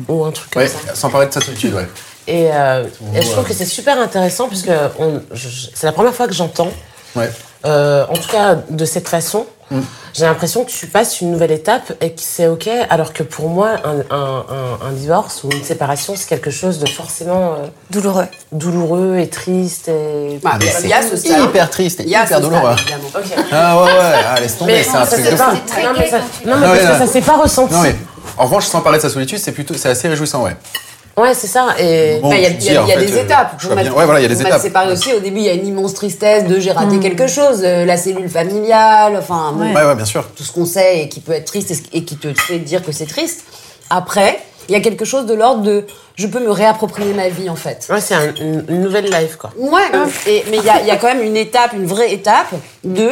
Ou un truc comme Ouais, ça. sans parler de sa solitude, ouais. Et, euh, et je trouve que c'est super intéressant puisque c'est la première fois que j'entends, Ouais. en tout cas de cette façon. J'ai l'impression que tu passes une nouvelle étape et que c'est ok, alors que pour moi, un, un- un- un divorce ou une séparation, c'est quelque chose de forcément euh, Douloureux. douloureux et triste. Et... Bah, Mais il y a ce stade. hyper triste et ce hyper douloureux. Ah ouais, ouais, ah, laisse tomber, c'est un ça truc s'est de fou. C'est non, mais ça, gai quand tu non, mais ouais, parce là. que ça s'est pas ressenti. Non mais, en revanche, sans parler de sa solitude, c'est plutôt, c'est assez réjouissant, ouais. Ouais, c'est ça. Et Bah, Il y a, tu il te y a- dis, en il y a fait, des euh, étapes. bien. Ouais, voilà, il y a des étapes. séparée aussi, au début, il y a une immense tristesse de j'ai raté quelque chose, euh, la cellule familiale, enfin, bon, Ouais. Ouais, ouais, bien sûr. tout ce qu'on sait et qui peut être triste et, qui te fait dire que c'est triste. Après, il y a quelque chose de l'ordre de je peux me réapproprier ma vie en fait. ouais, c'est un- une, nouvelle life, quoi. Ouais, et, mais il y a, il y a quand même une étape, une vraie étape de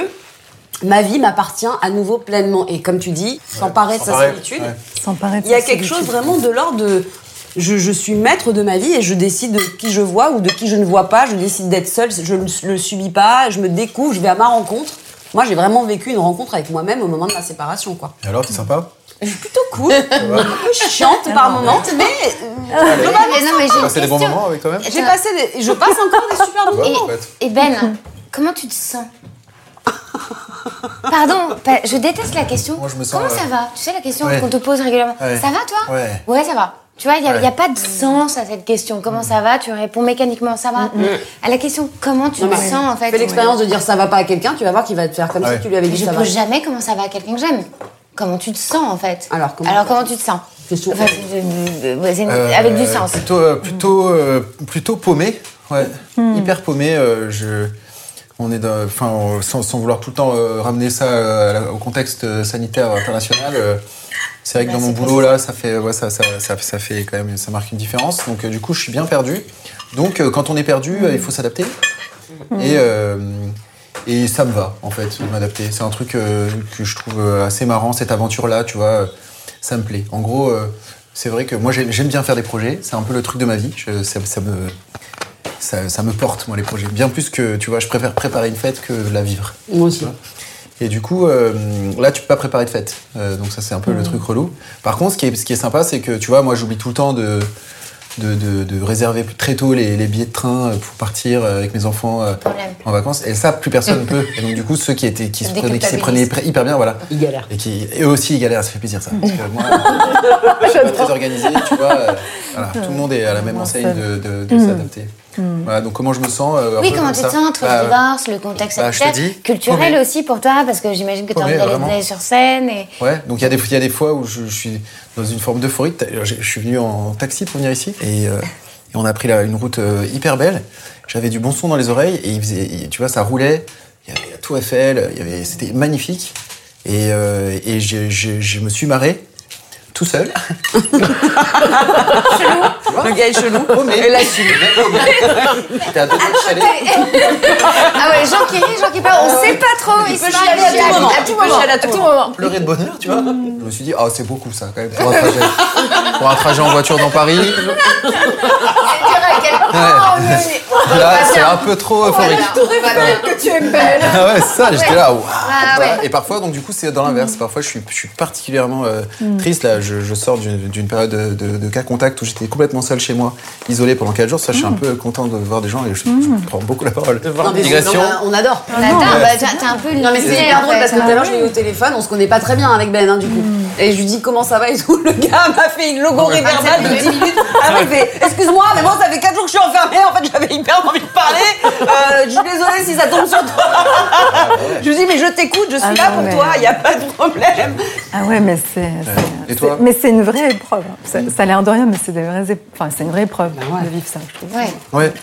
ma vie m'appartient à nouveau pleinement. Et comme tu dis, s'emparer de sa solitude, ouais. Il y a quelque solitude. chose vraiment de l'ordre de je, je suis maître de ma vie et je décide de qui je vois ou de qui je ne vois pas. Je décide d'être seule, je ne le subis pas, je me découvre, je vais à ma rencontre. Moi, j'ai vraiment vécu une rencontre avec moi-même au moment de ma séparation, quoi. Et alors, t'es sympa? Je suis plutôt cool, un peu chiante par moments, mais euh, non, mais j'ai passé des bons moments avec toi-même? J'ai passé des, je passe encore des super moments. Ouais, Et, en fait. et Ben, comment tu te sens? Pardon, pa- je déteste la question. Moi, je me sens, Comment euh, ça va? Tu sais la question ouais. qu'on te pose régulièrement. Ouais. Ça va toi? Ouais. Ouais, ça va. Tu vois, il n'y a, Ouais. y a pas de sens à cette question. Comment ça va? Tu réponds mécaniquement, ça va. À la question, comment tu Non, te sens en fait? Fais l'expérience de dire ça va pas à quelqu'un, tu vas voir qu'il va te faire comme Ouais. si tu lui avais dit Je ça va. pose jamais comment ça va à quelqu'un que j'aime. Comment tu te sens en fait? Alors, comment- Alors comment tu te sens? Enfin, c'est- Euh, Avec du sens. Plutôt, euh, plutôt, euh, plutôt paumé. Ouais. Hyper paumé. euh, je, on est dans- enfin, sans, sans vouloir tout le temps euh, ramener ça euh, au contexte sanitaire international. euh, c'est vrai que dans mon boulot là, ça fait, ouais, ça, ça, ça, ça fait quand même, ça marque une différence. Donc euh, du coup, je suis bien perdu. Donc euh, quand on est perdu, euh, il faut s'adapter. Et euh, et ça me va, en fait, de m'adapter. C'est un truc que je trouve assez marrant, cette aventure-là, tu vois. Ça me plaît. En gros, c'est vrai que moi, j'aime bien faire des projets. C'est un peu le truc de ma vie. Je- ça, me, ça me porte, moi, les projets. Bien plus que, tu vois, je préfère préparer une fête que la vivre. Moi aussi. Et du coup, euh, là, tu peux pas préparer de fête. Euh, donc ça, c'est un peu le truc relou. Par contre, ce qui est, ce qui est sympa, c'est que, tu vois, moi, j'oublie tout le temps de, de, de- de réserver très tôt les, les billets de train euh, pour partir avec mes enfants euh, en vacances. Et ça, plus personne ne peut. Et donc, du coup, ceux qui, étaient, qui, se, prenaient, qui s'y prenaient hyper bien, voilà. Il galère. Et qui, eux aussi, ils galèrent, ça fait plaisir ça. Parce que moi, je suis pas très organisé, tu vois. euh, voilà, tout le monde est à la même enseigne de, de- de Voilà, donc comment je me sens euh, Oui, comment comme tu te sens entre Bah, le divorce, le contexte bah, culturel aussi pour toi, parce que j'imagine que tu as envie d'aller sur scène. Et... Ouais, donc il y, a des- il y a des fois où je, je suis dans une forme d'euphorie. Je, je suis venu en taxi pour venir ici et, euh, et on a pris là, une route euh, hyper belle. J'avais du bon son dans les oreilles et, il faisait, et tu vois, ça roulait. Il y avait la Tour Eiffel, c'était magnifique. Et, et je me suis marré tout seul. Le gars est chelou. Et là, je suis. J'étais à deux doigts de chalet. Ah ouais, gens qui rit, Jean qui pleure. On sait pas trop. Il peut se chialer à tout moment. À Il tout peut moment. chialer à tout moment. pleurer de bonheur, tu vois. Je me suis dit, ah, c'est beaucoup ça, quand même, pour un trajet. pour un trajet en voiture dans Paris. C'est dur à quel point on Là, c'est un peu trop euphorique. que tu es belle. Ah ouais, c'est ça, j'étais là, waouh. Ah. Et parfois, donc du coup, c'est dans l'inverse. Parfois, je suis, je suis particulièrement euh, triste. Là, je, je sors d'une d'une période de, de- de cas contact où j'étais complètement seul chez moi, isolé pendant 4 jours. Ça, je suis un peu content de voir des gens et je, je prends beaucoup la parole. Digression. non, mais on adore. Attends, bah, t'as t'as un peu Non mais c'est hyper drôle parce que tout à l'heure je l'ai eu au téléphone, on se connaît pas très bien avec Ben hein, du coup. Et je lui dis comment ça va et tout. Le gars m'a fait une logorée verbale de 10 minutes. Après il fait excuse-moi mais moi ça fait 4 jours que je suis enfermée, en fait j'avais hyper envie de parler. Euh, je suis désolée si ça tombe sur toi. je lui dis mais je t'écoute, je suis Ah là non, pour mais- toi, il y a pas de problème. Ah ouais, mais c'est. Et toi Mais c'est une vraie épreuve. Ça, ça a l'air de rien, mais c'est des vraies ép- Enfin, c'est une vraie épreuve ouais. de vivre ça, je trouve. Ouais. Ouais.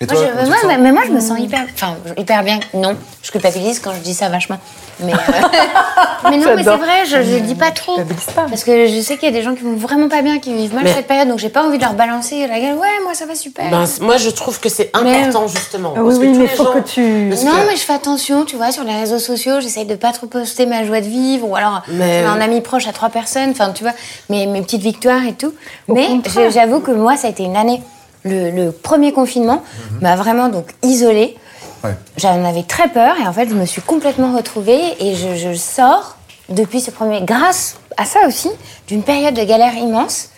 Et Moi, toi, je- comment tu moi, te sens mais, mais moi, je me sens hyper, enfin, hyper bien. Non, je culpabilise quand je dis ça vachement. Mais, euh, mais non, mais c'est vrai, je ne le dis pas trop. culpabilise pas. Parce que je sais qu'il y a des gens qui vont vraiment pas bien, qui vivent mal Mais- cette période, donc j'ai pas envie de leur balancer la gueule. Ouais, moi, ça va super. Ben, moi, je trouve que c'est Mais- important, justement. Ah parce oui, que oui, tous mais les faut gens- que tu. Parce non, que- mais je fais attention, tu vois, sur les réseaux sociaux, j'essaye de pas trop poster ma joie de vivre, ou alors Mais- un ami proche à trois personnes, enfin, tu vois, mes, mes petites victoires et tout. Au mais j'avoue que moi, ça a été une année. Le, le premier confinement m'a vraiment donc isolée. Ouais. J'en avais très peur et en fait, je me suis complètement retrouvée et je, je sors depuis ce premier, grâce à ça aussi, d'une période de galère immense.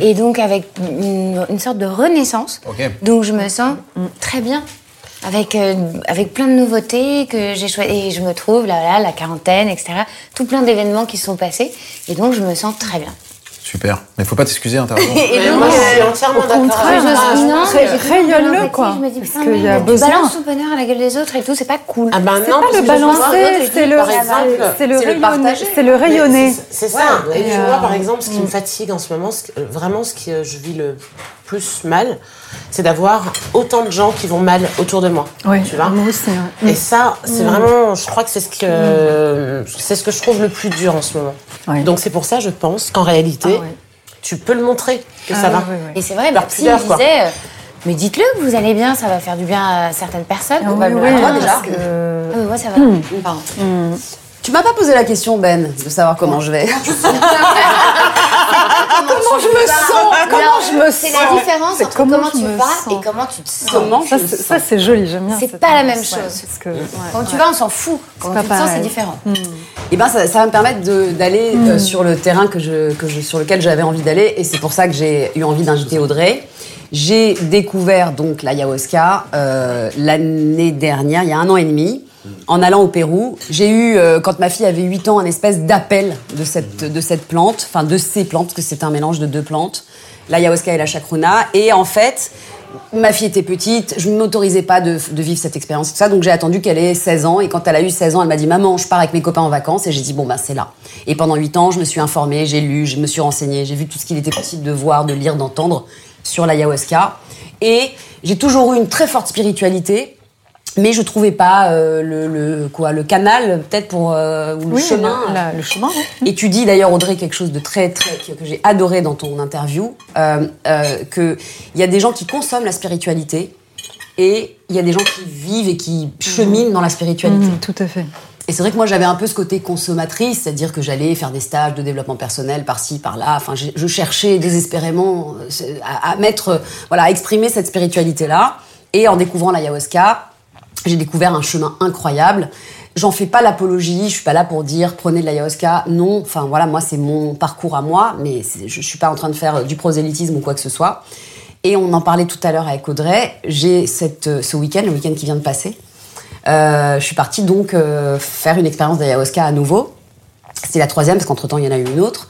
Et donc avec une, une sorte de renaissance. Donc je me sens très bien. Avec, euh, avec plein de nouveautés que j'ai choisi. Et je me trouve, là, là, la quarantaine, etc. Tout plein d'événements qui se sont passés. Et donc je me sens très bien. Super. Mais faut pas t'excuser, hein, t'as raison. Et Mais donc, moi, je euh, suis entièrement d'accord. non, rayonne-le, quoi. Je me dis, Parce putain, qu'il y a mais tu besoin. balances ton bonheur à la gueule des autres et tout, c'est pas cool. Ah ben C'est non, le balancer, c'est le, c'est partager. C'est le rayonner. C'est ça. Et tu euh, vois, par exemple, ce qui me fatigue en ce moment, euh, vraiment ce que je vis le plus mal, c'est d'avoir autant de gens qui vont mal autour de moi. Oui, Tu vois moi aussi. ouais. Et ça, c'est vraiment, je crois que c'est ce que c'est ce que je trouve le plus dur en ce moment. Ouais. Donc c'est pour ça, je pense qu'en réalité, Ah ouais. tu peux le montrer que Ah ça va. Et c'est vrai, me quoi. disait, euh, mais dites-le que vous allez bien, ça va faire du bien à certaines personnes. Ah oui, Probablement oui, à toi parce déjà. que- Ah, mais moi, ça va. Enfin, Tu m'as pas posé la question Ben de savoir comment je vais. comment je me sens Comment je me C'est sens la différence C'est entre comment tu vas sens. et comment tu te sens. Comment Ça, je c'est- c'est joli, j'aime bien. C'est pas la même chose. parce que, ouais, Quand ouais. tu vas, on s'en fout. Quand tu te sens, c'est différent. Et ben ça, ça va me permettre d'aller euh, sur le terrain que je, que je, sur lequel j'avais envie d'aller et c'est pour ça que j'ai eu envie d'inviter Audrey. J'ai découvert donc l'ayahuasca euh, l'année dernière, il y a un an et demi, en allant au Pérou. J'ai eu, euh, quand ma fille avait 8 ans, un espèce d'appel de cette, de cette plante, enfin de ces plantes, parce que c'est un mélange de deux plantes, l'ayahuasca et la chacruna. Et en fait, ma fille était petite, je ne m'autorisais pas de, de vivre cette expérience tout ça, donc j'ai attendu qu'elle ait 16 ans. Et quand elle a eu 16 ans, elle m'a dit Maman, je pars avec mes copains en vacances. Et j'ai dit Bon, bah, c'est là. Et pendant 8 ans, je me suis informée, j'ai lu, je me suis renseignée, j'ai vu tout ce qu'il était possible de voir, de lire, d'entendre sur l'ayahuasca. Et j'ai toujours eu une très forte spiritualité. Mais je trouvais pas euh, le, le- quoi le canal peut-être pour euh, ou le Oui, chemin le, la- le chemin, ouais. et tu dis d'ailleurs, Audrey, quelque chose de très, très, que, que j'ai adoré dans ton interview, euh, euh, qu'il y a des gens qui consomment la spiritualité et il y a des gens qui vivent et qui cheminent dans la spiritualité. Mhm, tout à fait. Et c'est vrai que moi, j'avais un peu ce côté consommatrice, c'est-à-dire que j'allais faire des stages de développement personnel par-ci, par-là. Enfin, je cherchais désespérément à, à mettre, voilà, à exprimer cette spiritualité-là. Et en découvrant l'ayahuasca, j'ai découvert un chemin incroyable. J'en fais pas l'apologie, je suis pas là pour dire prenez de l'ayahuasca. Non, enfin voilà, moi c'est mon parcours à moi, mais c'est- je, suis pas en train de faire du prosélytisme ou quoi que ce soit. Et on en parlait tout à l'heure avec Audrey. J'ai cette, euh, ce week-end, le week-end qui vient de passer, euh, je suis partie donc euh, faire une expérience d'ayahuasca à nouveau. C'était la troisième parce qu'entre temps il y en a eu une autre.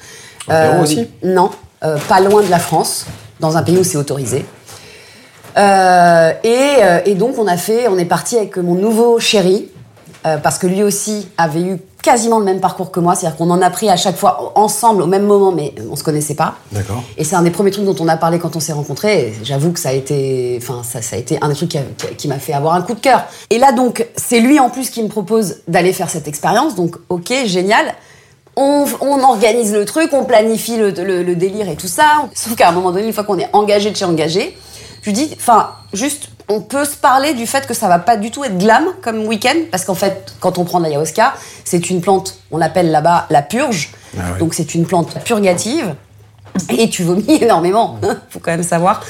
Au Pérou aussi? Non, euh, pas loin de la France, dans un pays où c'est autorisé. Euh, et, euh, et donc on a fait, on est parti avec mon nouveau chéri euh, parce que lui aussi avait eu quasiment le même parcours que moi, c'est-à-dire qu'on en a pris à chaque fois ensemble au même moment, mais on se connaissait pas. D'accord. Et c'est un des premiers trucs dont on a parlé quand on s'est rencontrés. J'avoue que ça a été, enfin, ça, ça a été un des trucs qui, a- qui- qui m'a fait avoir un coup de cœur. Et là, donc, c'est lui en plus qui me propose d'aller faire cette expérience. Donc, ok, génial. On, on organise le truc, on planifie le, le- le délire et tout ça. Sauf qu'à un moment donné, une fois qu'on est engagé de chez engagé, dis, enfin, juste, on peut se parler du fait que ça va pas du tout être glam comme week-end, parce qu'en fait, quand on prend de l'ayahuasca, c'est une plante, on l'appelle là-bas la purge. Ah. Donc c'est une plante purgative. Et tu vomis énormément, faut quand même savoir.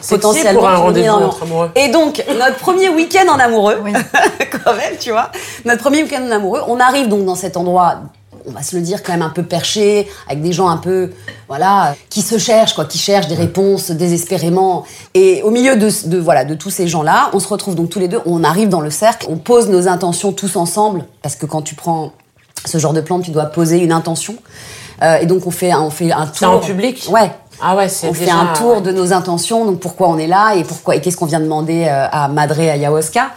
C'est qui pour un rendez-vous entre amoureux Et donc, notre premier week-end en amoureux, Oui. quand même, tu vois, notre premier week-end en amoureux, on arrive donc dans cet endroit, on va se le dire, quand même un peu perché, avec des gens un peu, voilà, qui se cherchent, quoi, qui cherchent des réponses désespérément. Et au milieu de, de, voilà, de tous ces gens-là, on se retrouve donc tous les deux, on arrive dans le cercle, on pose nos intentions tous ensemble, parce que quand tu prends ce genre de plante, tu dois poser une intention. Euh, et donc on fait, un- on fait un tour. C'est en public? Ouais. Ah ouais, c'est On fait un tour de nos intentions, donc pourquoi on est là et pourquoi et qu'est-ce qu'on vient demander euh, à Madre Ayahuasca.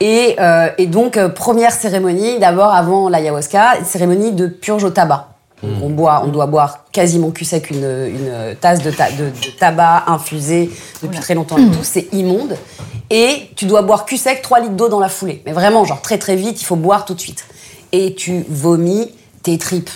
Et, euh, et donc euh, première cérémonie, d'abord avant l'ayahuasca, cérémonie de purge au tabac. Donc, On boit, on doit boire quasiment cul sec une, une tasse de, ta- de- de tabac infusé depuis très longtemps et tout, c'est immonde. Et tu dois boire cul sec 3 litres d'eau dans la foulée. Mais vraiment, genre très très vite, il faut boire tout de suite. Et tu vomis tes tripes.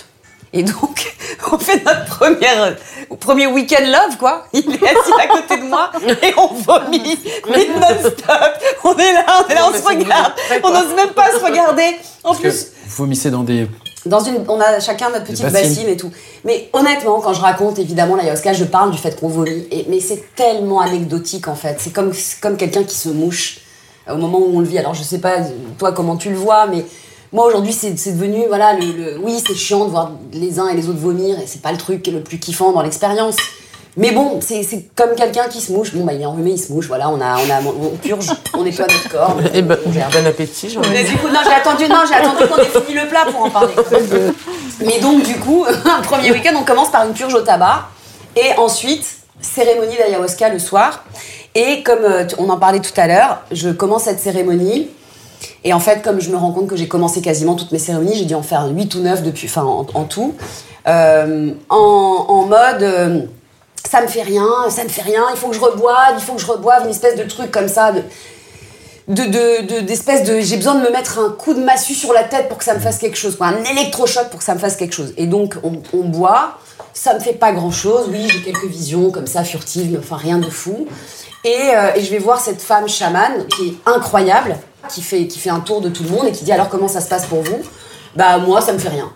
Et donc, on fait notre première, premier week-end love, quoi. Il est assis à côté de moi et on vomit, mais non-stop. On est là, on est là, on se regarde. On n'ose même pas se regarder. En Parce plus, vous vomissez dans des. dans une, on a chacun notre petite bassine et tout. Mais honnêtement, quand je raconte évidemment l'ayahuasca, je parle du fait qu'on vomit. Et, mais c'est tellement anecdotique en fait. C'est comme, comme quelqu'un qui se mouche euh, au moment où on le vit. Alors je sais pas toi comment tu le vois, mais moi aujourd'hui c'est devenu voilà le, le- oui c'est chiant de voir les uns et les autres vomir et c'est pas le truc le plus kiffant dans l'expérience. Mais bon, c'est comme quelqu'un qui se mouche. Bon, bah, il est enrhumé, il se mouche, voilà, on, a, on, a, on purge, on nettoie notre corps. Et on gère. bon appétit, Mais du coup, non, j'ai attendu, non, j'ai attendu qu'on ait fini le plat pour en parler. Mais donc, du coup, un premier week-end, on commence par une purge au tabac. Et ensuite, cérémonie d'ayahuasca le soir. Et comme euh, on en parlait tout à l'heure, je commence cette cérémonie. Et en fait, comme je me rends compte que j'ai commencé quasiment toutes mes cérémonies, j'ai dû en faire 8 ou 9 depuis, enfin, en, tout. Euh, en, mode. euh, ça me fait rien, ça me fait rien, il faut que je reboive, il faut que je reboive, une espèce de truc comme ça, de, de, de, de- d'espèce de, j'ai besoin de me mettre un coup de massue sur la tête pour que ça me fasse quelque chose, quoi, un électrochoc pour que ça me fasse quelque chose. Et donc, on, on boit, ça me fait pas grand chose, oui, j'ai quelques visions comme ça, furtives, mais enfin rien de fou. Et, euh, et je vais voir cette femme chamane qui est incroyable, qui fait, qui fait un tour de tout le monde et qui dit alors comment ça se passe pour vous? Bah, moi, ça me fait rien.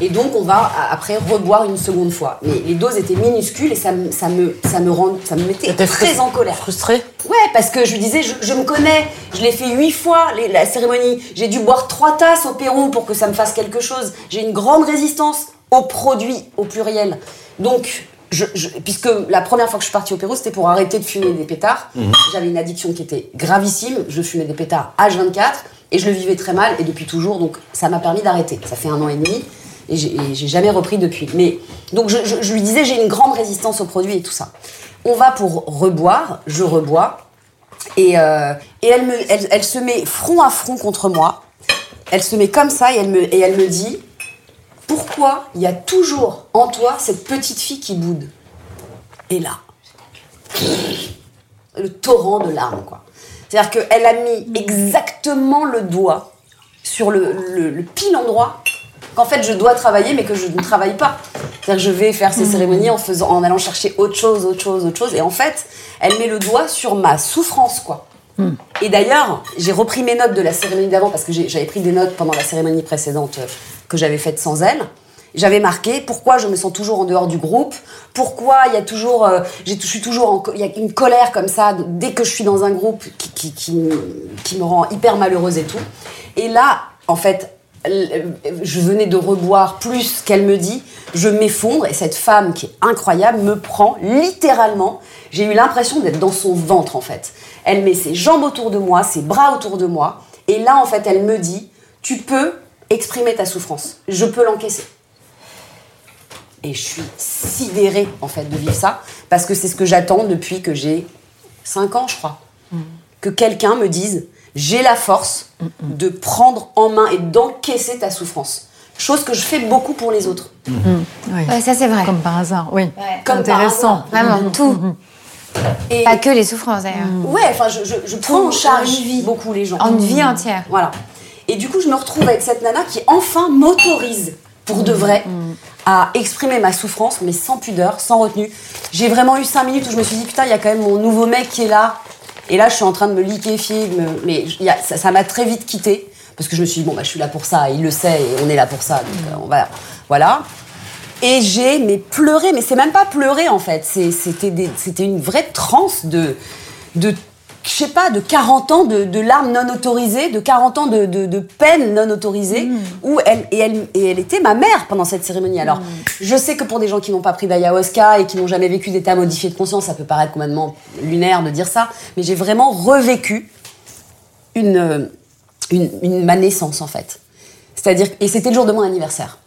Et donc, on va après reboire une seconde fois. Mais les doses étaient minuscules et ça, me- ça, me, ça, me, rend, ça me mettait très en colère. Frustré Ouais, parce que je lui disais, je, je me connais, je l'ai fait huit fois, les- la cérémonie. J'ai dû boire trois tasses au Pérou pour que ça me fasse quelque chose. J'ai une grande résistance aux produits, au pluriel. Donc, je, je- puisque la première fois que je suis partie au Pérou, c'était pour arrêter de fumer des pétards. J'avais une addiction qui était gravissime. Je fumais des pétards H24 et je le vivais très mal et depuis toujours. Donc, ça m'a permis d'arrêter. Ça fait un an et demi et j'ai et j'ai jamais repris depuis. Mais donc, je, je- je lui disais, j'ai une grande résistance aux produits et tout ça. On va pour reboire, je rebois. Et, euh, et elle, me, elle, elle se met front à front contre moi. Elle se met comme ça et elle me, et elle me dit Pourquoi il y a toujours en toi cette petite fille qui boude Et là, le torrent de larmes, quoi. C'est-à-dire qu'elle a mis exactement le doigt sur le, le- le pile endroit qu'en fait je dois travailler mais que je ne travaille pas. C'est-à-dire que je vais faire ces cérémonies en, faisant, en allant chercher autre chose, autre chose, autre chose. Et en fait, elle met le doigt sur ma souffrance, quoi. Et d'ailleurs, j'ai repris mes notes de la cérémonie d'avant parce que j'avais pris des notes pendant la cérémonie précédente euh, que j'avais faite sans elle. J'avais marqué pourquoi je me sens toujours en dehors du groupe, pourquoi il y a toujours, euh, je suis toujours, il y a une colère comme ça dès que je suis dans un groupe qui, qui, me- rend hyper malheureuse et tout. Et là, en fait, je venais de reboire plus qu'elle me dit, je m'effondre et cette femme qui est incroyable me prend littéralement. J'ai eu l'impression d'être dans son ventre en fait. Elle met ses jambes autour de moi, ses bras autour de moi et là en fait elle me dit, tu peux exprimer ta souffrance, je peux l'encaisser. Et je suis sidérée en fait de vivre ça parce que c'est ce que j'attends depuis que j'ai 5 ans je crois. Que quelqu'un me dise j'ai la force de prendre en main et d'encaisser ta souffrance. Chose que je fais beaucoup pour les autres. Oui. Ouais, ça c'est vrai. Comme par hasard, oui. Comme par Intéressant. Vraiment, tout. Et Pas que les souffrances d'ailleurs. ouais, enfin je, je, je prends en charge beaucoup les gens. En une vie entière. Voilà. Et du coup, je me retrouve avec cette nana qui enfin m'autorise, pour de vrai, à exprimer ma souffrance, mais sans pudeur, sans retenue. J'ai vraiment eu cinq minutes où je me suis dit, putain, il y a quand même mon nouveau mec qui est là. Et là, je suis en train de me liquéfier, mais ça m'a très vite quitté parce que je me suis dit bon bah je suis là pour ça, il le sait et on est là pour ça, donc euh, on va voilà. Et j'ai mais pleuré, mais c'est même pas pleurer en fait, c'était une vraie transe de de je sais pas, de 40 ans de, de larmes non autorisées, de 40 ans de, de, de peine non autorisée, où elle et, elle, et elle était ma mère pendant cette cérémonie. Alors, je sais que pour des gens qui n'ont pas pris d'ayahuasca et qui n'ont jamais vécu d'état modifié de conscience, ça peut paraître complètement lunaire de dire ça, mais j'ai vraiment revécu une, euh, une, une- ma naissance, en fait. C'est-à-dire, et c'était le jour de mon anniversaire,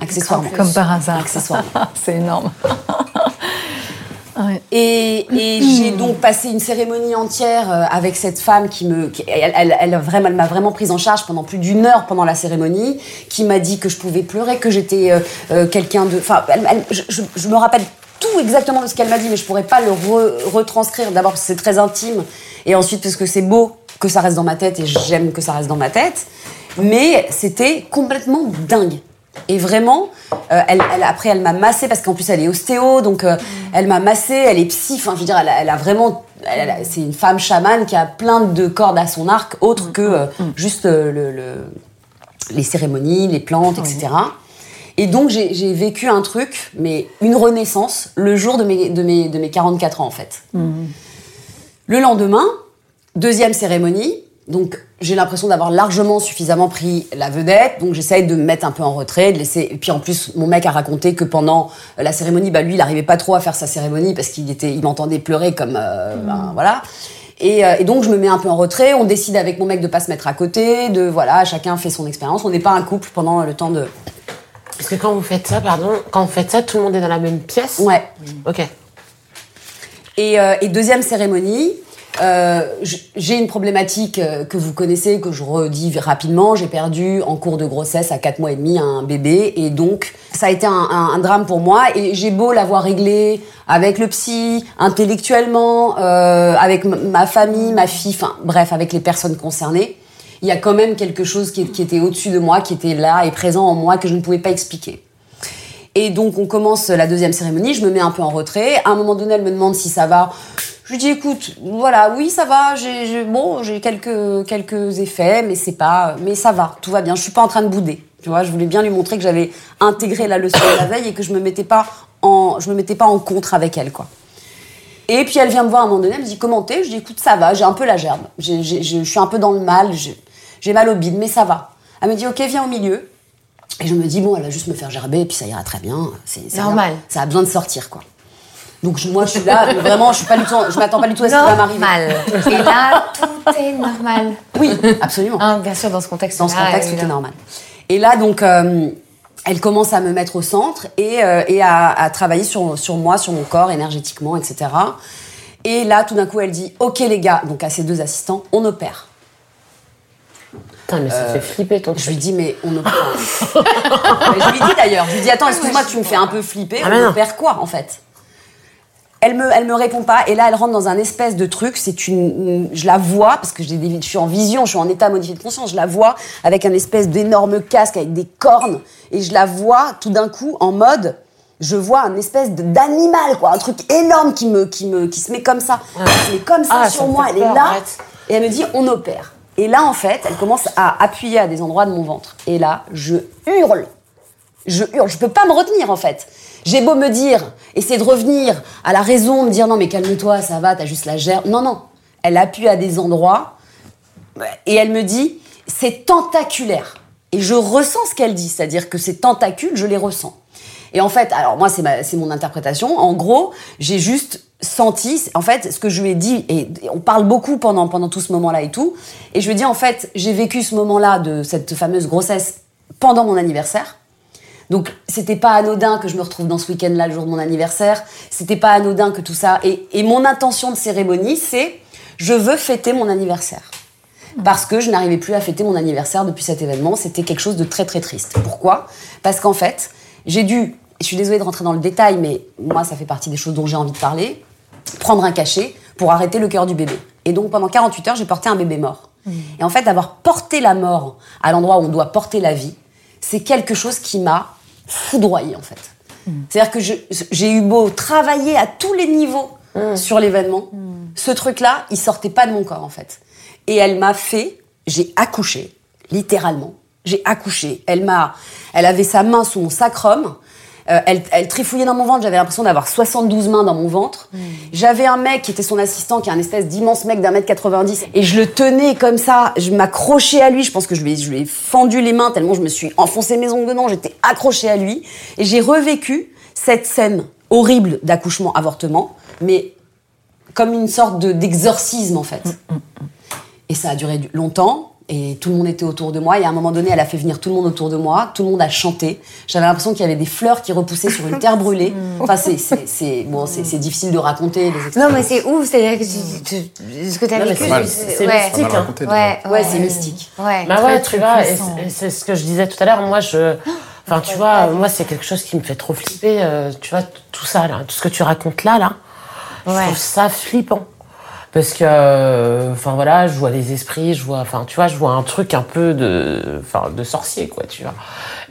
accessoirement. Comme par hasard. Accessoirement. C'est énorme. Et, j'ai donc passé une cérémonie entière euh, avec cette femme qui me, elle, vraiment, elle m'a vraiment prise en charge pendant plus d'une heure pendant la cérémonie, qui m'a dit que je pouvais pleurer, que j'étais euh, euh, quelqu'un de, enfin, je, me rappelle tout exactement de ce qu'elle m'a dit, mais je pourrais pas le re- retranscrire. D'abord parce que c'est très intime, et ensuite parce que c'est beau que ça reste dans ma tête et j'aime que ça reste dans ma tête. Mais c'était complètement dingue. Et vraiment, euh, elle, elle- après, elle m'a massé parce qu'en plus, elle est ostéo, donc euh, elle m'a massé, elle est psy, enfin, je veux dire, elle a, elle a vraiment. c'est une femme chamane qui a plein de cordes à son arc, autre que euh, juste le- le- les cérémonies, les plantes, etc. Et donc, j'ai j'ai vécu un truc, mais une renaissance, le jour de mes, de mes, de mes 44 ans, en fait. Le lendemain, deuxième cérémonie. Donc, j'ai l'impression d'avoir largement suffisamment pris la vedette. Donc, j'essaye de me mettre un peu en retrait, de laisser. Et puis, en plus, mon mec a raconté que pendant euh, la cérémonie, bah, lui, il n'arrivait pas trop à faire sa cérémonie parce qu'il était, il m'entendait pleurer comme, euh, ben, voilà. Et, euh, et donc, je me mets un peu en retrait. On décide avec mon mec de pas se mettre à côté, de voilà, chacun fait son expérience. On n'est pas un couple pendant le temps de. Parce que quand vous faites ça, pardon, quand vous faites ça, tout le monde est dans la même pièce? Ouais. Ok. Et, euh, et deuxième cérémonie, euh, j'ai une problématique euh, que vous connaissez, que je redis rapidement. J'ai perdu en cours de grossesse à 4 mois et demi un bébé. Et donc, ça a été un, drame pour moi. Et j'ai beau l'avoir réglé avec le psy, intellectuellement, euh, avec ma famille, ma fille, enfin bref, avec les personnes concernées. Il y a quand même quelque chose qui était au-dessus de moi, qui était là et présent en moi que je ne pouvais pas expliquer. Et donc on commence la deuxième cérémonie, je me mets un peu en retrait. À un moment donné, elle me demande si ça va. Je lui dis écoute, voilà, oui ça va. J'ai bon, j'ai quelques quelques effets, mais c'est pas, mais ça va, tout va bien. Je suis pas en train de bouder. Tu vois, je voulais bien lui montrer que j'avais intégré la leçon de la veille et que je me mettais pas en, je me mettais pas en contre avec elle, quoi. Et puis elle vient me voir à un moment donné, elle me dit comment t'es? Je dis écoute ça va, j'ai un peu la gerbe, je suis un peu dans le mal, j'ai mal au bide, mais ça va. Elle me dit ok viens au milieu. Et je me dis bon elle va juste me faire gerber et puis ça ira très bien. C'est Normal. rien. Ça a besoin de sortir quoi. Donc je- moi je suis là, vraiment je suis pas du tout, je m'attends pas du tout à ce qui va m'arriver. Normal. Et là, tout est normal. Oui, absolument. Hein, bien sûr, dans ce contexte. Dans ce contexte, tout est normal. Et là, donc, euh, elle commence à me mettre au centre et, euh, et à, à travailler sur, sur moi, sur mon corps, énergétiquement, etc. Et là, tout d'un coup, elle dit Ok, les gars, donc à ses deux assistants, on opère. Putain, mais ça fait flipper ton Je lui dis Mais on opère. Je lui dis d'ailleurs Je lui dis Attends, excuse-moi, tu me fais un peu flipper. Ah, on opère quoi, en fait? Elle me, elle me répond pas et là elle rentre dans un espèce de truc. C'est une, je la vois parce que je suis en vision, je suis en état modifié de conscience. Je la vois avec un espèce d'énorme casque avec des cornes et je la vois tout d'un coup en mode, je vois un espèce d'animal quoi, un truc énorme qui me, qui me, qui se met comme ça, qui se met comme ça Ah, sur moi. Elle est là arrête. et elle me dit on opère. Et là en fait, elle commence à appuyer à des endroits de mon ventre et là je hurle je hurle, je peux pas me retenir en fait. J'ai beau me dire, essayer de revenir à la raison, me dire non mais calme-toi, ça va, t'as juste la gerbe. Non, non. Elle appuie à des endroits et elle me dit, c'est tentaculaire. Et je ressens ce qu'elle dit, c'est-à-dire que ces tentacules, je les ressens. Et en fait, alors moi, c'est mon interprétation. En gros, j'ai juste senti, en fait, ce que je lui ai dit, et on parle beaucoup pendant, pendant tout ce moment-là et tout, et je lui ai dit, en fait, j'ai vécu ce moment-là de cette fameuse grossesse pendant mon anniversaire. Donc, c'était pas anodin que je me retrouve dans ce week-end-là, le jour de mon anniversaire. C'était pas anodin que tout ça. Et, et mon intention de cérémonie, c'est je veux fêter mon anniversaire. Parce que je n'arrivais plus à fêter mon anniversaire depuis cet événement. C'était quelque chose de très très triste. Pourquoi? Parce qu'en fait, j'ai dû, je suis désolée de rentrer dans le détail, mais moi, ça fait partie des choses dont j'ai envie de parler, prendre un cachet pour arrêter le cœur du bébé. Et donc, pendant 48 heures, j'ai porté un bébé mort. Et en fait, d'avoir porté la mort à l'endroit où on doit porter la vie, c'est quelque chose qui m'a foudroyée, en fait. C'est-à-dire que j'ai eu beau travailler à tous les niveaux sur l'événement, ce truc-là, il sortait pas de mon corps en fait. Et elle m'a fait, j'ai accouché, littéralement. J'ai accouché. Elle m'a, elle avait sa main sous mon sacrum. Euh, elle, elle trifouillait dans mon ventre. J'avais l'impression d'avoir 72 mains dans mon ventre. J'avais un mec qui était son assistant, qui est un espèce d'immense mec d'un mètre 90. Et je le tenais comme ça. Je m'accrochais à lui. Je pense que je lui, ai, je lui ai fendu les mains tellement je me suis enfoncé mes ongles dedans. J'étais accrochée à lui. Et j'ai revécu cette scène horrible d'accouchement, avortement, mais comme une sorte de- d'exorcisme en fait. Et ça a duré du- longtemps. Et tout le monde était autour de moi. Et à un moment donné, elle a fait venir tout le monde autour de moi. Tout le monde a chanté. J'avais l'impression qu'il y avait des fleurs qui repoussaient sur une terre brûlée. Enfin, c'est, c'est, c'est, bon, c'est, c'est difficile de raconter les expériences. Non, mais c'est ouf, c'est-à-dire que tu, tu- ce que tu as Non, vécu, c'est mal. c'est C'est ouais. mystique, hein. raconté. Ouais, Ouais, c'est mystique. Ouais. Bah ouais, très tu vois, c'est- et c'est ce que je disais tout à l'heure. Moi, je. Enfin, tu vois, moi, c'est quelque chose qui me fait trop flipper. euh, tu vois, tout ça, là, tout ce que tu racontes là, là, je trouve ça flippant. Parce que, euh, enfin voilà, je vois les esprits, je vois, enfin, tu vois, je vois un truc un peu de, enfin, de sorcier, quoi, tu vois.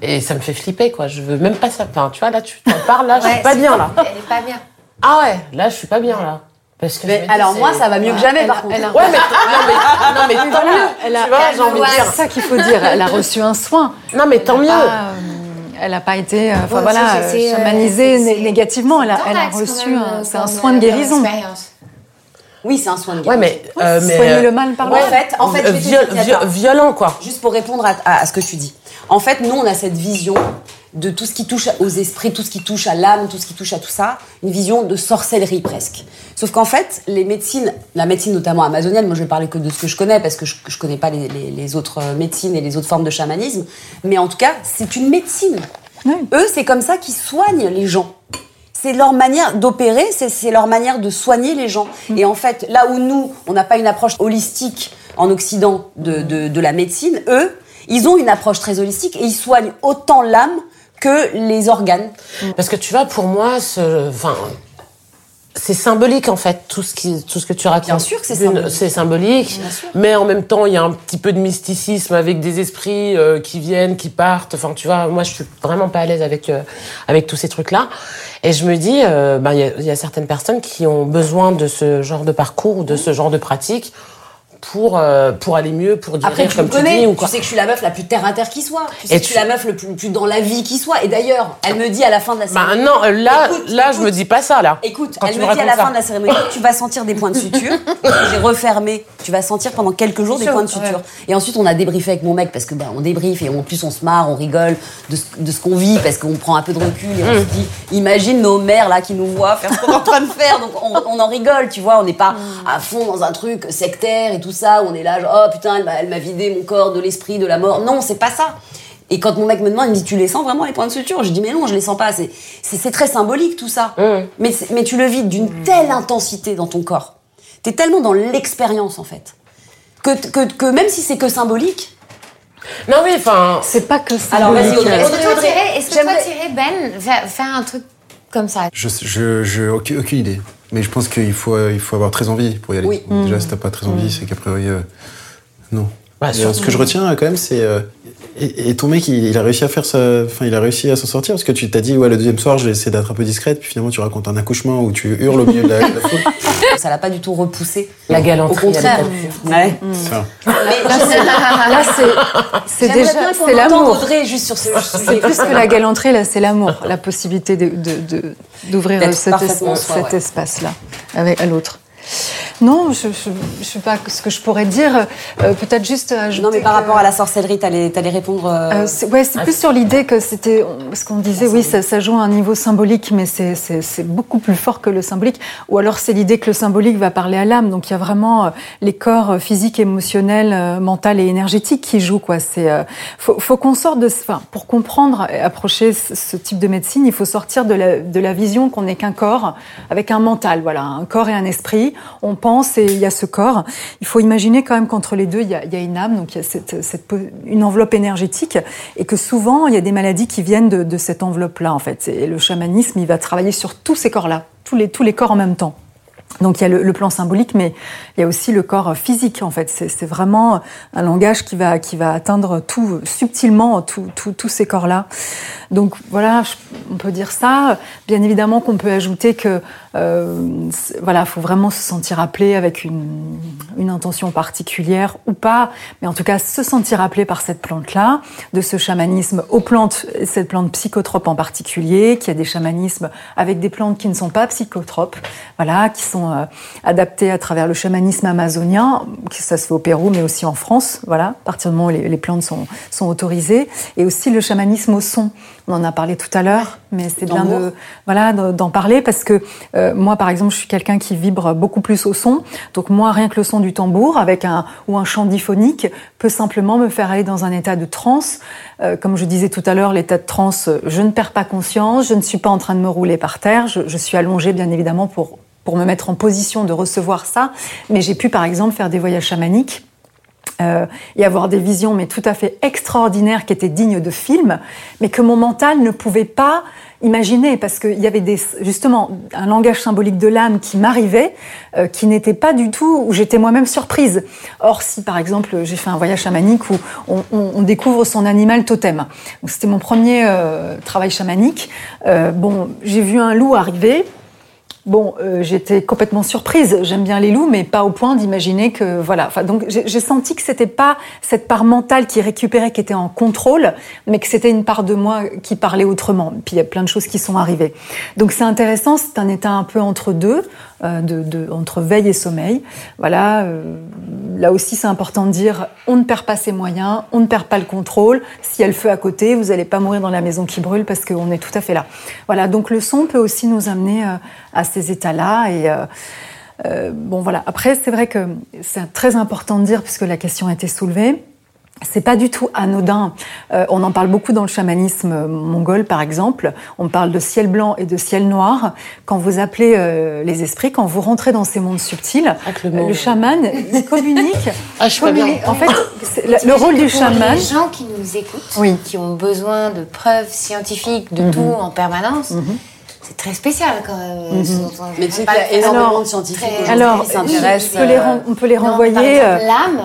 Et ça me fait flipper, quoi. Je veux même pas ça. Enfin, tu vois, là, tu t'en parles, là, je Ouais, suis pas bien, là. Elle est pas bien. Ah ouais, là, je suis pas bien, là. Parce que je Mais alors moi, ça va mieux que jamais, Elle par a- contre. elle a- Ouais, mais, non, mais, non, mais tant mieux. Elle a- tu vois, j'ai envie de c'est dire. ça qu'il faut dire. Elle a reçu un soin. Non, mais tant mieux. Pas, euh, elle n'a pas été, euh, enfin Ouais, voilà, euh, euh, chamanisée négativement. Elle a, c'est elle a reçu un, c'est un comme, soin de guérison. expérience. Oui, c'est un soin de Ouais, guérison. mais, euh, mais Soigner euh, le mal par le En mal. fait, en fait, viol- violent, quoi. Juste pour répondre à, à- à ce que tu dis. En fait, nous, on a cette vision de tout ce qui touche aux esprits, tout ce qui touche à l'âme, tout ce qui touche à tout ça, une vision de sorcellerie presque. Sauf qu'en fait, les médecines, la médecine notamment amazonienne, moi je vais parler que de ce que je connais parce que je, je connais pas les, les- les autres euh, médecines et les autres formes de chamanisme, mais en tout cas, c'est une médecine. Oui. Eux, c'est comme ça qu'ils soignent les gens. C'est leur manière d'opérer, c'est- leur manière de soigner les gens. Et en fait, là où nous, on n'a pas une approche holistique en Occident de, de- de la médecine, eux, ils ont une approche très holistique et ils soignent autant l'âme que les organes. Parce que tu vois, pour moi, ce, enfin, c'est symbolique en fait, tout ce qui, tout ce que tu racontes. Bien sûr que c'est symbolique. C'est symbolique, mais en même temps, il y a un petit peu de mysticisme avec des esprits euh, qui viennent, qui partent. Enfin, tu vois, moi, je suis vraiment pas à l'aise avec euh, avec tous ces trucs-là. Et je me dis, euh, ben, il y, a, il y a certaines personnes qui ont besoin de ce genre de parcours ou de ce genre de pratique pour euh, pour aller mieux, pour guérir, Après, tu comme me tu connais, dis ou tu quoi. sais que je suis la meuf la plus terre à terre qui soit. Tu sais Et que je suis tu- la meuf le plus, plus dans la vie qui soit. Et d'ailleurs, elle me dit à la fin de la Bah cérémonie. non, euh, là, Écoute, là, je me dis pas ça là. Écoute, elle tu me me dit à la fin de la cérémonie, tu vas sentir des points de suture. J'ai refermé. Tu vas sentir pendant quelques jours des Sûr, points de suture. Et ensuite, on a débriefé avec mon mec parce que bah, on débriefe et en plus on se marre, on rigole de ce, de ce qu'on vit parce qu'on prend un peu de recul et on se dit, imagine nos mères là qui nous voient faire ce qu'on est en train de faire. Donc on, on en rigole, tu vois. On n'est pas à fond dans un truc sectaire et tout ça. Où on est là, genre, oh putain, elle m'a- elle m'a vidé mon corps de l'esprit, de la mort. Non, c'est pas ça. Et quand mon mec me demande, il me dit Tu les sens vraiment les points de suture? Je dis Mais non, je les sens pas. C'est- C'est c'est très symbolique tout ça. Mais, c'est- mais tu le vis d'une telle intensité dans ton corps. T'es tellement dans l'expérience en fait. Que, que, que même si c'est que symbolique, Non oui, enfin, C'est pas que ça. Alors, vas-y. Audrey. Est-ce que toi, Thierry, est-ce que toi, J'aimerais- Thierry, Ben, faire, un truc comme ça? Je, je, je- aucune, aucune idée. Mais je pense qu'il faut, euh, il faut avoir très envie pour y aller. Oui. Déjà, si t'as pas très envie, c'est qu'a priori, euh, non. Bah, euh, surtout- ce que je retiens euh, quand même, c'est. Et, et ton mec, il, il a réussi à faire ça. Enfin, il a réussi à s'en sortir parce que tu t'as dit, ouais, le deuxième soir, je vais essayer d'être un peu discrète. Puis finalement, tu racontes un accouchement où tu hurles au milieu de la, de la foule. ça l'a pas du tout repoussé. la galanterie. Au contraire. elle. Enfin, Mais Là, c'est- déjà c'est l'amour. Audrey juste sur ce sujet. C'est plus que la galanterie, là, c'est l'amour, la possibilité de- de- de- d'ouvrir D'être cet, parfaitement es- soi, cet ouais. espace-là avec à l'autre. Non, je ne sais pas ce que je pourrais dire. euh, Peut-être juste ajouter Non, mais par que- rapport à la sorcellerie, t'allais allais répondre. euh, Euh, c'est- ouais, c'est plus sur l'idée que c'était. Parce qu'on disait, oui, ça, ça joue à un niveau symbolique, mais c'est- beaucoup plus fort que le symbolique. Ou alors c'est l'idée que le symbolique va parler à l'âme. Donc il y a vraiment euh, les corps euh, physiques, émotionnels, euh, mental et énergétiques qui jouent. Quoi. C'est euh, faut, faut qu'on sorte de. ce- Enfin, pour comprendre et approcher ce, ce type de médecine, il faut sortir de la, de la vision qu'on n'est qu'un corps avec un mental. Voilà, un corps et un esprit. On pense et il y a ce corps. Il faut imaginer quand même qu'entre les deux, il y a, une âme, donc il y a cette, une enveloppe énergétique, et que souvent il y a des maladies qui viennent de, cette enveloppe-là en fait. Et le chamanisme, il va travailler sur tous ces corps-là, tous les corps en même temps. Donc il y a le, plan symbolique, mais il y a aussi le corps physique en fait. C'est vraiment un langage qui va qui va atteindre tout subtilement tous ces corps-là. Donc voilà, on peut dire ça. Bien évidemment qu'on peut ajouter que euh, voilà, faut vraiment se sentir appelé avec une, une, intention particulière ou pas, mais en tout cas se sentir appelé par cette plante-là, de ce chamanisme aux plantes, cette plante psychotrope en particulier, qui a des chamanismes avec des plantes qui ne sont pas psychotropes, voilà, qui sont euh, adaptées à travers le chamanisme amazonien, ça se fait au Pérou, mais aussi en France, voilà, à partir du moment où les, les plantes sont, sont autorisées, et aussi le chamanisme au son. On en a parlé tout à l'heure, mais c'est bien de voilà d'en parler parce que euh, moi, par exemple, je suis quelqu'un qui vibre beaucoup plus au son. Donc moi, rien que le son du tambour avec un ou un chant diphonique peut simplement me faire aller dans un état de transe. Euh, comme je disais tout à l'heure, l'état de transe, je ne perds pas conscience, je ne suis pas en train de me rouler par terre, je, je suis allongée bien évidemment pour pour me mettre en position de recevoir ça. Mais j'ai pu, par exemple, faire des voyages chamaniques euh, et avoir des visions mais tout à fait extraordinaires qui étaient dignes de films, mais que mon mental ne pouvait pas imaginer parce qu'il y avait des, justement un langage symbolique de l'âme qui m'arrivait, euh, qui n'était pas du tout où j'étais moi-même surprise. Or, si par exemple j'ai fait un voyage chamanique où on, on, on découvre son animal totem, c'était mon premier euh, travail chamanique. Euh, bon, j'ai vu un loup arriver. Bon, euh, j'étais complètement surprise. J'aime bien les loups, mais pas au point d'imaginer que voilà. Enfin, donc j'ai senti que c'était pas cette part mentale qui récupérait, qui était en contrôle, mais que c'était une part de moi qui parlait autrement. Puis il y a plein de choses qui sont arrivées. Donc c'est intéressant. C'est un état un peu entre deux, de, de, entre veille et sommeil. Voilà. Euh, là aussi, c'est important de dire on ne perd pas ses moyens, on ne perd pas le contrôle. S'il y a le feu à côté, vous n'allez pas mourir dans la maison qui brûle parce qu'on est tout à fait là. Voilà. Donc le son peut aussi nous amener à ces états-là. Et euh, euh, bon, voilà. Après, c'est vrai que c'est très important de dire, puisque la question a été soulevée. C'est pas du tout anodin. Euh, on en parle beaucoup dans le chamanisme mongol, par exemple. On parle de ciel blanc et de ciel noir. Quand vous appelez euh, les esprits, quand vous rentrez dans ces mondes subtils, le, euh, le, chaman il communique. ah, je communique. En fait, le, le rôle du chaman. Les gens qui nous écoutent, Oui. qui ont besoin de preuves scientifiques de Mhm. tout en permanence, Mhm. C'est très spécial quand même. Mhm. Mais tu sais qu'il y a parle- énormément Alors, de scientifiques très- aujourd'hui Alors, qui s'intéressent. on peut les, euh, on peut les renvoyer. euh, L'âme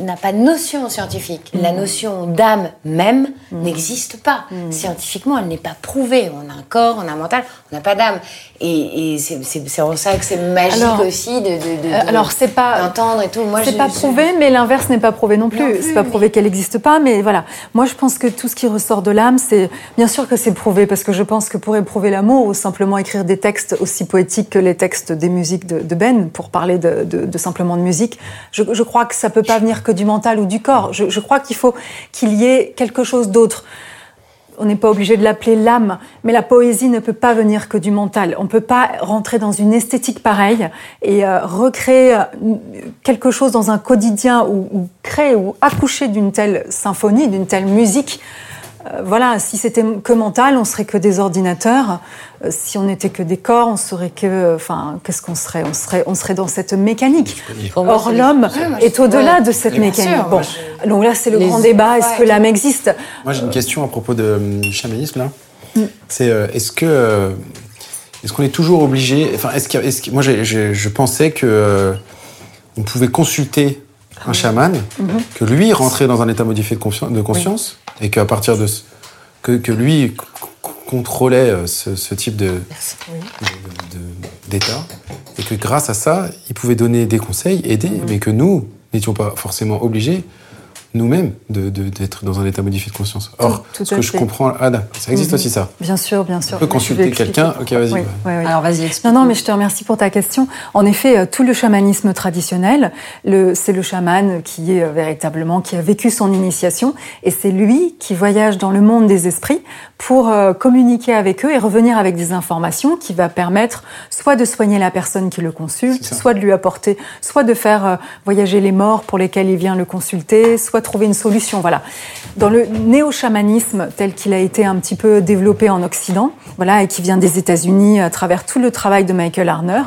n'a pas de notion scientifique. La Mhm. notion d'âme même n'existe pas. Scientifiquement, elle n'est pas prouvée. On a un corps, on a un mental, on n'a pas d'âme. Et, et c'est c'est- c'est pour ça que c'est magique Alors, aussi de, de, de- euh, de- alors, c'est pas- d'entendre et tout. Moi, C'est pas prouvé, mais l'inverse n'est pas prouvé non plus. Plus, c'est pas mais- prouvé qu'elle n'existe pas, mais voilà. Moi, je pense que tout ce qui ressort de l'âme, c'est bien sûr que c'est prouvé, parce que je pense que pour éprouver l'amour, ou simplement écrire des textes aussi poétiques que les textes des musiques de, de Ben, pour parler de, de- de simplement de musique, je, je crois que ça peut pas venir que du mental ou du corps. Je, je crois qu'il faut qu'il y ait quelque chose d'autre on n'est pas obligé de l'appeler l'âme, mais la poésie ne peut pas venir que du mental. On ne peut pas rentrer dans une esthétique pareille et euh, recréer euh, quelque chose dans un quotidien ou, ou créer ou accoucher d'une telle symphonie, d'une telle musique. Euh, voilà, si c'était que mental, on serait que des ordinateurs. Euh, si on n'était que des corps, on serait que, enfin, qu'est-ce qu'on serait? On serait, on serait dans cette mécanique. Or, l'homme Ouais, est au-delà ouais. de cette mécanique. sûr, bon, moi, donc là, c'est le Les- grand débat. Est-ce que l'âme existe? Moi, j'ai une question à propos de, euh, du chamanisme, là. Mm. C'est euh, est-ce que. euh, est-ce qu'on est toujours obligé? Enfin, est-ce qu'il y a- est-ce que- moi, je pensais que. euh, on pouvait consulter un chaman, que lui rentrait dans un état modifié de, consci- de conscience, et qu'à partir de. ce- que, que lui contrôlait euh, ce, ce type de, d'état, et que grâce à ça, il pouvait donner des conseils, aider, mais que nous n'étions pas forcément obligés nous-mêmes de- de- d'être dans un état modifié de conscience. Or, Tout ce que je comprends, ah, ça existe Mhm. aussi ça. Bien sûr, bien sûr. On peut Je vais consulter quelqu'un. Ok, vas-y. Oui, ouais. oui, oui. Alors vas-y, explique. Non, non, mais je te remercie pour ta question. En effet, euh, tout le chamanisme traditionnel, c'est le chaman qui est euh, véritablement, qui a vécu son initiation, et c'est lui qui voyage dans le monde des esprits pour euh, communiquer avec eux et revenir avec des informations qui va permettre soit de soigner la personne qui le consulte, soit de lui apporter, soit de faire euh, voyager les morts pour lesquels il vient le consulter, soit trouver une solution. Voilà. Dans le néo-chamanisme tel qu'il a été un petit peu développé en Occident, voilà, et qui vient des États-Unis à travers tout le travail de Michael Arner,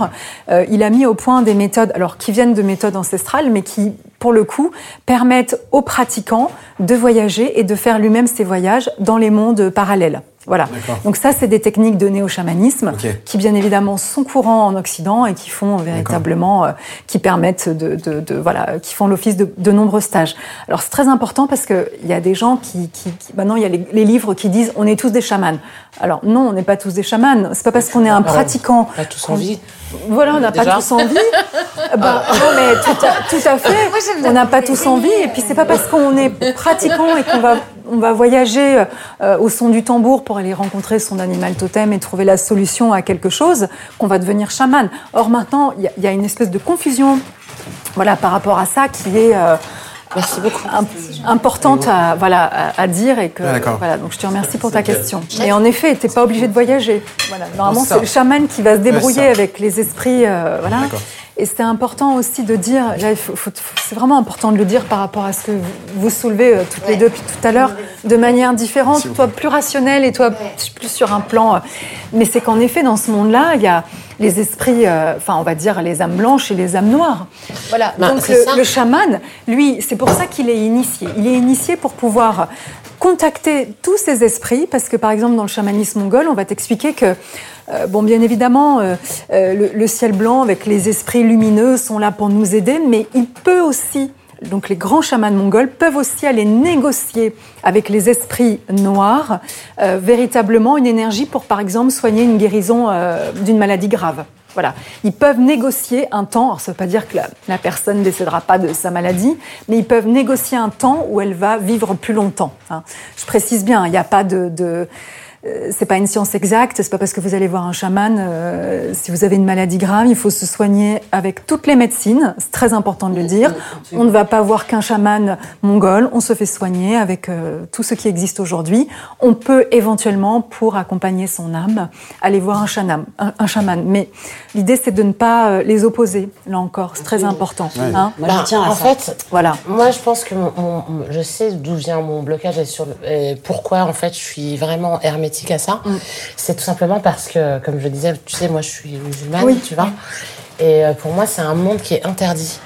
euh, il a mis au point des méthodes, alors qui viennent de méthodes ancestrales, mais qui pour le coup, permettent aux pratiquants de voyager et de faire lui-même ses voyages dans les mondes parallèles. Voilà. Donc ça, c'est des techniques de néo-chamanisme Ok. qui, bien évidemment, sont courants en Occident et qui font véritablement, euh, qui permettent de, de, de- voilà, qui font l'office de, de nombreux stages. Alors c'est très important parce que il y a des gens qui, qui, qui- maintenant il y a les, les livres qui disent on est tous des chamans. Alors non, on n'est pas tous des chamans. C'est pas parce qu'on est un pratiquant. Pas tous envie. Voilà, on n'a pas tous envie. bah, non, mais tout à, tout à fait. Moi, on n'a pas tous envie. Et puis, c'est pas parce qu'on est pratiquant et qu'on va, on va voyager euh, au son du tambour pour aller rencontrer son animal totem et trouver la solution à quelque chose qu'on va devenir chaman. Or, maintenant, il y, a- il y a une espèce de confusion voilà, par rapport à ça qui est. euh, Merci beaucoup. imp- importante à, voilà, à, à dire et que Ah, voilà donc je te remercie pour ta question. Et en effet, t'es pas obligé de voyager. Voilà, normalement c'est le chaman qui va se débrouiller avec les esprits, euh, voilà. Et c'est important aussi de dire, c'est vraiment important de le dire par rapport à ce que vous, soulevez euh, toutes les deux depuis tout à l'heure, de manière différente, toi plus rationnelle et toi plus sur un plan. euh, mais c'est qu'en effet, dans ce monde-là, il y a les esprits, euh, enfin, on va dire les âmes blanches et les âmes noires. Voilà. Bah, Donc le, ça. le chaman, lui, c'est pour ça qu'il est initié. Il est initié pour pouvoir contacter tous ces esprits, parce que par exemple dans le chamanisme mongol, on va t'expliquer que, euh, bon, bien évidemment, euh, euh, le, le ciel blanc avec les esprits lumineux sont là pour nous aider, mais il peut aussi donc les grands chamans mongols peuvent aussi aller négocier avec les esprits noirs véritablement une énergie pour par exemple soigner une guérison d'une maladie grave. Voilà, ils peuvent négocier un temps. Alors ça ne veut pas dire que la, personne ne décédera pas de sa maladie, mais ils peuvent négocier un temps où elle va vivre plus longtemps. hein. Je précise bien, il n'y a pas de, c'est pas une science exacte. C'est pas parce que vous allez voir un chaman, euh, si vous avez une maladie grave, il faut se soigner avec toutes les médecines. C'est très important de le dire. On ne va pas voir qu'un chaman mongol. On se fait soigner avec euh, tout ce qui existe aujourd'hui. On peut éventuellement, pour accompagner son âme, aller voir un chaman. Un, un chaman. Mais l'idée, c'est de ne pas euh, les opposer. Là encore, c'est très important. hein. Moi, Bah, je tiens à en ça. fait, Voilà. Moi, je pense que mon- mon- mon- je sais d'où vient mon blocage et sur le- et pourquoi en fait je suis vraiment hermétique à ça. Mm. C'est tout simplement parce que, comme je disais, tu sais, moi je suis musulmane, Oui. tu vois, et euh, pour moi c'est un monde qui est interdit.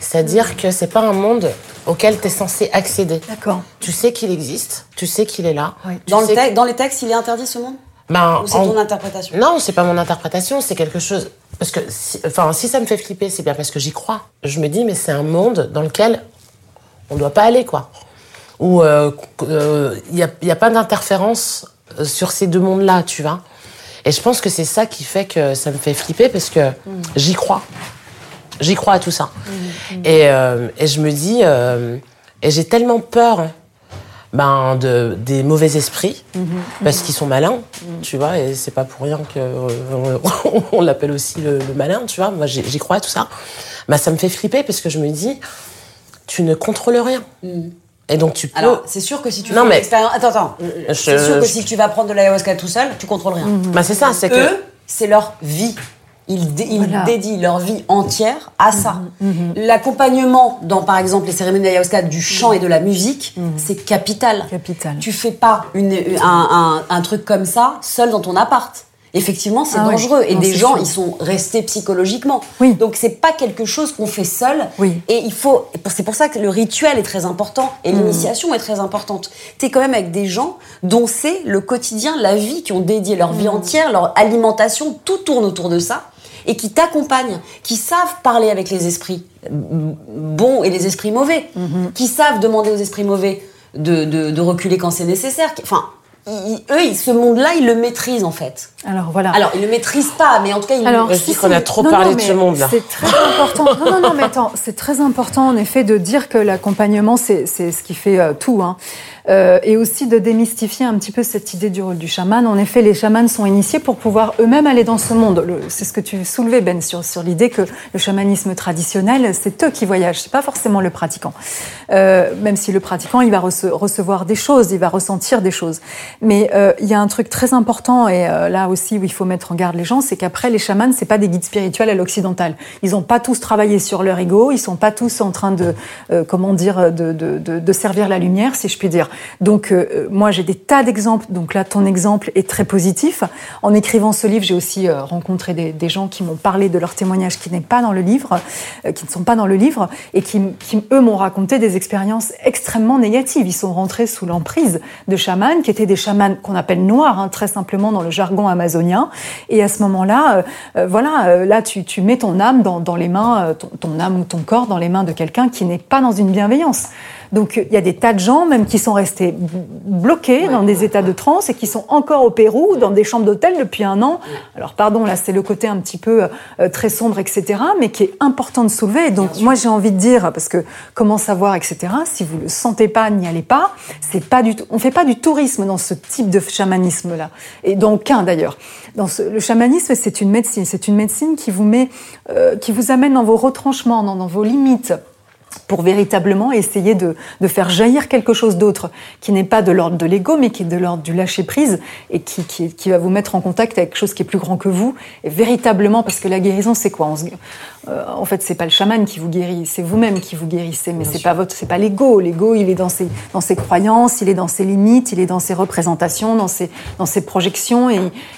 C'est-à-dire que c'est pas un monde auquel tu es censé accéder. D'accord. Tu sais qu'il existe, tu sais qu'il est là. Oui. Dans, le te- dans les textes, il est interdit ce monde? Ben, Ou c'est en- ton interprétation? Non, c'est pas mon interprétation, c'est quelque chose. Parce que, si, enfin, si ça me fait flipper, c'est bien parce que j'y crois. Je me dis, mais c'est un monde dans lequel on doit pas aller, quoi. Où il n'y a, pas d'interférence euh, sur ces deux mondes-là, tu vois. Et je pense que c'est ça qui fait que ça me fait flipper parce que j'y crois. J'y crois à tout ça. Et, euh, et je me dis, euh, et j'ai tellement peur ben, de, des mauvais esprits, parce qu'ils sont malins, tu vois, et c'est pas pour rien que euh, on, l'appelle aussi le, le malin, tu vois. Moi, j'y j'y crois à tout ça. Ben, ça me fait flipper parce que je me dis, tu ne contrôles rien. Et donc, tu peux. Alors, c'est sûr que si tu Non, fais mais- l'expérience. Attends, attends. Je- C'est sûr que je- si tu vas prendre de l'ayahuasca tout seul, tu contrôles rien. Ben, c'est ça, c'est que. Eux, c'est leur vie. Ils, dé- ils Voilà. dédient leur vie entière à ça. L'accompagnement dans, par exemple, les cérémonies d'ayahuasca du chant et de la musique, c'est capital. Capital. Tu fais pas une, un, un- un truc comme ça seul dans ton appart. Effectivement, c'est Ah oui. dangereux. Et Non, des gens, sûr. ils sont restés psychologiquement. Oui. Donc, c'est pas quelque chose qu'on fait seul. Oui. Et il faut. C'est pour ça que le rituel est très important et l'initiation est très importante. Tu es quand même avec des gens dont c'est le quotidien, la vie, qui ont dédié leur vie entière, leur alimentation, tout tourne autour de ça et qui t'accompagnent, qui savent parler avec les esprits bons et les esprits mauvais, qui savent demander aux esprits mauvais de, de- de reculer quand c'est nécessaire. Enfin, ils- eux, ils- ce monde-là, ils le maîtrisent en fait. Alors voilà. Alors, ils le maîtrisent pas, mais en tout cas, ils Alors, dis qu'on a trop non, parlé non, de ce monde-là. C'est très important. Non, non, non, mais attends, c'est très important en effet de dire que l'accompagnement, c'est c'est ce qui fait euh, tout. Hein. Euh, et aussi de démystifier un petit peu cette idée du rôle du chaman. En effet, les chamans sont initiés pour pouvoir eux-mêmes aller dans ce monde. C'est ce que tu soulevais, Ben, sur, sur l'idée que le chamanisme traditionnel, c'est eux qui voyagent, c'est pas forcément le pratiquant. Euh, même si le pratiquant, il va rece- recevoir des choses, il va ressentir des choses. Mais euh, il y a un truc très important, et euh, là aussi où il faut mettre en garde les gens, c'est qu'après, les chamans, c'est pas des guides spirituels à l'occidental. Ils n'ont pas tous travaillé sur leur ego, ils sont pas tous en train de, euh, comment dire, de, de, de, de, servir la lumière, si je puis dire. Donc, euh, moi, j'ai des tas d'exemples. Donc là, ton exemple est très positif. En écrivant ce livre, j'ai aussi euh, rencontré des, gens qui m'ont parlé de leur témoignage qui n'est pas dans le livre, qui ne sont pas dans le livre, et qui, qui eux, m'ont raconté des expériences extrêmement négatives. Ils sont rentrés sous l'emprise de chamans qui étaient des chamans qu'on appelle noirs, hein, très simplement dans le jargon amazonien. Et à ce moment-là, euh, voilà, là, tu, mets ton âme dans, les mains, ton, âme ou ton corps dans les mains de quelqu'un qui n'est pas dans une bienveillance. Donc il y a des tas de gens même qui sont restés bloqués ouais, dans des états de transe et qui sont encore au Pérou dans des chambres d'hôtel depuis un an. Alors pardon, là c'est le côté un petit peu euh, très sombre, etc., mais qui est important de soulever. Donc moi j'ai envie de dire parce que comment savoir, etc. Si vous le sentez pas, n'y allez pas. C'est pas du tout. On fait pas du tourisme dans ce type de chamanisme là, et dans aucun d'ailleurs. Dans ce, le chamanisme, c'est une médecine. C'est une médecine qui vous met, euh, qui vous amène dans vos retranchements, dans, dans vos limites pour véritablement essayer de, de, faire jaillir quelque chose d'autre, qui n'est pas de l'ordre de l'ego, mais qui est de l'ordre du lâcher-prise, et qui, qui, qui, va vous mettre en contact avec quelque chose qui est plus grand que vous, et véritablement, parce que la guérison, c'est quoi? Se, euh, En fait, c'est pas le chaman qui vous guérit, c'est vous-même qui vous guérissez, mais c'est pas votre, c'est pas l'ego. L'ego, il est dans ses, dans ses croyances, il est dans ses limites, il est dans ses représentations, dans ses, dans ses projections, et,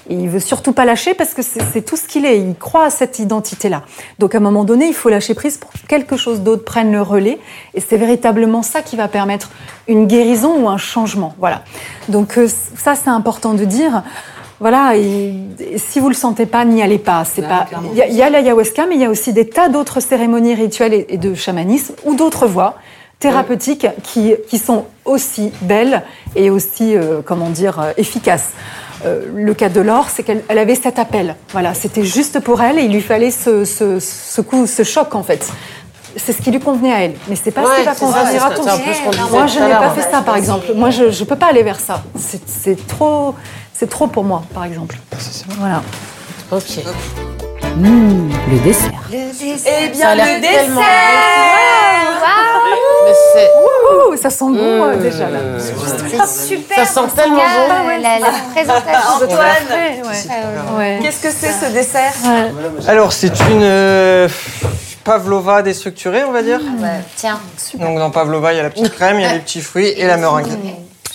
et il veut surtout pas lâcher parce que c'est tout ce qu'il est. Il croit à cette identité-là. Donc, à un moment donné, il faut lâcher prise pour que quelque chose d'autre prenne le relais. Et c'est véritablement ça qui va permettre une guérison ou un changement. Voilà. Donc euh, ça, c'est important de dire. Voilà, et, et si vous le sentez pas, n'y allez pas. C'est pas. Il y, y, a l'ayahuasca, mais il y a aussi des tas d'autres cérémonies rituelles et, et de chamanisme ou d'autres voies thérapeutiques qui, qui sont aussi belles et aussi, euh, comment dire, euh, efficaces. Euh, le cas de Laure, c'est qu'elle avait cet appel. Voilà, c'était juste pour elle et il lui fallait ce, ce, ce coup, ce choc en fait c'est ce qui lui convenait à elle. Mais c'est pas ouais, ce qui va convenir à tous. Moi, je n'ai pas fait ça, par exemple. Moi, je ne peux pas aller vers ça. C'est trop, c'est trop pour moi, par exemple. Voilà. Ok. Mmh, le dessert. Le dessert. Eh bien, le dessert. Wow. ça sent bon mmh. déjà là. C'est super. Ça sent tellement bon. La, la présentation. Antoine, ouais. qu'est-ce que c'est ce dessert? Alors, c'est une euh, pavlova déstructurée, on va dire. Mmh. Ouais, tiens. Super. Donc dans pavlova, il y a la petite crème, il y a les petits fruits et la meringue.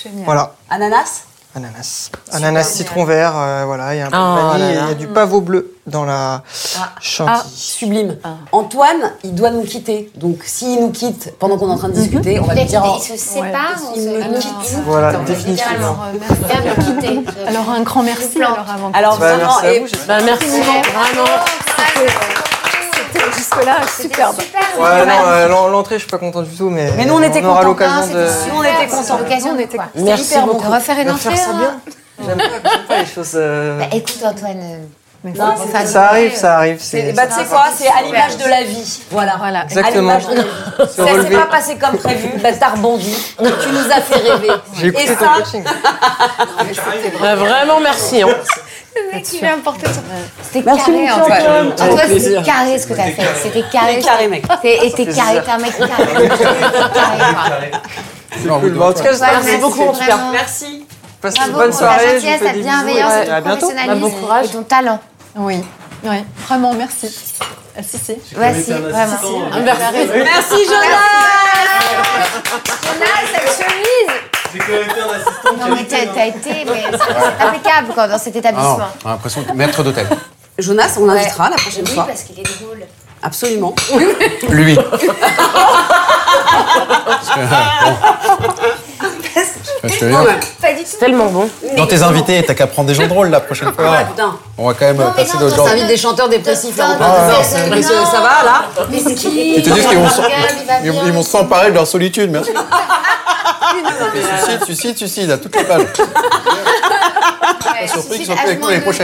Génial. Voilà. Ananas Ananas. Ananas citron vert, euh, voilà, il y a un peu oh de vanille, et il y a du pavot bleu dans la ah. chantilly. Ah, sublime. Ah. Antoine, il doit nous quitter. Donc s'il nous quitte pendant qu'on est en train de discuter, mm -hmm. on va lui dire... Il se sépare, ouais. il nous quitte. Voilà, définitivement. Alors un grand merci alors avant. Alors bah, vraiment, merci, à vous, bah, merci vraiment. Jusque-là, superbe. Super, ouais, non, euh, l'entrée, je suis pas content du tout, mais, mais nous, on, était on aura l'occasion de. Nous, on était contents. L'occasion, on était Merci hyper beaucoup. On va refaire une entrée. bien. J'aime pas, les choses. Euh... Bah, écoute, Antoine. Non, ça, ça arrive, ça arrive. Bah, tu sais quoi, c'est à l'image de la vie. Voilà. voilà. Exactement. De la vie. ça s'est pas passé comme prévu, bah, t'as rebondi. Tu nous as fait rêver. J'ai écouté Et ton ça... coaching. bah, vraiment, merci. Hein. Le mec, il vient porter son. C'était Merci carré, Antoine. Antoine. C'était carré ce que t'as fait. C'était carré. carré, mec. Et t'es carré, t'es un mec carré. carré, Cool. En tout cas, Merci merci beaucoup, en tout cas. vraiment. Merci. Bravo une bonne soirée. Gentillesse, fais ta bienveillance, et ton à bientôt. professionnalisme Bon courage. et ton talent. Oui, oui, vraiment merci. Ah, si, si. Ouais, si, vraiment. Merci. Merci, Jonas. Jonas, cette chemise Non, mais t'as été, mais c'est impeccable quoi, dans cet Ah étabbissement. non, on a l'impression que maître d'hôtel. Jonas, on l'invitera la prochaine Oui, fois. parce qu'il est drôle. Absolument. Lui. Parce que, bon. Pas du tout. C'est tellement bon. Dans tes invités, t'as qu'à prendre des gens drôles la prochaine fois. Putain. On va quand même Non, passer d'autres gens. Des chanteurs dépressifs. là, non, ça. va, là Mais c'est qui Ils te disent qu'ils vont s'emparer de leur solitude, merci. Suicide, suicide, suicide, à toutes les pages. Ouais, surpris qu'ils suicide, soient plus avec nous l'année âge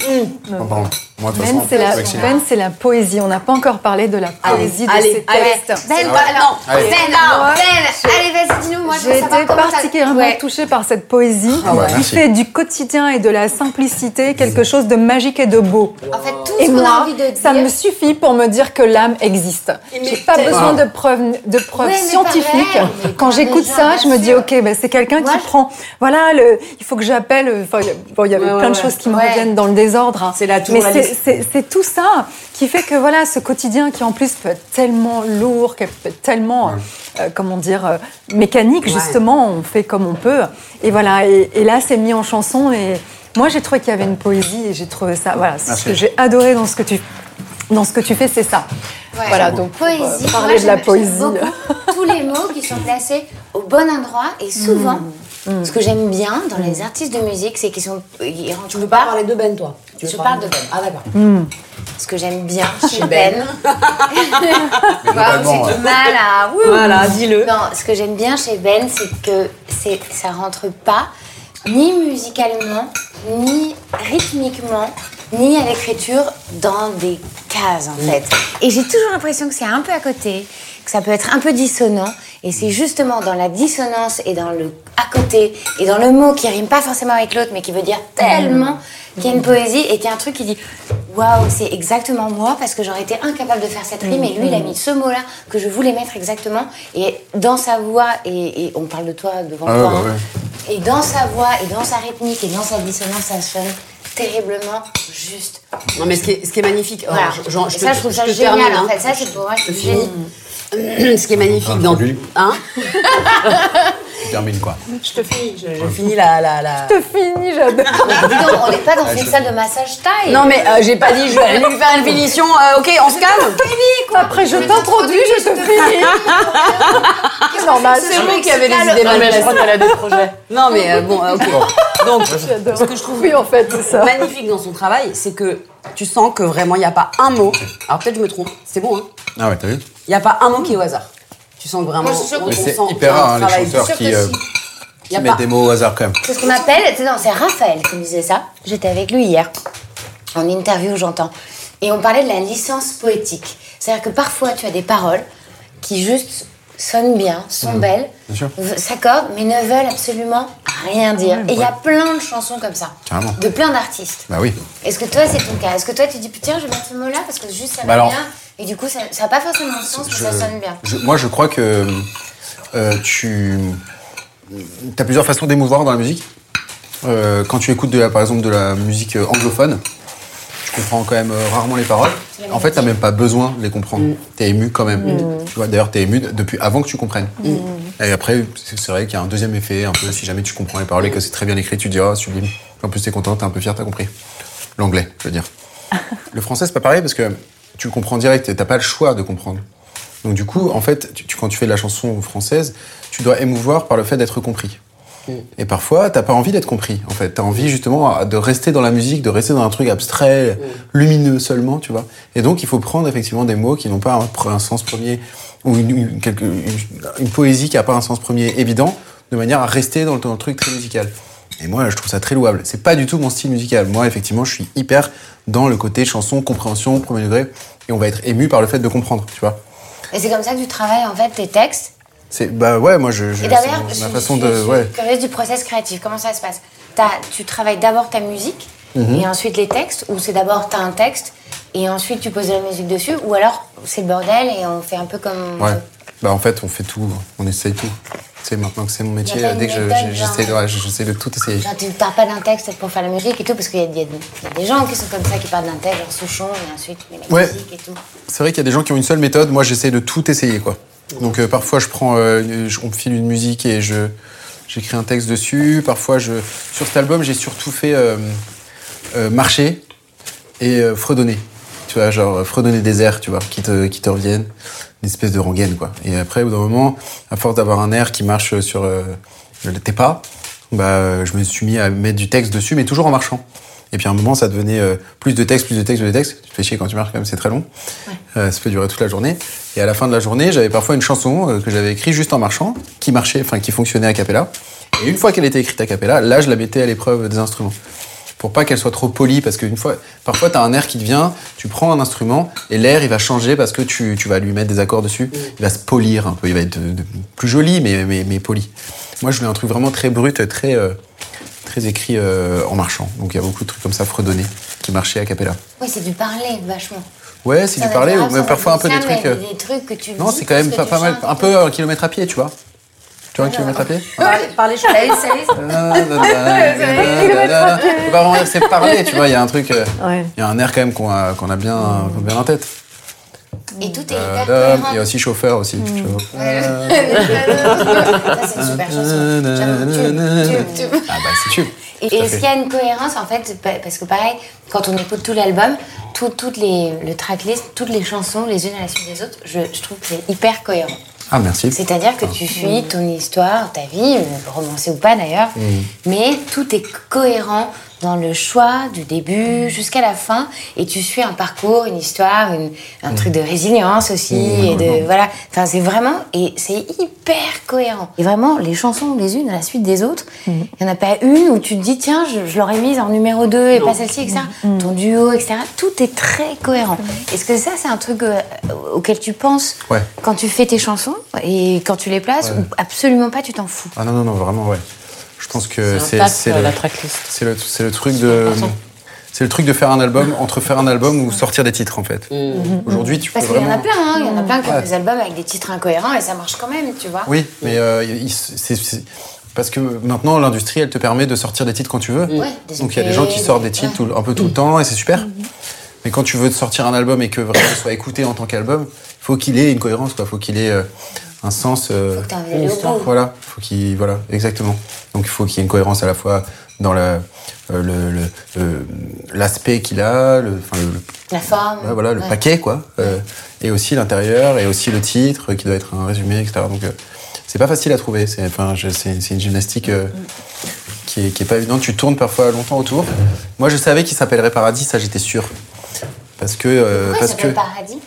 Ouais. Oh, pardon. Moi, de Ben, façon, c'est la. Ben, c'est la poésie. On n'a pas encore parlé de la poésie de allez, ces allez. textes. Ben, alors, Allez. Ben, Moi, Ben, allez, vas-y, dis-nous. Moi, J'ai été particulièrement Ouais. touchée par cette poésie Ah ouais, qui merci. fait du quotidien et de la simplicité quelque chose de magique et de beau. En fait, tout Et ce qu'on a moi, envie de dire. ça me suffit pour me dire que l'âme existe. J'ai pas besoin de preuves, de preuves Ouais, mais scientifiques. Quand j'écoute ça, je me dis, ok, ben, c'est quelqu'un Moi, qui prend. Voilà, il faut que j'appelle. il y a- bon, il y avait plein de choses qui me reviennent dans le désordre. hein. C'est là toujours Mais la c'est- tout ça qui fait que voilà, ce quotidien qui en plus peut être tellement lourd, qui peut être tellement, euh, comment dire, euh, mécanique justement. On fait comme on peut. Et voilà. Et, et là, c'est mis en chanson. Et moi, j'ai trouvé qu'il y avait une poésie. Et j'ai trouvé ça. Voilà, c'est ce que j'ai adoré dans ce que tu dans ce que tu fais, c'est ça. Ouais. Voilà, donc pour, euh, poésie. parler moi, de la poésie. beaucoup tous les mots qui sont placés au bon endroit et souvent. Mm. Ce que j'aime bien dans les artistes de musique, c'est qu'ils sont, ils rentrent Tu veux pas parler de Ben, toi Tu veux Je parler parle de Ben. Ah, d'accord. Ce que j'aime bien chez Ben. Ben. globalement, J'ai du mal à. Voilà, dis-le. Non, ce que j'aime bien chez Ben, c'est que c'est, ça rentre pas ni musicalement, ni rythmiquement, ni à l'écriture dans des cases en fait. Et j'ai toujours l'impression que c'est un peu à côté, que ça peut être un peu dissonant. Et c'est justement dans la dissonance et dans le à côté et dans le mot qui rime pas forcément avec l'autre, mais qui veut dire tellement qu'il y a une poésie et qu'il y a un truc qui dit waouh, c'est exactement moi parce que j'aurais été incapable de faire cette rime. Et lui il a mis ce mot-là que je voulais mettre exactement. Et dans sa voix et, et on parle de toi devant Ah toi bah hein. et dans sa voix et dans sa rythmique et dans sa dissonance ça sonne terriblement juste. Non, mais ce qui est, ce qui est magnifique. Voilà. alors, je- et ça te- je trouve ça te génial termine, en hein. fait. Ça c'est pour moi je finis. Ce qui est magnifique Ah, dans. Hein Tu termines quoi? Je te finis. Je, je finis la. la, la... Je finis, j'adore. Donc, on n'est pas dans une salle de massage taille. Non, mais euh, j'ai pas dit, je vais aller lui faire une finition. euh, ok, on se calme Après, je t'introduis, je te finis. C'est normal. C'est vous qui avez les idées Non, mal mais je crois qu'elle a des projets. Non, mais euh, bon, ok. Donc, ce que je trouve Oui, en fait, c'est ça. magnifique dans son travail, c'est que tu sens que vraiment, il n'y a pas un mot. Alors peut-être je me trompe, c'est bon, hein Ah ouais, t'as vu Il n'y a pas un mot qui est au hasard. Tu sens vraiment. Moi, je suis sûre on- que Mais on c'est sent hyper rare, hein, les travail. chanteurs qui, euh, si. Il y qui a mettent pas- des mots au hasard quand même. C'est ce qu'on appelle, non, c'est Raphaël qui me disait ça. J'étais avec lui hier, en interview, j'entends. Et on parlait de la licence poétique. C'est-à-dire que parfois, tu as des paroles qui juste sonnent bien, sont belles, Mmh. sûr. v- s'accordent, mais ne veulent absolument rien dire. Et il y a plein de chansons comme ça, Carrément. de plein d'artistes. Bah oui. Est-ce que toi, c'est ton cas? Est-ce que toi, tu dis, tiens, je vais mettre ce mot-là parce que juste ça Bah va alors- bien Et du coup, ça n'a pas forcément de sens, mais ça sonne bien. je- moi, je crois que euh, tu as plusieurs façons d'émouvoir dans la musique. Euh, quand tu écoutes, de la, par exemple, de la musique euh, anglophone, comprends quand même euh, rarement les paroles. En fait, t'as même pas besoin de les comprendre. T'es ému quand même. Tu vois, d'ailleurs, t'es ému depuis avant que tu comprennes. Et après, c'est vrai qu'il y a un deuxième effet, un peu, si jamais tu comprends les paroles et que c'est très bien écrit, tu dis, oh, sublime. En plus, t'es content, t'es un peu fier, t'as compris. L'anglais, je veux dire. Le français, c'est pas pareil parce que tu le comprends direct et t'as pas le choix de comprendre. Donc du coup, en fait, tu- quand tu fais de la chanson française, tu dois émouvoir par le fait d'être compris. Et parfois, t'as pas envie d'être compris. En fait, t'as envie justement de rester dans la musique, de rester dans un truc abstrait, lumineux seulement, tu vois. Et donc, il faut prendre effectivement des mots qui n'ont pas un, un sens premier ou une, une- quelque- une- une poésie qui a pas un sens premier évident, de manière à rester dans le, dans le truc très musical. Et moi, je trouve ça très louable. C'est pas du tout mon style musical. Moi, effectivement, je suis hyper dans le côté chanson, compréhension, premier degré, et on va être ému par le fait de comprendre, tu vois. Et c'est comme ça que tu travailles, en fait, tes textes C'est bah ouais, moi je, je Et je, ma façon je- de je suis ouais. curieuse du process créatif. Comment ça se passe? Tu travailles d'abord ta musique Mhm. et ensuite les textes Ou c'est d'abord t'as un texte et ensuite tu poses de la musique dessus Ou alors c'est le bordel et on fait un peu comme... Ouais. Bah en fait, on fait tout, on essaye tout. Tu sais, maintenant que c'est mon métier, une dès que je- méthode, je- j'essaie de, ouais, de tout essayer. Genre, tu pars pas d'un texte pour faire la musique et tout, parce qu'il y, y y a des gens qui sont comme ça, qui partent d'un texte, genre Souchon, et ensuite mets la Ouais. musique et tout. C'est vrai qu'il y a des gens qui ont une seule méthode. Moi, j'essaie de tout essayer, quoi. Donc euh, parfois, je prends, euh, on me file une musique et j'écris un texte dessus. Parfois, sur cet album, j'ai surtout fait euh, marcher et fredonner. Tu vois, genre fredonner des airs, tu vois, qui te qui te reviennent, une espèce de rengaine, quoi. Et après, au bout d'un moment, à force d'avoir un air qui marche sur tes pas, bah, je me suis mis à mettre du texte dessus, mais toujours en marchant. Et puis à un moment, ça devenait euh, plus de texte, plus de texte, plus de texte. Tu te fais chier quand tu marches, quand même, c'est très long. Euh, ça peut durer toute la journée. Et à la fin de la journée, j'avais parfois une chanson euh, que j'avais écrite juste en marchant, qui marchait, enfin qui fonctionnait a cappella. Et une fois qu'elle était écrite a cappella, là, je la mettais à l'épreuve des instruments. pour pas qu'elle soit trop polie, parce qu'une fois, parfois t'as un air qui te vient, tu prends un instrument et l'air il va changer parce que tu, tu vas lui mettre des accords dessus, il va se polir un peu, il va être de- de- plus joli mais, mais, mais poli. Moi je voulais un truc vraiment très brut, très, très écrit euh, en marchant. Donc il y a beaucoup de trucs comme ça fredonnés qui marchaient a cappella. Oui, c'est du parler, vachement. Ouais, c'est du parler, ça va parfois un peu des ça, trucs. euh, Des trucs que tu Non, c'est quand même pas, mal, un peu un kilomètre à pied, tu vois. Tu vois un kilomètre à pied Parler, que c'est parler, tu vois, il y a un truc, euh, il y a un air quand même qu'on a, qu'on a bien, bien en tête. Et tout est hyper cohérent. Il y a aussi chauffeur aussi. chauffeur. Ça, c'est une super chanson. Ah bah c'est tube. Et est-ce qu'il y a une cohérence en fait pa- Parce que pareil, quand on écoute tout l'album, tout, toutes les, le tracklist, toutes les chansons, les unes à la suite des autres, je, je trouve que c'est hyper cohérent. Ah merci. C'est-à-dire que tu suis ton histoire, ta vie, euh, romancée ou pas d'ailleurs, mais tout est cohérent dans le choix du début jusqu'à la fin, et tu suis un parcours, une histoire, une- un truc de résilience aussi, et de voilà. Enfin, c'est vraiment et c'est hyper cohérent. Et vraiment, les chansons les unes à la suite des autres, il y en a pas une où tu te dis tiens, je, je l'aurais mise en numéro 2 et pas celle-ci, etc. Ton duo, etc. Tout est très cohérent. Est-ce que ça, c'est un truc euh, auquel tu penses Ouais. quand tu fais tes chansons et quand tu les places ou absolument pas, tu t'en fous? Ah non non non vraiment ouais. Je pense que C'est euh, le, la tracklist. c'est le c'est le truc de c'est le truc de faire un album entre faire un album ou sortir des titres en fait. Aujourd'hui tu peux Parce qu'il y en vraiment a plein, hein. il y en a plein qui ont Ouais. des albums avec des titres incohérents et ça marche quand même, tu vois. Oui, mais euh, c'est parce que maintenant l'industrie elle te permet de sortir des titres quand tu veux. Ouais, Donc il y a des gens qui sortent des titres ouais. tout- un peu tout le temps et c'est super. Mais quand tu veux sortir un album et que vraiment il soit écouté en tant qu'album, il faut qu'il ait une cohérence, quoi. Faut qu'il ait euh, un sens. euh, Faut que t'aies un vélo au bout. voilà, faut qu'il voilà, exactement. Donc il faut qu'il y ait une cohérence à la fois dans la euh, le- le- l'aspect qu'il a, le, enfin, le, La forme. Ouais, voilà, le Ouais. paquet, quoi. Euh, et aussi l'intérieur, et aussi le titre, qui doit être un résumé, etc. Donc, euh, c'est pas facile à trouver. C'est, enfin, c'est, une gymnastique euh, qui, est, qui est pas évidente. Tu tournes parfois longtemps autour. Moi, je savais qu'il s'appellerait Paradis, ça, j'étais sûr. Parce que, euh, parce que, Paradis?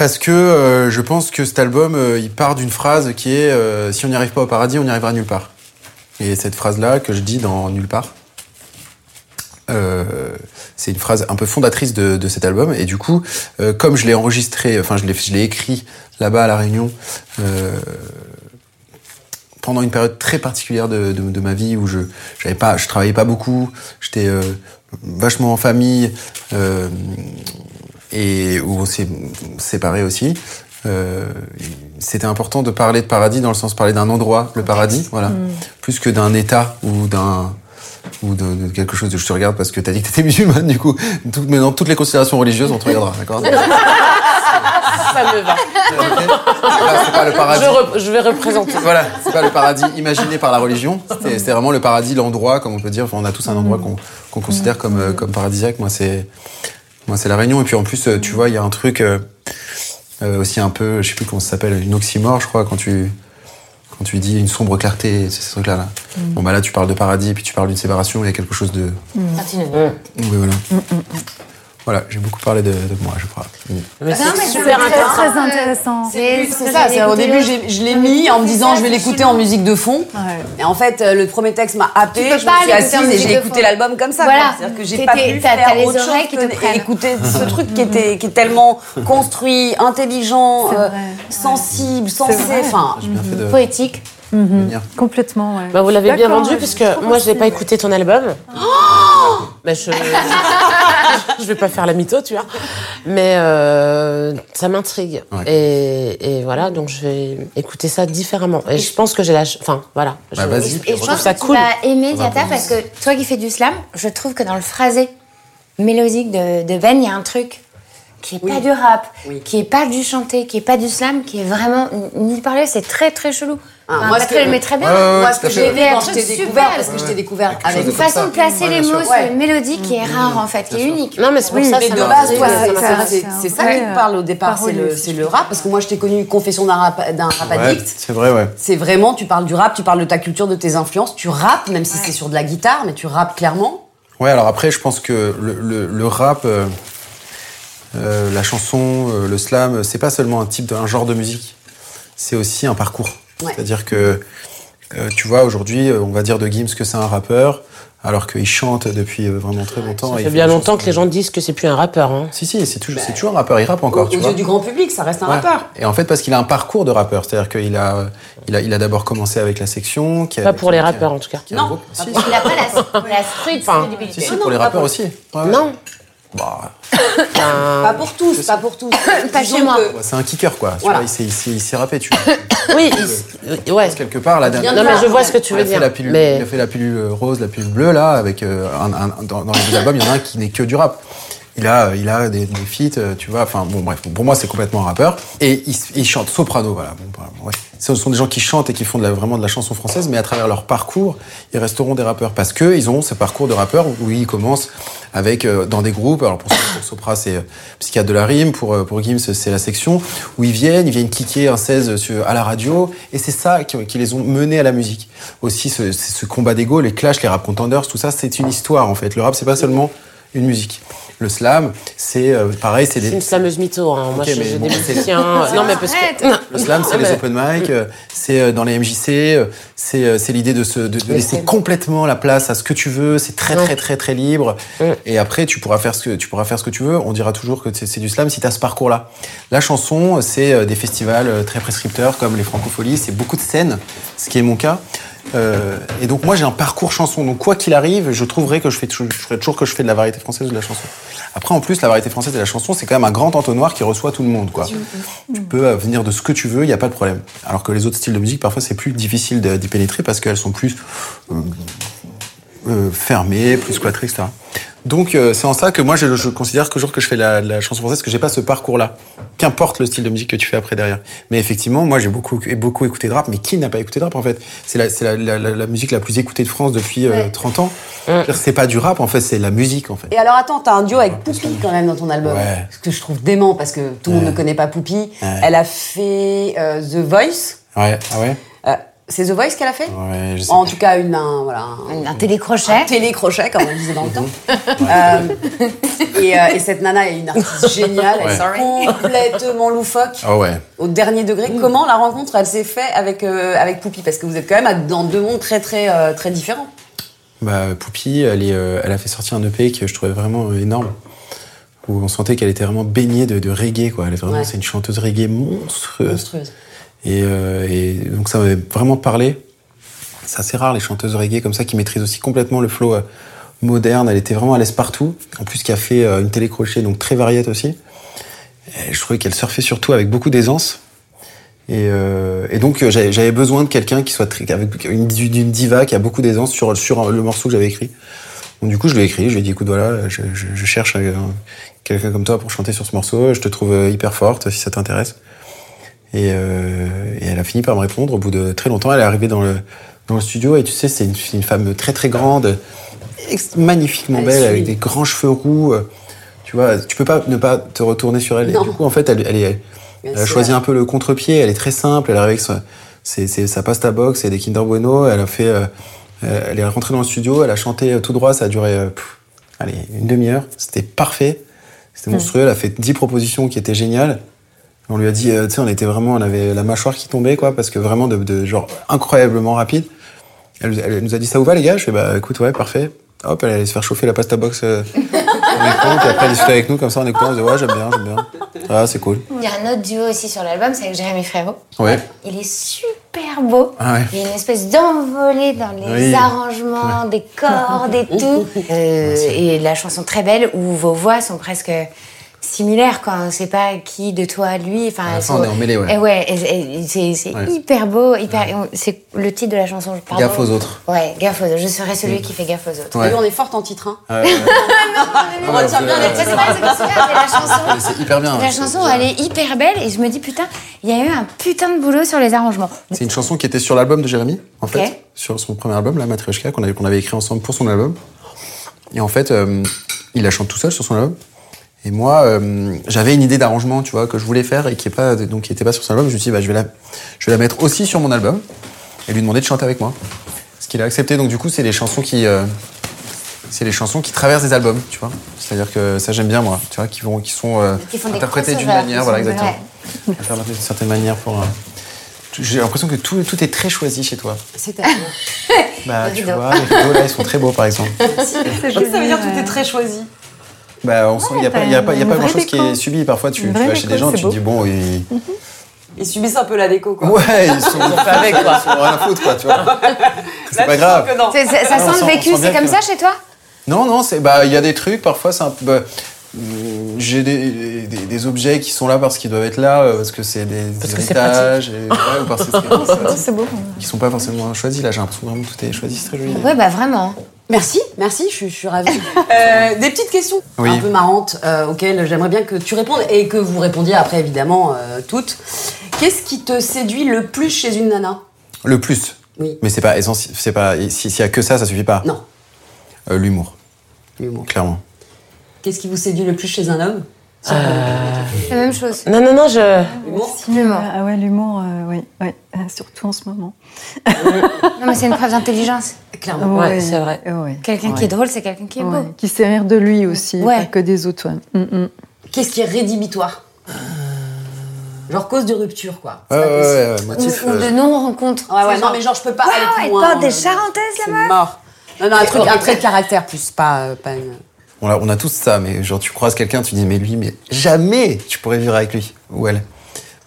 Parce que euh, je pense que cet album, euh, il part d'une phrase qui est euh, si on n'y arrive pas au paradis, on n'y arrivera nulle part. Et cette phrase-là que je dis dans Nulle part, c'est une phrase un peu fondatrice de, cet album. Et du coup, comme je l'ai enregistré, enfin je l'ai, écrit là-bas à La Réunion, pendant une période très particulière de, ma vie où je j'avais pas, je travaillais pas beaucoup, j'étais vachement en famille et où on s'est séparés aussi. Euh, c'était important de parler de paradis dans le sens de parler d'un endroit, le paradis, voilà, plus que d'un état ou d'un ou de, de quelque chose. Je te regarde parce que t'as dit que t'étais musulmane, du coup. Tout, mais dans toutes les considérations religieuses, on te regardera, d'accord? Ça me va. C'est pas le Je, paradis. je vais représenter. Voilà, c'est pas le paradis imaginé par la religion. C'était c'était vraiment le paradis, l'endroit, comme on peut dire. Enfin, on a tous un endroit qu'on qu'on considère comme, euh, comme paradisiaque. Moi, c'est moi, c'est la Réunion. Et puis en plus, euh, tu vois, il y a un truc euh, euh, aussi un peu, je sais plus comment ça s'appelle, une oxymore, je crois, quand tu quand tu dis une sombre clarté, c'est ce truc-là. Là. Bon, bah là, tu parles de paradis, et puis tu parles d'une séparation. Il y a quelque chose de. Continue. Oui, voilà. Voilà, j'ai beaucoup parlé de, de moi, je crois. Mais mais c'est c'est super très, intéressant. Très intéressant. C'est ça, c'est au début je l'ai mis en me disant je vais l'écouter en musique de fond. Ouais. Et en fait euh, le premier texte m'a happé, je pas me suis assise et j'ai écouté l'album comme ça. Voilà. C'est-à-dire que j'ai pas pu faire autre chose oreilles qui te que écouter ce truc qui était qui est tellement construit, intelligent, euh, sensible, sensé. Enfin, J'ai venir. Complètement, ouais. Bah, vous l'avez bien vendu, je puisque moi, je n'ai pas écouté ton album. Mais je... je vais pas faire la mytho, tu vois. Mais euh, ça m'intrigue. Ouais. Et, et voilà, donc je vais écouter ça différemment. Et je pense que j'ai la... Enfin, voilà. Bah, Je- vas-y. Et je trouve pense ça que tu cool. vas aimer voir. parce que toi qui fais du slam, je trouve que dans le phrasé mélodique de, de Ben, il y a un truc qui est pas Oui. du rap, Oui. qui est pas du chanté, qui est pas du slam, qui est vraiment ni parler, c'est très très chelou. Ah, Enfin, moi, ce Patrick que- le met très bien. Ouais, ouais, ouais, moi ce que j'ai aimé quand je t'ai découvert, parce que je t'ai découvert avec Une façon de placer Ouais, les mots sur Ouais. une mélodie qui est rare en fait, qui est unique. Non, mais c'est pour Oui, ça Mais de base, toi, c'est ça, qui te parle au départ, c'est le, rap. Parce que moi, je t'ai connu Confession d'un rap, addict. c'est vrai, ouais. C'est vraiment, tu parles du rap, tu parles de ta culture, de tes influences, tu rappes, même si c'est sur de la guitare, mais tu rappes clairement. Ouais, alors après, je pense que le, rap, euh, euh, la chanson, euh, le slam, c'est pas seulement un type, de, un genre de musique, c'est aussi un parcours. Ouais. C'est-à-dire que Euh, tu vois, aujourd'hui, euh, on va dire de Gims que c'est un rappeur, alors qu'il chante depuis euh, vraiment très longtemps. Ça et fait bien longtemps que les gens disent que c'est plus un rappeur. Hein. Si, si, c'est toujours, c'est toujours un rappeur, il rappe encore, Aux tu aux vois. yeux du grand public, ça reste un Ouais. rappeur. Et en fait, parce qu'il a un parcours de rappeur, c'est-à-dire qu'il a, il a, il a d'abord commencé avec la section. Qui a- Pas pour qui- les a- rappeurs en tout cas. Non. Si, Il n'a pas la, la street Enfin, crédibilité. si, si, non, pour les rappeurs pour- aussi. Ouais, ouais. Bah, Pas pour tous, pas pour tous. Pas chez moi. que- c'est un kicker, quoi. Tu vois, il s'est- rappé, tu vois. Oui, il- ouais. Quelque part, la dernière. Non mais je vois ce que tu Il veux a, fait dire. la pilule, Mais il a fait la pilule euh, rose, la pilule bleue, là, avec euh, un, un- dans, dans les deux albums, il y en a un qui n'est que du rap. Il a, il a des, des feats, euh, tu vois. Enfin, bon, bref, pour moi, c'est complètement un rappeur. Et il, il chante soprano, voilà. Bon, ouais. Ce sont des gens qui chantent et qui font vraiment de la chanson française, mais à travers leur parcours, ils resteront des rappeurs parce que ils ont ce parcours de rappeur où ils commencent avec euh, dans des groupes. Alors pour, pour Sopra, c'est euh, Psychiatre de la rime. Pour euh, pour Gims, c'est la section où ils viennent, ils viennent kicker un 16 sur, à la radio, et c'est ça qui, les ont menés à la musique. Aussi, ce, ce combat d'ego, les clashs, les rap contenders, tout ça, c'est une histoire en fait. Le rap, c'est pas seulement une musique. Le slam, c'est euh, pareil, c'est c'est des une slameuse mytho. Hein. Moi, j'ai mais j'ai bon, c'est- musiciens. non mais parce que. Le slam, c'est les open mic, euh, c'est euh, dans les MJC, euh, c'est euh, c'est l'idée de, se, de, de laisser complètement la place à ce que tu veux. C'est très très très très libre. Et après, tu pourras faire ce que tu pourras faire ce que tu veux. On dira toujours que c'est c'est du slam si tu as ce parcours-là. La chanson, c'est euh, des festivals très prescripteurs comme les Francopholies. C'est beaucoup de scènes, ce qui est mon cas. Euh, et donc moi j'ai un parcours chanson. Donc quoi qu'il arrive, je trouverai que je fais je ferai toujours que je fais de la variété française ou de la chanson. Après en plus la variété française et la chanson c'est quand même un grand entonnoir qui reçoit tout le monde quoi. Tu peux euh, venir de ce que tu veux, il n'y a pas de problème. Alors que les autres styles de musique parfois c'est plus difficile d'y pénétrer parce qu'elles sont plus euh, euh, fermées, plus cloîtrées, etc. Donc euh, c'est en ça que moi je, je considère que jour que je fais la, la chanson française que j'ai pas ce parcours-là. Qu'importe le style de musique que tu fais après derrière. Mais effectivement, moi j'ai beaucoup beaucoup écouté de rap, mais qui n'a pas écouté de rap en fait? C'est la, c'est la, la, la- musique la plus écoutée de France depuis euh, 30 ans. C'est-à-dire, C'est pas du rap en fait, c'est la musique en fait. Et alors attends, t'as un duo avec Poupie quand même dans ton album. Ouais. Ce que je trouve dément parce que tout le monde ne connaît pas. Ouais. Elle a fait euh, The Voice. Ouais, ah ouais c'est The Voice qu'elle a fait Ouais, je sais En pas. tout cas, une, un, voilà, un, Un télécrochet. un télécrochet, comme on disait dans le temps. Euh, et, euh, et cette nana est une artiste géniale, elle est complètement loufoque. Ouais. Au dernier degré, comment la rencontre elle s'est faite avec euh, avec Poupie? Parce que vous êtes quand même dans deux mondes très très euh, très différents. Bah, Poupie, elle, est, euh, elle a fait sortir un EP que je trouvais vraiment euh, énorme. Où on sentait qu'elle était vraiment baignée de, de reggae, quoi. Elle est vraiment, Ouais. c'est une chanteuse reggae monstrueuse. Monstrueuse. Et, euh, et donc ça m'avait vraiment parlé. C'est assez rare les chanteuses reggae comme ça qui maîtrisent aussi complètement le flow euh, moderne. Elle était vraiment à l'aise partout. En plus, qui a fait euh, une télécrochet, donc très variette aussi. Je trouvais qu'elle surfait surtout avec beaucoup d'aisance. Et, euh, et donc j'avais besoin de quelqu'un qui soit très, avec une, diva qui a beaucoup d'aisance sur, le morceau que j'avais écrit. Donc du coup je lui ai écrit, je lui ai dit écoute voilà, je, cherche quelqu'un comme toi pour chanter sur ce morceau, je te trouve hyper forte si ça t'intéresse. Et, euh, et elle a fini par me répondre au bout de très longtemps. Elle est arrivée dans le, dans le studio et tu sais, c'est une, une femme très très grande, magnifiquement Elle belle, avec des grands cheveux roux. euh, Tu vois, tu peux pas ne pas te retourner sur elle. Et du coup, en fait, elle, elle, est, elle a choisi vrai. un peu le contre-pied. Elle est très simple. Elle arrive avec sa, c'est, c'est, sa pasta box et des Kinder Bueno. Elle a fait, euh, euh, elle est rentrée dans le studio. Elle a chanté tout droit. Ça a duré, euh, pff, allez, une demi-heure. C'était parfait. C'était monstrueux. Elle a fait 10 propositions qui étaient géniales. On lui a dit, euh, tu sais, on était vraiment, on avait la mâchoire qui tombait, quoi, parce que vraiment de, de genre incroyablement rapide. Elle, elle nous a dit, ça vous va, les gars? Je fais, bah écoute, ouais, parfait. Hop, elle allait se faire chauffer la pasta box euh, en écoutant, puis après elle discutait avec nous comme ça en écoutant, on disait, ouais, j'aime bien, j'aime bien. Ah, c'est cool. Il y a un autre duo aussi sur l'album, c'est avec Jérémy Frérot. Ouais. Il est super beau. Ah ouais. Il y a une espèce d'envolée dans les Oui. arrangements, des cordes et tout. Euh, et la chanson très belle où vos voix sont presque similaires quand on sait pas qui de toi à lui. Enfin, À la elles fin, sont- on est emmêlés, ouais. Et ouais, et- et c'est c'est Ouais. hyper beau, hyper. et C'est le titre de la chanson. pardon. Gaffe aux autres. Ouais, gaffe aux autres. Je serai celui qui fait gaffe aux autres. Ouais. Nous, on est forte en titre. Hein. Ouais, ouais. On retient bien les C'est pas c'est pas super, mais la chanson. C'est hyper bien. La chanson, elle est hyper belle et je me dis putain, il y a eu un putain de boulot sur les arrangements. C'est une chanson qui était sur l'album de Jérémy, en fait, sur son premier album, la Matryoshka, qu'on avait, qu'on avait écrit ensemble pour son album. Et en fait, euh, il la chante tout seul sur son album. Et moi, euh, j'avais une idée d'arrangement, tu vois, que je voulais faire et qui est pas, donc qui était pas sur son album. Je me suis dit, bah, je vais la, je vais la mettre aussi sur mon album et lui demander de chanter avec moi. Ce qu'il a accepté. Donc du coup, c'est les chansons qui, euh, c'est les chansons qui traversent des albums, tu vois. C'est-à-dire que ça j'aime bien moi, tu vois, qui vont, qui sont euh, Qui interprétées d'une manière, voilà exactement, ouais. interprétées d'une certaine manière pour. euh, J'ai l'impression que tout, tout est très choisi chez toi. C'est-à-dire. Bah, tu vois, les rideaux là, ils sont très beaux par exemple. C'est Ça veut dire que tout est très choisi. Bah, on sent qu'il n'y a pas, il y a pas, il y a pas vraie grand chose qui est subi. Parfois, tu, vas chez des gens, tu te dis, bon, ils. Ils subissent un peu la déco, quoi. Ouais, ils sont fait avec, quoi. Ils sont rien à foutre, quoi, tu vois. C'est pas grave. Ça on sent le vécu, c'est comme ça chez toi? Non, non, c'est bah il y a des trucs parfois c'est un peu. bah, j'ai des, des, des objets qui sont là parce qu'ils doivent être là euh, parce que c'est des Parce héritages et, ouais, ou parce que c'est C'est beau. qui sont pas forcément choisis là j'ai l'impression vraiment que tout est choisi c'est très joli. Ouais, bah vraiment. Merci, merci, je, suis- je suis ravie. Euh, des petites questions Oui. un peu marrantes euh, auxquelles j'aimerais bien que tu répondes et que vous répondiez après, évidemment, euh, toutes. Qu'est-ce qui te séduit le plus chez une nana? Le plus. Oui. Mais c'est pas essentiel c'est pas si- s'il y a que ça ça suffit pas. Non, Euh, L'humour l'humour. clairement. Qu'est-ce qui vous séduit le plus chez un homme? La même chose. Non, non, non, je. L'humour L'humour. Ah ouais, l'humour, euh, oui, ouais, euh, surtout en ce moment. Non, mais c'est une preuve d'intelligence. Clairement. Ouais, c'est vrai. ouais. Quelqu'un qui est drôle, c'est quelqu'un qui est beau. Ouais, Qui sait rire de lui aussi, Ouais. pas que des autres. ouais. Mm, mm. Qu'est-ce qui est rédhibitoire? Genre cause de rupture, quoi. C'est Ouais, pas ouais, ouais, ouais, motif. Ou, ou euh, de non-rencontre. Ouais, ouais, C'est non, genre, mais genre, je peux pas Waouh, aller plus elle loin. porte des euh, charentaises, la meuf. mort. Non, non, un, truc, un trait de caractère plus, pas, euh, pas une... on, a, on a tous ça mais genre tu croises quelqu'un tu dis mais lui mais jamais tu pourrais vivre avec lui ou elle.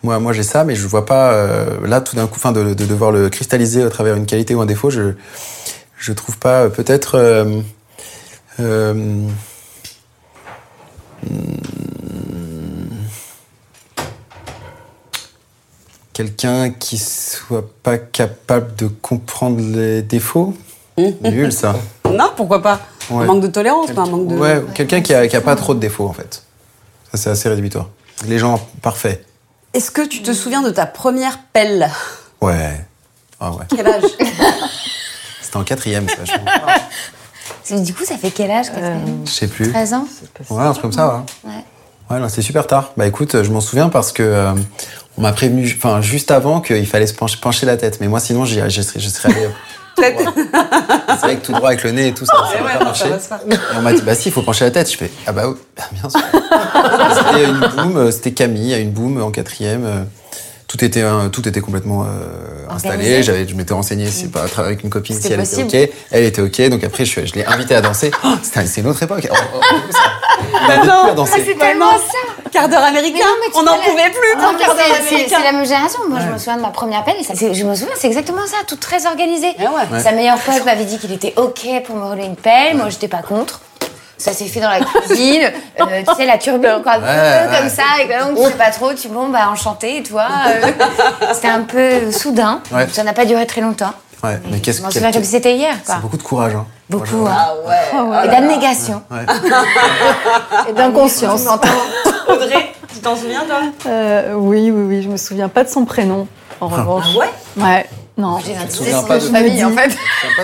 Moi moi j'ai ça mais je vois pas euh, là tout d'un coup de, de devoir le cristalliser à travers une qualité ou un défaut je je trouve pas euh, peut-être euh, euh, hmm, quelqu'un qui soit pas capable de comprendre les défauts. Nul ça. Non, pourquoi pas? Ouais. Un manque de tolérance, pas un manque de... ouais quelqu'un qui a, qui a pas trop de défauts en fait ça c'est assez rédhibitoire les gens parfaits Est-ce que tu te souviens de ta première pelle ouais ah ouais Quel âge c'était en quatrième ça je Du coup, ça fait quel âge Catherine je sais plus 13 ans ouais un truc comme ça ouais Ouais. Ouais, non, c'est super tard. Bah écoute, je m'en souviens parce que euh, on m'a prévenu, enfin juste avant qu'il fallait se pencher, pencher la tête. Mais moi, sinon, j'y- je serais, je serais allé. Tête. C'est vrai que tout droit avec le nez et tout ça, va ouais, pas marcher. Et on m'a dit, bah si, il faut pencher la tête. Je fais, ah bah oui, bien sûr. c'était une boum, euh, c'était Camille à une boum en quatrième. Tout était, euh, tout était complètement euh, installé. J'avais, je m'étais renseigné, c'est pas à travers avec une copine si elle possible. était ok. Elle était ok, donc après je, je l'ai invitée à danser. Oh, c'était- c'est une autre époque. Oh, oh, oh. On à danser. C'est tellement ça Quart d'heure américain Mais non, mais tu On n'en pouvait plus Non, d'un mais quart d'heure c'est- c'est américain c'est la même génération. Moi, je me souviens de ma première pelle. et ça- c'est- Je me souviens, c'est exactement ça, tout très organisé. Eh ouais. Sa meilleure pote m'avait dit qu'il était OK pour me rouler une pelle. Moi, j'étais pas contre. Ça s'est fait dans la cuisine, euh, tu sais, la turbine, quoi, Ouais, comme ouais. ça, et donc tu sais pas trop, tu bon, bah enchanté, toi. euh, C'était un peu soudain, Ouais. ça n'a pas duré très longtemps. Ouais, mais qu'est-ce Je que souviens comme c'était hier, quoi. C'est beaucoup de courage. Hein. Beaucoup, hein. Ah ouais. Et d'abnégation. Ouais. Et d'inconscience. Audrey, tu t'en souviens, toi? Euh, oui, oui, oui, je me souviens pas de son prénom, en revanche. Ah ouais? Ouais, non. J'ai un souviens son pas de famille, en fait.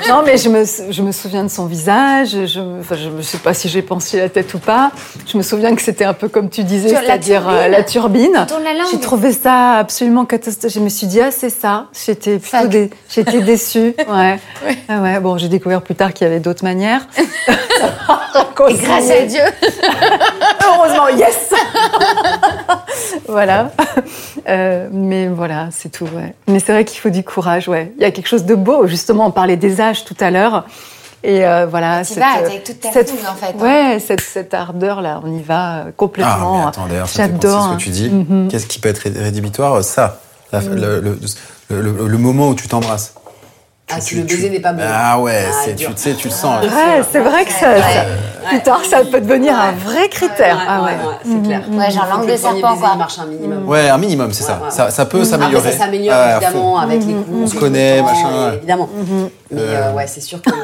Non, mais je me, je me souviens de son visage. Je ne enfin, je sais pas si j'ai pensé la tête ou pas. Je me souviens que c'était un peu comme tu disais, la c'est-à-dire euh, turbine. la turbine. J'ai trouvé ça absolument catastrophique. Je me suis dit, ah, c'est ça. J'étais plutôt dé- j'étais déçue. Ouais. Ah ouais. Bon, j'ai découvert plus tard qu'il y avait d'autres manières. Et grâce à Dieu. Heureusement, yes Voilà. Euh, mais voilà, c'est tout, ouais. Mais c'est vrai qu'il faut du courage, ouais. Il y a quelque chose de beau, justement, on parlait des âges tout à l'heure. Et euh, voilà, Tu vas avec toute ta cette, fougue, en fait, hein. Ouais, cette, cette ardeur-là, on y va euh, Ah, complètement. mais attends, d'ailleurs, ça me fait penser J'adore. ce que tu dis. Mhm. Qu'est-ce qui peut être ré- rédhibitoire? Ça, La- le, le, le- le- le moment où tu t'embrasses. Ah, Tu- si tu- le baiser tu- n'est pas bon. Ah ouais, Ah, c'est, tu sais, tu le sens. Ouais, c'est vrai que ça, ça- plus tard, ça peut devenir un vrai critère. Ouais, ah ouais, ouais. ouais, c'est clair. Ouais, genre langue de serpent, quoi. marche un minimum. Ouais, un minimum, c'est ça. Ça. Ça peut s'améliorer. Après, ça s'améliore Ah, évidemment avec les coups. On se connaît, machin, ouais. Évidemment. Mais euh, ouais, c'est sûr que.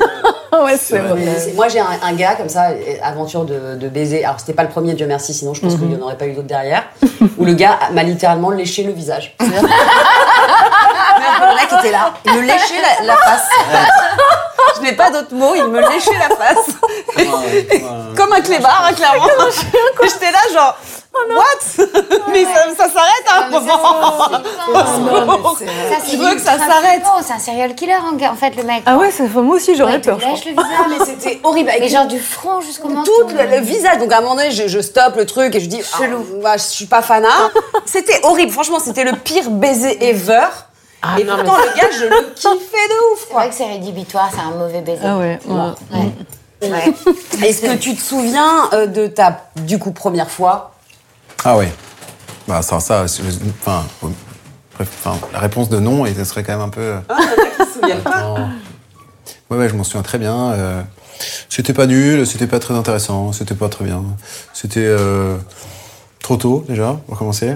Ouais, c'est vrai. Moi, j'ai un, un gars comme ça, euh, aventure de, de baiser. Alors, c'était pas le premier, Dieu merci, sinon je pense qu'il n'y en aurait pas eu d'autres derrière. où le gars m'a littéralement léché le visage. Le mec était là, il me léchait la, la face. Je n'ai pas d'autres mots, il me léchait la face. Comme un clébard, hein, clairement. Et J'étais là, genre, what? Mais ça, ça s'arrête à un moment. Je veux que ça s'arrête. C'est un serial killer, en fait, le mec. Ah ouais, ça, moi aussi j'aurais peur. crois. le visage. Mais c'était horrible. Avec Mais genre du front jusqu'au menton. tout le, le visage. Donc à un moment donné, je, je stoppe le truc et je dis, ah, bah, je suis pas fanat. c'était horrible. Franchement, c'était le pire baiser ever. Ah, et non, pourtant, mais- le gars, je le kiffais de ouf, C'est vrai que c'est rédhibitoire, c'est un mauvais baiser. Ah ouais, ouais. Ouais. Ouais. Est-ce que tu te souviens euh, de ta, du coup, première fois? Ah ouais. Bah ça, enfin, la réponse de non, et ce serait quand même un peu. euh, Je me souviens pas. non. Ouais, ouais, je m'en souviens très bien. euh, c'était pas nul, c'était pas très intéressant, c'était pas très bien. C'était euh, trop tôt déjà pour commencer,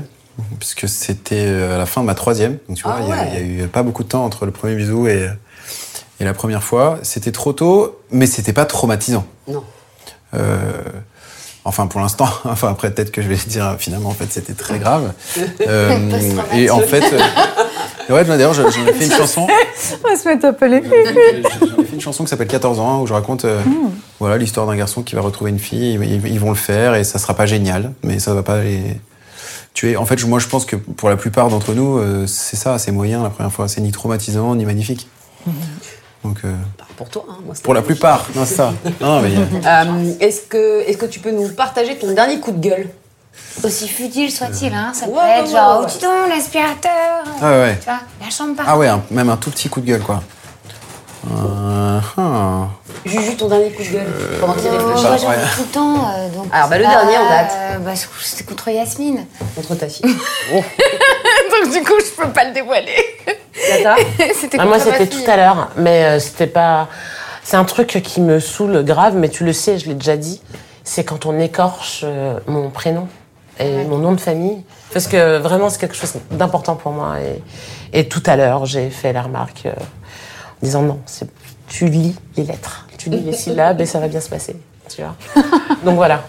puisque c'était euh, à la fin de ma troisième. Donc tu vois, Ah il ouais. il y, a eu pas beaucoup de temps entre le premier bisou et, et la première fois. C'était trop tôt, mais c'était pas traumatisant. Non. Euh, enfin, pour l'instant. Enfin, après, peut-être que je vais dire, finalement, en fait, c'était très grave. Euh, et en fait, euh, ouais, d'ailleurs, j'en ai fait une chanson. On va se mettre à peler. J'en ai fait une chanson qui s'appelle 14 ans, où je raconte euh, voilà l'histoire d'un garçon qui va retrouver une fille. Ils, ils- ils vont le faire et ça sera pas génial, mais ça va pas les tuer. En fait, moi, je pense que pour la plupart d'entre nous, euh, c'est ça, c'est moyen la première fois. C'est ni traumatisant ni magnifique. Donc, euh, Pour toi, hein, moi, pour la plupart, non, c'est ça. Non, mais. euh, Est-ce que, est que tu peux nous partager ton dernier coup de gueule? Aussi futile soit-il, hein, ça peut Ouais, ouais, être genre, ouais. oh, dis donc, l'aspirateur. Ah ouais. Tu vois, la chambre par Ah ouais, un- même un tout petit coup de gueule, quoi. Euh, ah. Juju, ton dernier coup de gueule pendant qu'il Oh, réfléchit moi, j'en tout le temps. euh, donc Alors, bah, le dernier en pas- date. euh, bah, C'était contre Yasmine. contre ta fille. donc, du coup, je peux pas le dévoiler. Tata c'était Ah, contre moi, c'était tout à l'heure, mais euh, c'était pas. C'est un truc qui me saoule grave, mais tu le sais, je l'ai déjà dit. C'est quand on écorche euh, mon prénom et mon nom de famille. Parce que vraiment, c'est quelque chose d'important pour moi. Et, et tout à l'heure, j'ai fait la remarque euh, en disant non, c'est- tu lis les lettres, tu lis les syllabes et ça va bien se passer. Tu vois Donc voilà.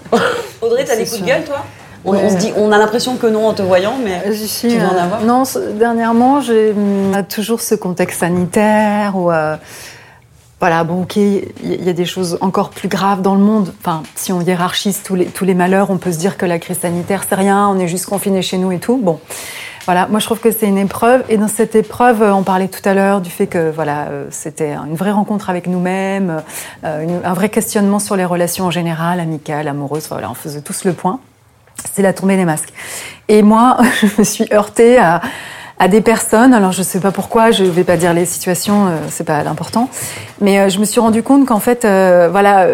Audrey, t'as des coups de gueule, toi? On, on se dit, on a l'impression que non en te voyant, mais Euh, suis, tu dois en euh, avoir. Non, dernièrement, j'ai hum, toujours ce contexte sanitaire où, euh, voilà, bon, ok, il y, il y a des choses encore plus graves dans le monde. Enfin, si on hiérarchise tous les, tous les malheurs, on peut se dire que la crise sanitaire, c'est rien, on est juste confiné chez nous et tout. Bon. Voilà, moi je trouve que c'est une épreuve et dans cette épreuve, euh, on parlait tout à l'heure du fait que voilà, euh, c'était une vraie rencontre avec nous-mêmes, euh, un vrai questionnement sur les relations en général, amicales, amoureuses. Voilà, on faisait tous le point. C'est la tombée des masques. Et moi, je me suis heurtée à, des personnes. Alors, je sais pas pourquoi, je vais pas dire les situations, euh, c'est pas l'important. Mais je me suis rendu compte qu'en fait, voilà,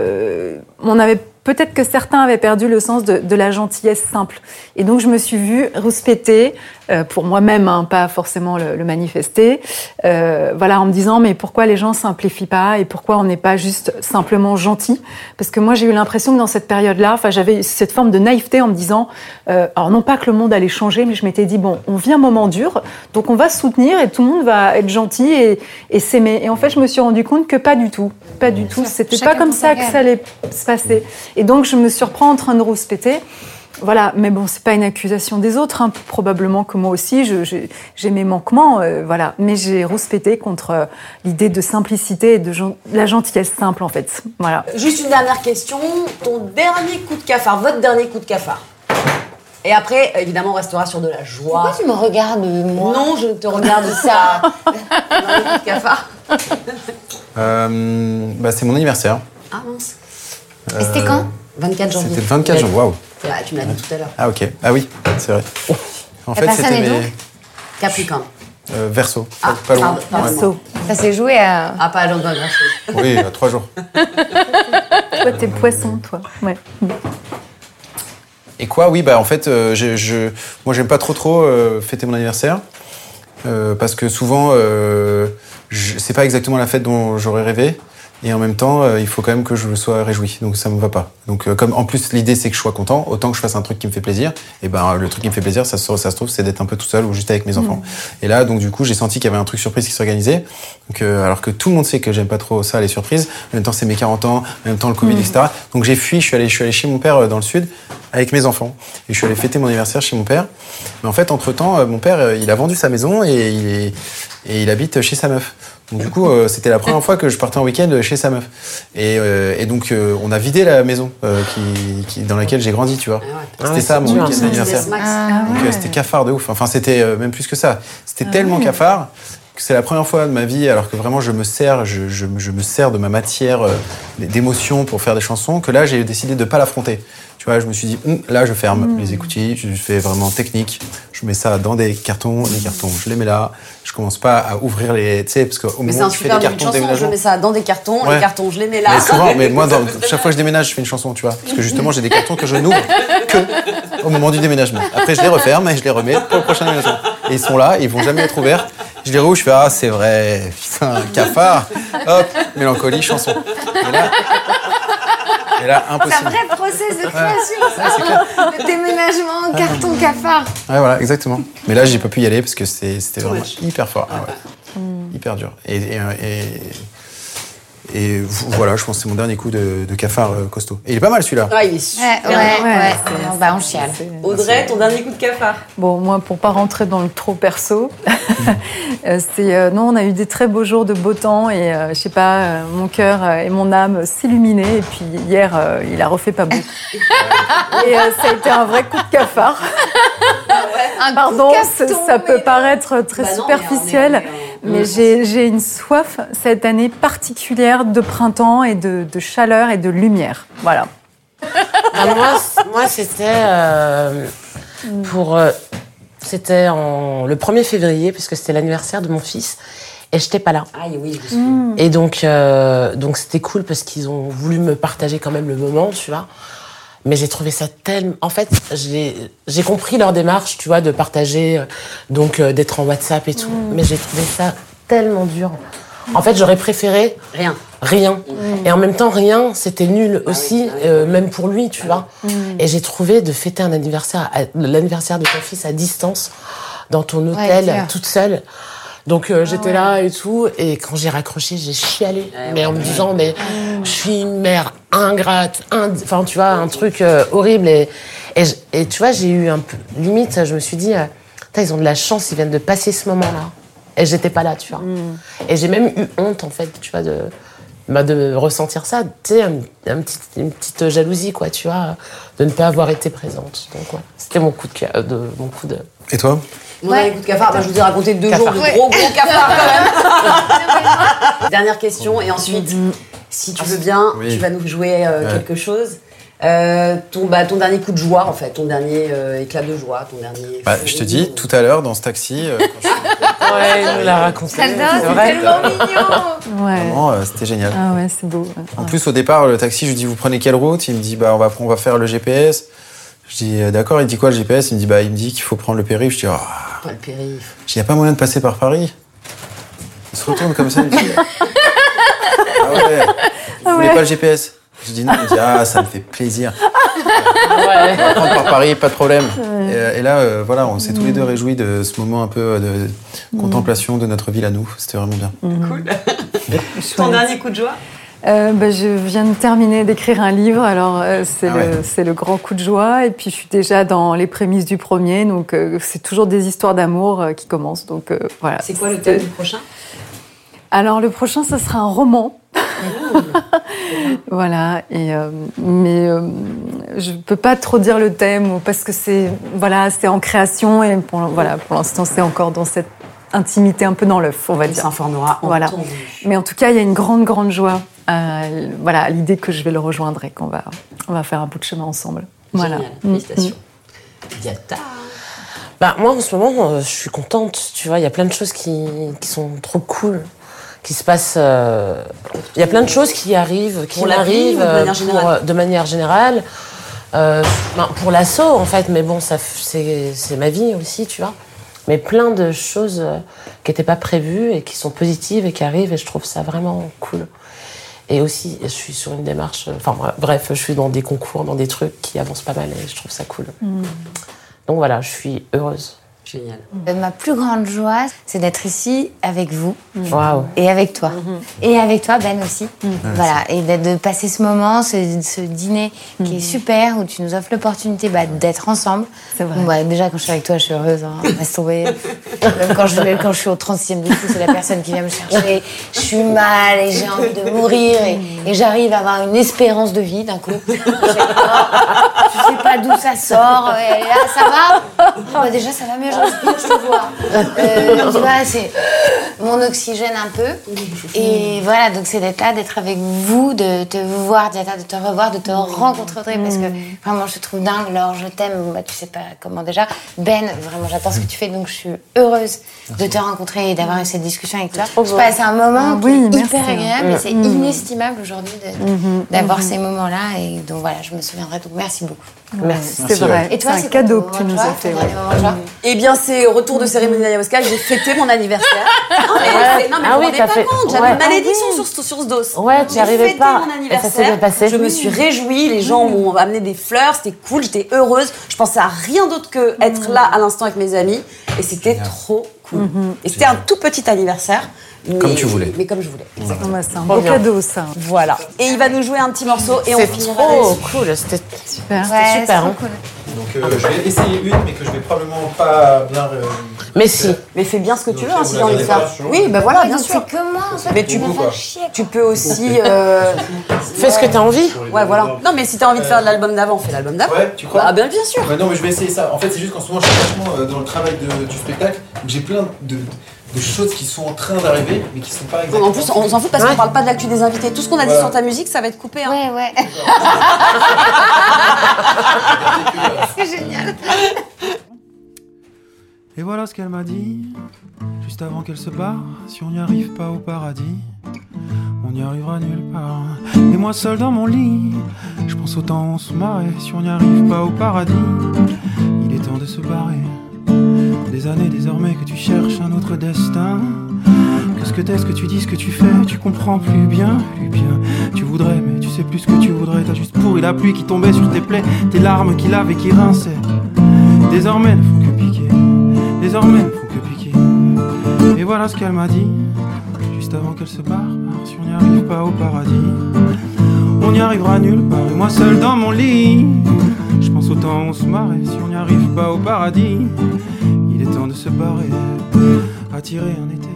on avait peut-être que certains avaient perdu le sens de, de la gentillesse simple. Et donc, je me suis vue rouspéter, euh, pour moi-même, hein, pas forcément le, le manifester, euh, voilà, en me disant, mais pourquoi les gens simplifient pas et pourquoi on n'est pas juste simplement gentil? Parce que moi, j'ai eu l'impression que dans cette période-là, enfin, j'avais cette forme de naïveté en me disant, euh, alors non pas que le monde allait changer, mais je m'étais dit, bon, on vit un moment dur, donc on va se soutenir et tout le monde va être gentil et, et s'aimer. Et en fait, je me suis rendu compte que pas du tout, pas du tout. C'était pas comme ça que ça allait se passer. Et donc, je me surprends en train de rouspéter. Voilà, mais bon, c'est pas une accusation des autres. hein. Probablement que moi aussi, j'ai mes manquements, euh, voilà. Mais j'ai rouspété contre euh, l'idée de simplicité et de gen- la gentillesse simple, en fait. Voilà. Juste une dernière question. Ton dernier coup de cafard, votre dernier coup de cafard. Et après, évidemment, on restera sur de la joie. Pourquoi tu me regardes, moi? Non, je te regarde ça. Dernier coup de cafard. Euh, bah, c'est mon anniversaire. Ah mince. Et c'était quand? 24 janvier. C'était le 24 janvier. Waouh. Ah, tu me l'as dit tout à l'heure. Ah ok. Ah oui, c'est vrai. En La fait, personne c'était est mes Capricorne. euh, verso. Ah, pas loin. pardon, pardon. Ouais. Verseau. Ça s'est joué à. Ah, pas dans grand chose. Oui, euh, trois jours. Toi, t'es poisson, toi. Ouais. Et quoi? Oui, bah en fait, euh, je, je- moi j'aime pas trop trop euh, fêter mon anniversaire euh, parce que souvent euh, je- c'est pas exactement la fête dont j'aurais rêvé. Et en même temps, euh, il faut quand même que je sois réjoui, donc ça me va pas. Donc, euh, comme en plus l'idée c'est que je sois content, autant que je fasse un truc qui me fait plaisir. Et ben le truc qui me fait plaisir, ça, se- ça se trouve, c'est d'être un peu tout seul ou juste avec mes enfants. Et là, donc du coup, j'ai senti qu'il y avait un truc surprise qui s'organisait. Donc, euh, alors que tout le monde sait que j'aime pas trop ça, les surprises. En même temps, c'est mes 40 ans, en même temps le Covid, etc. Donc j'ai fui, je suis allé, je suis allé chez mon père euh, dans le sud avec mes enfants. Et je suis allé fêter mon anniversaire chez mon père. Mais en fait, entre temps, mon père, euh, il a vendu sa maison et il, est- et il habite chez sa meuf. Donc du coup, euh, c'était la première fois que je partais en week-end chez sa meuf. Et, euh, et donc, euh, on a vidé la maison euh, qui, qui- dans laquelle j'ai grandi, tu vois. Ah C'était ouais, ça mon week-end ça. d'anniversaire. Max. Donc euh, c'était cafard de ouf. Enfin, c'était euh, même plus que ça. C'était tellement cafard c'est la première fois de ma vie, alors que vraiment je me sers, je, je, je me sers de ma matière euh, d'émotion pour faire des chansons, que là j'ai décidé de pas l'affronter. Tu vois, je me suis dit, Hum, là je ferme les écoutilles, je fais vraiment technique, je mets ça dans des cartons, les cartons, je les mets là, je commence pas à ouvrir les, tu sais, parce qu'au Mais c'est moment un où tu fais des cartons chanson. Je mets ça dans des cartons. Ouais. Les cartons, je les mets là. mais souvent, mais moi, dans- chaque fois que je déménage, je fais une chanson, tu vois. Parce que justement, j'ai des cartons que je n'ouvre que au moment du déménagement. Après, je les referme et je les remets pour le prochain déménagement. Et ils sont là, ils vont jamais être ouverts. Je les roule, je fais Ah, c'est vrai, putain, cafard. Hop, mélancolie, chanson. Et là, et là C'est un impossible. vrai process de création, ça. Déménagement, carton, cafard. Ouais, voilà, exactement. Mais là, j'ai pas pu y aller parce que c'est- c'était vraiment hyper fort. Ah ouais. Hyper dur. Et, et, et, et voilà, je pense que c'est mon dernier coup de, de cafard euh, costaud. Et il est pas mal celui-là. Ah, il est super. Ouais, ouais, ouais. Bah, on chiale. Audrey, ton dernier coup de cafard. Bon, moi, pour pas rentrer dans le trop perso, euh, c'est euh, non, on a eu des très beaux jours de beau temps et euh, je sais pas, euh, mon cœur et mon âme s'illuminaient. Et puis hier, euh, il a refait pas beau. et euh, ça a été un vrai coup de cafard. Un Pardon, coup de ça, carton, ça peut paraître très Bah non, mais on est- superficiel, on est- on est- mais j'ai j'ai une soif cette année particulière de printemps et de, de chaleur et de lumière. Voilà. Ah, moi, moi c'était euh, pour. euh, c'était en, le 1er février, puisque c'était l'anniversaire de mon fils, et j'étais pas là. Aïe, oui, je me souviens. Et donc, euh, donc c'était cool parce qu'ils ont voulu me partager quand même le moment, tu vois. Mais j'ai trouvé ça tellement. En fait, j'ai j'ai compris leur démarche, tu vois, de partager, euh, donc euh, d'être en WhatsApp et tout. Mais j'ai trouvé ça tellement dur. En fait, j'aurais préféré Rien. rien. Et en même temps, rien, c'était nul aussi, euh, même pour lui, tu vois. Et j'ai trouvé de fêter un anniversaire, l'anniversaire de ton fils à distance, dans ton hôtel, toute seule. Donc euh, j'étais là et tout, et quand j'ai raccroché, j'ai chialé, mais en me disant mais je suis une mère ingrate, enfin tu vois un truc euh, horrible. Et, et tu vois j'ai eu un peu limite, je me suis dit euh, ils ont de la chance, ils viennent de passer ce moment-là. Et j'étais pas là, tu vois. Et j'ai même eu honte en fait, tu vois de bah, de ressentir ça, tu sais, un, un petit, une petite jalousie quoi, tu vois, de ne pas avoir été présente. Donc ouais, c'était mon coup de, cœur- de mon coup de Et toi? Mon dernier coup de cafard, bah, je vous ai raconté deux Cafard. jours de gros gros cafards quand même. Dernière question et ensuite, si tu veux bien, Oui. tu vas nous jouer euh, Ouais. quelque chose. Euh, ton, bah, ton dernier coup de joie en fait, ton dernier euh, éclat de joie, ton dernier. bah, Je te dis, tout à l'heure, dans ce taxi, euh, quand je suis Ouais, il nous l'a raconté. C'est tellement mignon. Ouais. vraiment, euh, c'était génial. Ah ouais, c'est beau. En plus, au départ, le taxi, je lui dis, vous prenez quelle route? Il me dit, bah, on va, on va faire le GPS. Je dis, euh, d'accord, il dit quoi le GPS Il me dit, bah, il me dit qu'il faut prendre le périph'. Je dis, oh. Pas le périph. Je dis, y a pas moyen de passer par Paris Il se retourne comme ça, il me dit, ah ouais, vous voulez pas le GPS Je dis non, il me dit, ah, ça me fait plaisir. Ouais. On va prendre par Paris, pas de problème. Et, euh, et là, euh, voilà, on s'est tous les deux réjouis de ce moment un peu de contemplation de notre ville à nous. C'était vraiment bien. Ton dernier coup de joie? Euh, bah, je viens de terminer d'écrire un livre, alors euh, c'est Ah le, ouais. c'est le grand coup de joie. Et puis je suis déjà dans les prémices du premier, donc euh, c'est toujours des histoires d'amour euh, qui commencent. Donc euh, voilà. C'est quoi le thème du prochain? Alors le prochain, ce sera un roman. voilà. Et euh, mais euh, je peux pas trop dire le thème parce que c'est voilà, c'est en création et pour, voilà, pour l'instant c'est encore dans cette intimité un peu dans l'œuf, on va On dire. s'informera en Voilà. voulu. Mais en tout cas, il y a une grande, grande joie à, voilà, l'idée que je vais le rejoindre et qu'on va, on va faire un bout de chemin ensemble. Voilà. Génial, félicitations. Bah, moi, en ce moment, euh, je suis contente. Tu vois, il y a plein de choses qui, qui sont trop cool, qui se passent. euh, Il y a plein de choses qui arrivent, qui ou de euh, manière générale euh, de manière générale. Euh, ben, pour l'assaut, en fait, mais bon, ça, c'est c'est ma vie aussi, tu vois. Mais plein de choses euh, qui n'étaient pas prévues et qui sont positives et qui arrivent, et je trouve ça vraiment cool. Et aussi, je suis sur une démarche. euh, Enfin, bref, je suis dans des concours, dans des trucs qui avancent pas mal, et je trouve ça cool. Donc voilà, je suis heureuse. Génial. Euh, Ma plus grande joie, c'est d'être ici avec vous et avec toi. Et avec toi, Ben aussi. Voilà. Et de passer ce moment, ce, ce dîner qui est super, où tu nous offres l'opportunité bah, d'être ensemble. C'est vrai. Bon, bah, déjà, quand je suis avec toi, je suis heureuse. Hein. Laisse tomber. Même quand je, quand je suis au 36e du coup, c'est la personne qui vient me chercher. Je suis mal et j'ai envie de mourir. Et, et j'arrive à avoir une espérance de vie d'un coup. Je sais pas, je sais pas d'où ça sort. Et là, ça va Bah, Déjà, ça va mieux. J'inspire, je te vois. Euh, tu vois, c'est mon oxygène un peu. Et voilà, donc c'est d'être là, d'être avec vous, de te voir, Diata, de te revoir, de te rencontrer, Audrey, parce que vraiment, je te trouve dingue. Laure, je t'aime. Bah, tu sais pas comment déjà. Ben, vraiment, j'adore ce que tu fais, donc je suis heureuse de te rencontrer et d'avoir eu cette discussion avec toi. Je passe un moment Ah qui oui, est merci. hyper agréable et c'est inestimable aujourd'hui de- d'avoir ces moments-là. Et donc voilà, je me souviendrai. Donc merci beaucoup. Merci. C'est vrai. Et toi, c'est un cadeau que tu nous as fait. Eh bien, c'est retour de cérémonie d'ayahuasca. J'ai fêté mon anniversaire. Non, mais, c'est- non, mais Ah vous oui, vous rendez t'as pas fait- compte. J'avais ouais. une malédiction Ah oui. sur, ce- sur ce dos. Ouais, tu arrivais pas. mon ça s'est anniversaire. bien passé. Je me suis réjouie. Les gens m'ont amené des fleurs. C'était cool. J'étais heureuse. Je pensais à rien d'autre que être là à l'instant avec mes amis. Et c'était trop cool. Et c'était un tout petit anniversaire. Mais- Comme tu voulais. Mais comme je voulais. Ah bah, c'est un beau cadeau, ça. Voilà. Et il va nous jouer un petit morceau et on C'est finira trop là-dessus. cool. C'était Super. Ouais, super, hein. cool. Donc euh, je vais essayer une, mais que je vais probablement pas bien. euh, Mais si. Mais fais bien ce que tu veux hein, si t'as envie de faire. Oui, ben voilà, Ouais, bien sûr. c'est que moi, en fait. Mais tu peux Tu aussi. euh, Fais ce que t'as envie. Ouais, voilà. Non, mais si t'as envie de faire l'album d'avant, fais l'album d'avant. Ouais, tu crois Ah, bien sûr. Ouais, non, mais je vais essayer ça. En fait, c'est juste qu'en ce moment, je suis vachement euh, dans le travail de- du spectacle. J'ai plein de, de choses qui sont en train d'arriver, mais qui sont pas exactement. En plus, on s'en fout parce qu'on parle pas de l'actu des invités. Tout ce qu'on a dit sur ta musique, ça va être coupé. hein. Ouais, ouais. c'est génial. Et voilà ce qu'elle m'a dit, juste avant qu'elle se barre. Si on n'y arrive pas au paradis, on n'y arrivera nulle part. Et moi seul dans mon lit, je pense autant on se marrait. Si on n'y arrive pas au paradis, il est temps de se barrer. Des années désormais que tu cherches un autre destin. Que ce que t'es, ce que tu dis, ce que tu fais, tu comprends plus bien, plus bien. Tu voudrais, mais tu sais plus ce que tu voudrais. T'as juste pourri la pluie qui tombait sur tes plaies, tes larmes qui lavaient, qui rinçaient. Désormais ne font que piquer, désormais ne font que piquer. Et voilà ce qu'elle m'a dit, juste avant qu'elle se barre. Si on n'y arrive pas au paradis, on n'y arrivera nulle part. Et moi seul dans mon lit, je pense autant on se marrait. Si on n'y arrive pas au paradis, il est temps de se barrer. Attirer un été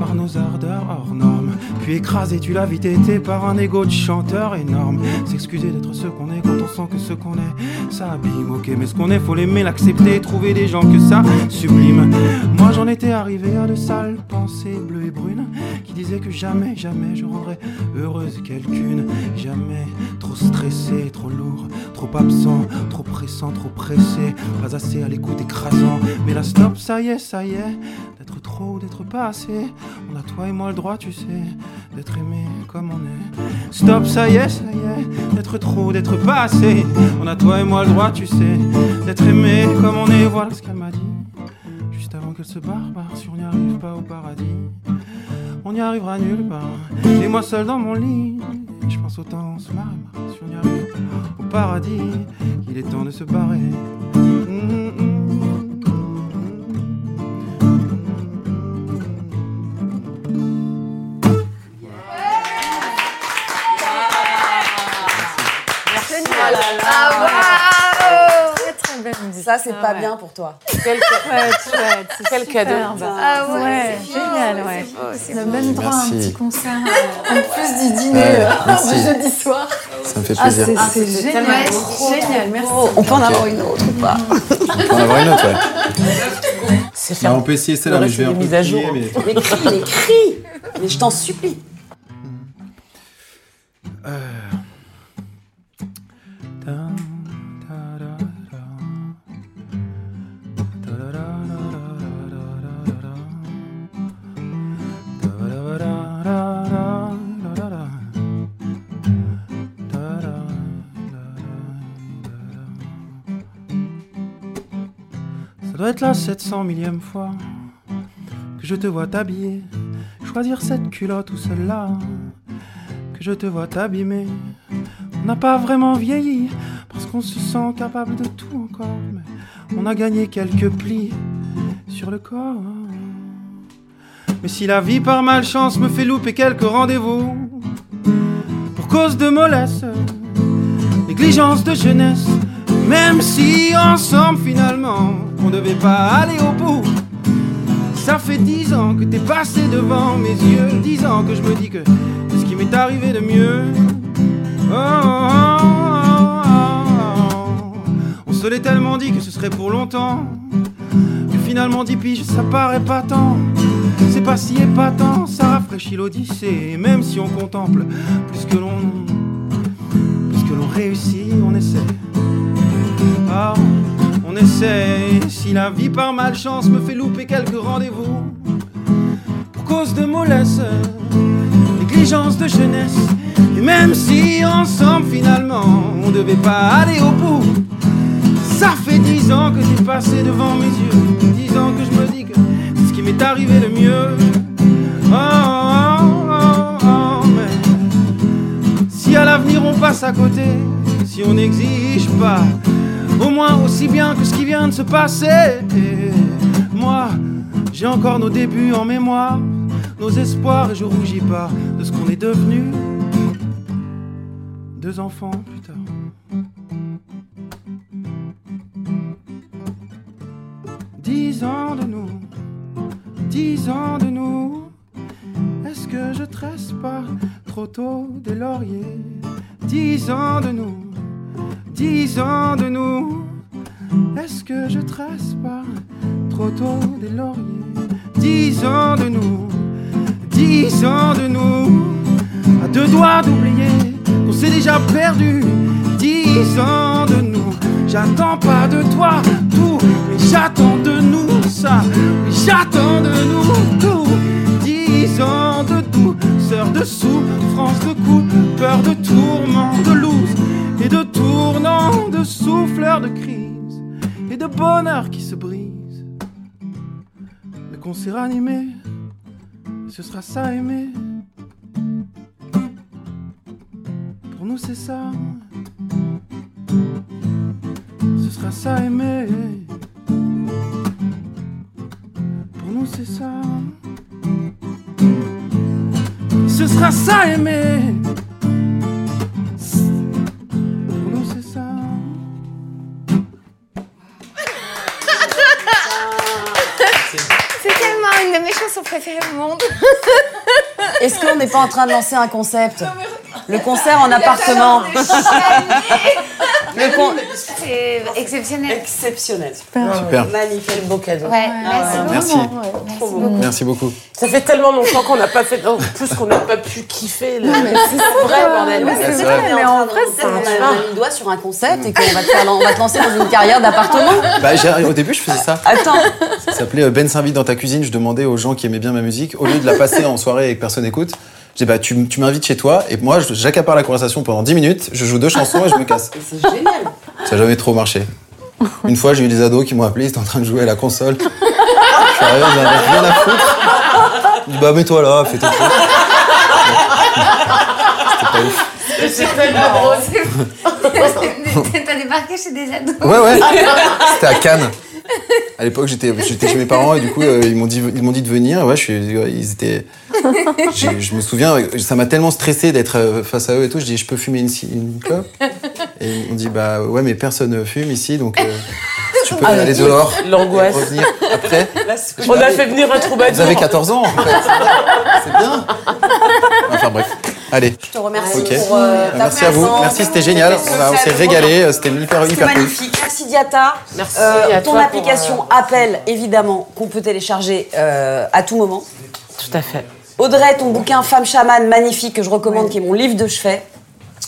par nos ardeurs hors normes. Puis écraser, tu l'as vite été par un ego de chanteur énorme. S'excuser d'être ce qu'on est quand on sent que ce qu'on est, ça abîme, ok. Mais ce qu'on est, faut l'aimer, l'accepter, trouver des gens que ça sublime. Moi j'en étais arrivé à de sales pensées bleues et brunes qui disaient que jamais, jamais je rendrais heureuse quelqu'une. Jamais trop stressé, trop lourd, trop absent, trop pressant, trop pressé, pas assez à l'écoute écrasant. Mais là stop, ça y est, ça y est, d'être trop ou d'être pas assez. On a toi et moi le droit, tu sais, d'être aimé comme on est. Stop, ça y est, ça y est, d'être trop d'être pas assez. On a toi et moi le droit, tu sais, d'être aimé comme on est. Voilà ce qu'elle m'a dit. Juste avant qu'elle se barre, si on n'y arrive pas au paradis, on n'y arrivera nulle part. Et moi seul dans mon lit, je pense autant on se marre, si on n'y arrive au paradis, il est temps de se barrer. Très belle musique. Ça, c'est Ah pas ouais. bien pour toi. Quel, Ouais, chouette. c'est quel cadeau. Ah ouais, c'est beau, génial, ouais. c'est beau. même droit à un petit concert euh, en plus du dîner Ouais, euh, jeudi soir. Ça me fait Ah, plaisir. c'est c'est génial. génial, merci. On peut en avoir une autre ou pas On peut en avoir une autre, ouais. C'est faire. on peut essayer Le celle-là, mais je vais un peu à jour. crier, mais- Mais crie, mais crie Mais je t'en supplie. Ta- Ça doit être la 700 millième fois que je te vois t'habiller, choisir cette culotte ou celle-là, que je te vois t'abîmer. On n'a pas vraiment vieilli qu'on se sent capable de tout encore, on a gagné quelques plis sur le corps. Mais si la vie par malchance me fait louper quelques rendez-vous pour cause de mollesse, négligence de jeunesse, même si ensemble finalement on devait pas aller au bout. Ça fait dix ans que t'es passé devant mes yeux, dix ans que je me dis que c'est ce qui m'est arrivé de mieux. Oh, oh, oh, se l'est tellement dit que ce serait pour longtemps. Que finalement dix piges, ça paraît pas tant. C'est pas si épatant, ça rafraîchit l'odyssée. Et Même si on contemple plus que l'on. Plus que l'on réussit, on essaie. Ah, on essaie. Si la vie par malchance me fait louper quelques rendez-vous, pour cause de mollesse, négligence de jeunesse, et même si ensemble finalement on devait pas aller au bout, fait dix ans que j'ai passé devant mes yeux, dix ans que je me dis que c'est ce qui m'est arrivé le mieux. Oh, oh, oh, oh, mais si à l'avenir on passe à côté, si on n'exige pas, au moins aussi bien que ce qui vient de se passer. Moi, j'ai encore nos débuts en mémoire, nos espoirs, et je rougis pas de ce qu'on est devenu. Deux enfants plus tard. Dix ans de nous, dix ans de nous. Est-ce que je tresse pas trop tôt des lauriers? Dix ans de nous, dix ans de nous. Est-ce que je tresse pas trop tôt des lauriers? Dix ans de nous, dix ans de nous. À deux doigts d'oublier qu'on s'est déjà perdu. Dix ans de nous. J'attends pas de toi mais j'attends de nous ça. Mais j'attends de nous tout. Dix ans de douceur, de souffrance, de coups, peur de tourment, de loose et de tournant, de souffleurs de crise et de bonheur qui se brise. Mais qu'on s'est ranimé, ce sera ça aimer. Pour nous c'est ça. Ce sera ça aimer. Pour nous c'est ça. Ce sera ça aimer. Pour nous c'est ça. C'est tellement une de mes chansons préférées au monde. Est-ce qu'on n'est pas en train de lancer un concept? Le concert en appartement. C'est exceptionnel. Exceptionnel. Super. Magnifique. Quel beau cadeau. Ouais, merci. Merci. Merci beaucoup. Merci beaucoup. Ça fait tellement longtemps qu'on n'a pas fait. En plus qu'on n'a pas pu kiffer. Le... C'est vrai, bordel. Mais c'est C'est vrai, mais en vrai, on a on a mis le doigt sur un concept et qu'on va te, faire- on va te lancer dans une carrière d'appartement. Bah, j'ai- au début, je faisais ça. Attends, Ça s'appelait euh, Ben s'invite dans ta cuisine. Je demandais aux gens qui aimaient bien ma musique, au lieu de la passer en soirée et que personne écoute, je dis bah tu, m'invites chez toi et moi j'accapare la conversation pendant 10 minutes, je joue deux chansons et je me casse. c'est génial. Ça n'a jamais trop marché. Une fois, j'ai eu des ados qui m'ont appelé, ils étaient en train de jouer à la console. Je suis arrivé, avais rien à foutre. Je dis bah mets-toi là, fais ton truc. C'était pas ouf. C'est tellement drôle. T'as débarqué chez des ados. Ouais, ouais. C'était à Cannes. À l'époque, j'étais chez mes parents et du coup, euh, ils m'ont dit, ils m'ont dit de venir. Ouais, je suis, ils étaient. Je me souviens, ça m'a tellement stressé d'être euh, face à eux et tout. Je dis, je peux fumer une, une clope Et ils m'ont dit, bah ouais, mais personne ne fume ici, donc euh, tu peux aller dehors. L'angoisse. Revenir après. On a fait venir un troubadour. Vous avez 14 ans, en fait. C'est bien. Enfin bref. Allez. Je te remercie pour euh, ta Merci à vous. Merci, c'était génial. On, s'est régalé. euh, C'était hyper, C'était hyper cool. magnifique. Merci Diata. Merci Euh, à ton toi pour, application Appel, évidemment, qu'on peut télécharger euh, à tout moment. Tout à fait. Audrey, ton bouquin Femme chamane, magnifique, que je recommande, qui est mon livre de chevet.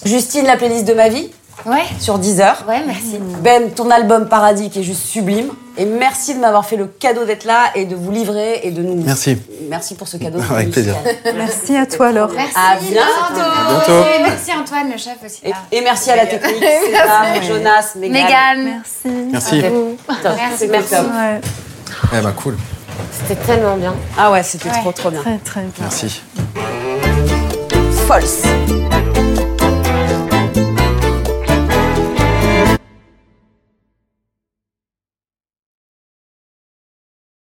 Justine, la playlist de ma vie, Ouais, sur Deezer. ouais, merci. Ben, ton album Paradis, qui est juste sublime. Et merci de m'avoir fait le cadeau d'être là et de vous livrer et de nous. Merci. Merci pour ce cadeau. Avec plaisir. Merci à toi, Laure. Merci. À bientôt. bientôt. Et merci Antoine, le chef aussi. Et, là. et merci à la technique, Stéphane, Jonas, Mégane. Mégane. Merci. Merci. Merci Merci. beaucoup. Ouais, Eh bah cool. C'était tellement bien. Ah ouais, c'était Ouais. trop trop bien. très très bien. Merci. False.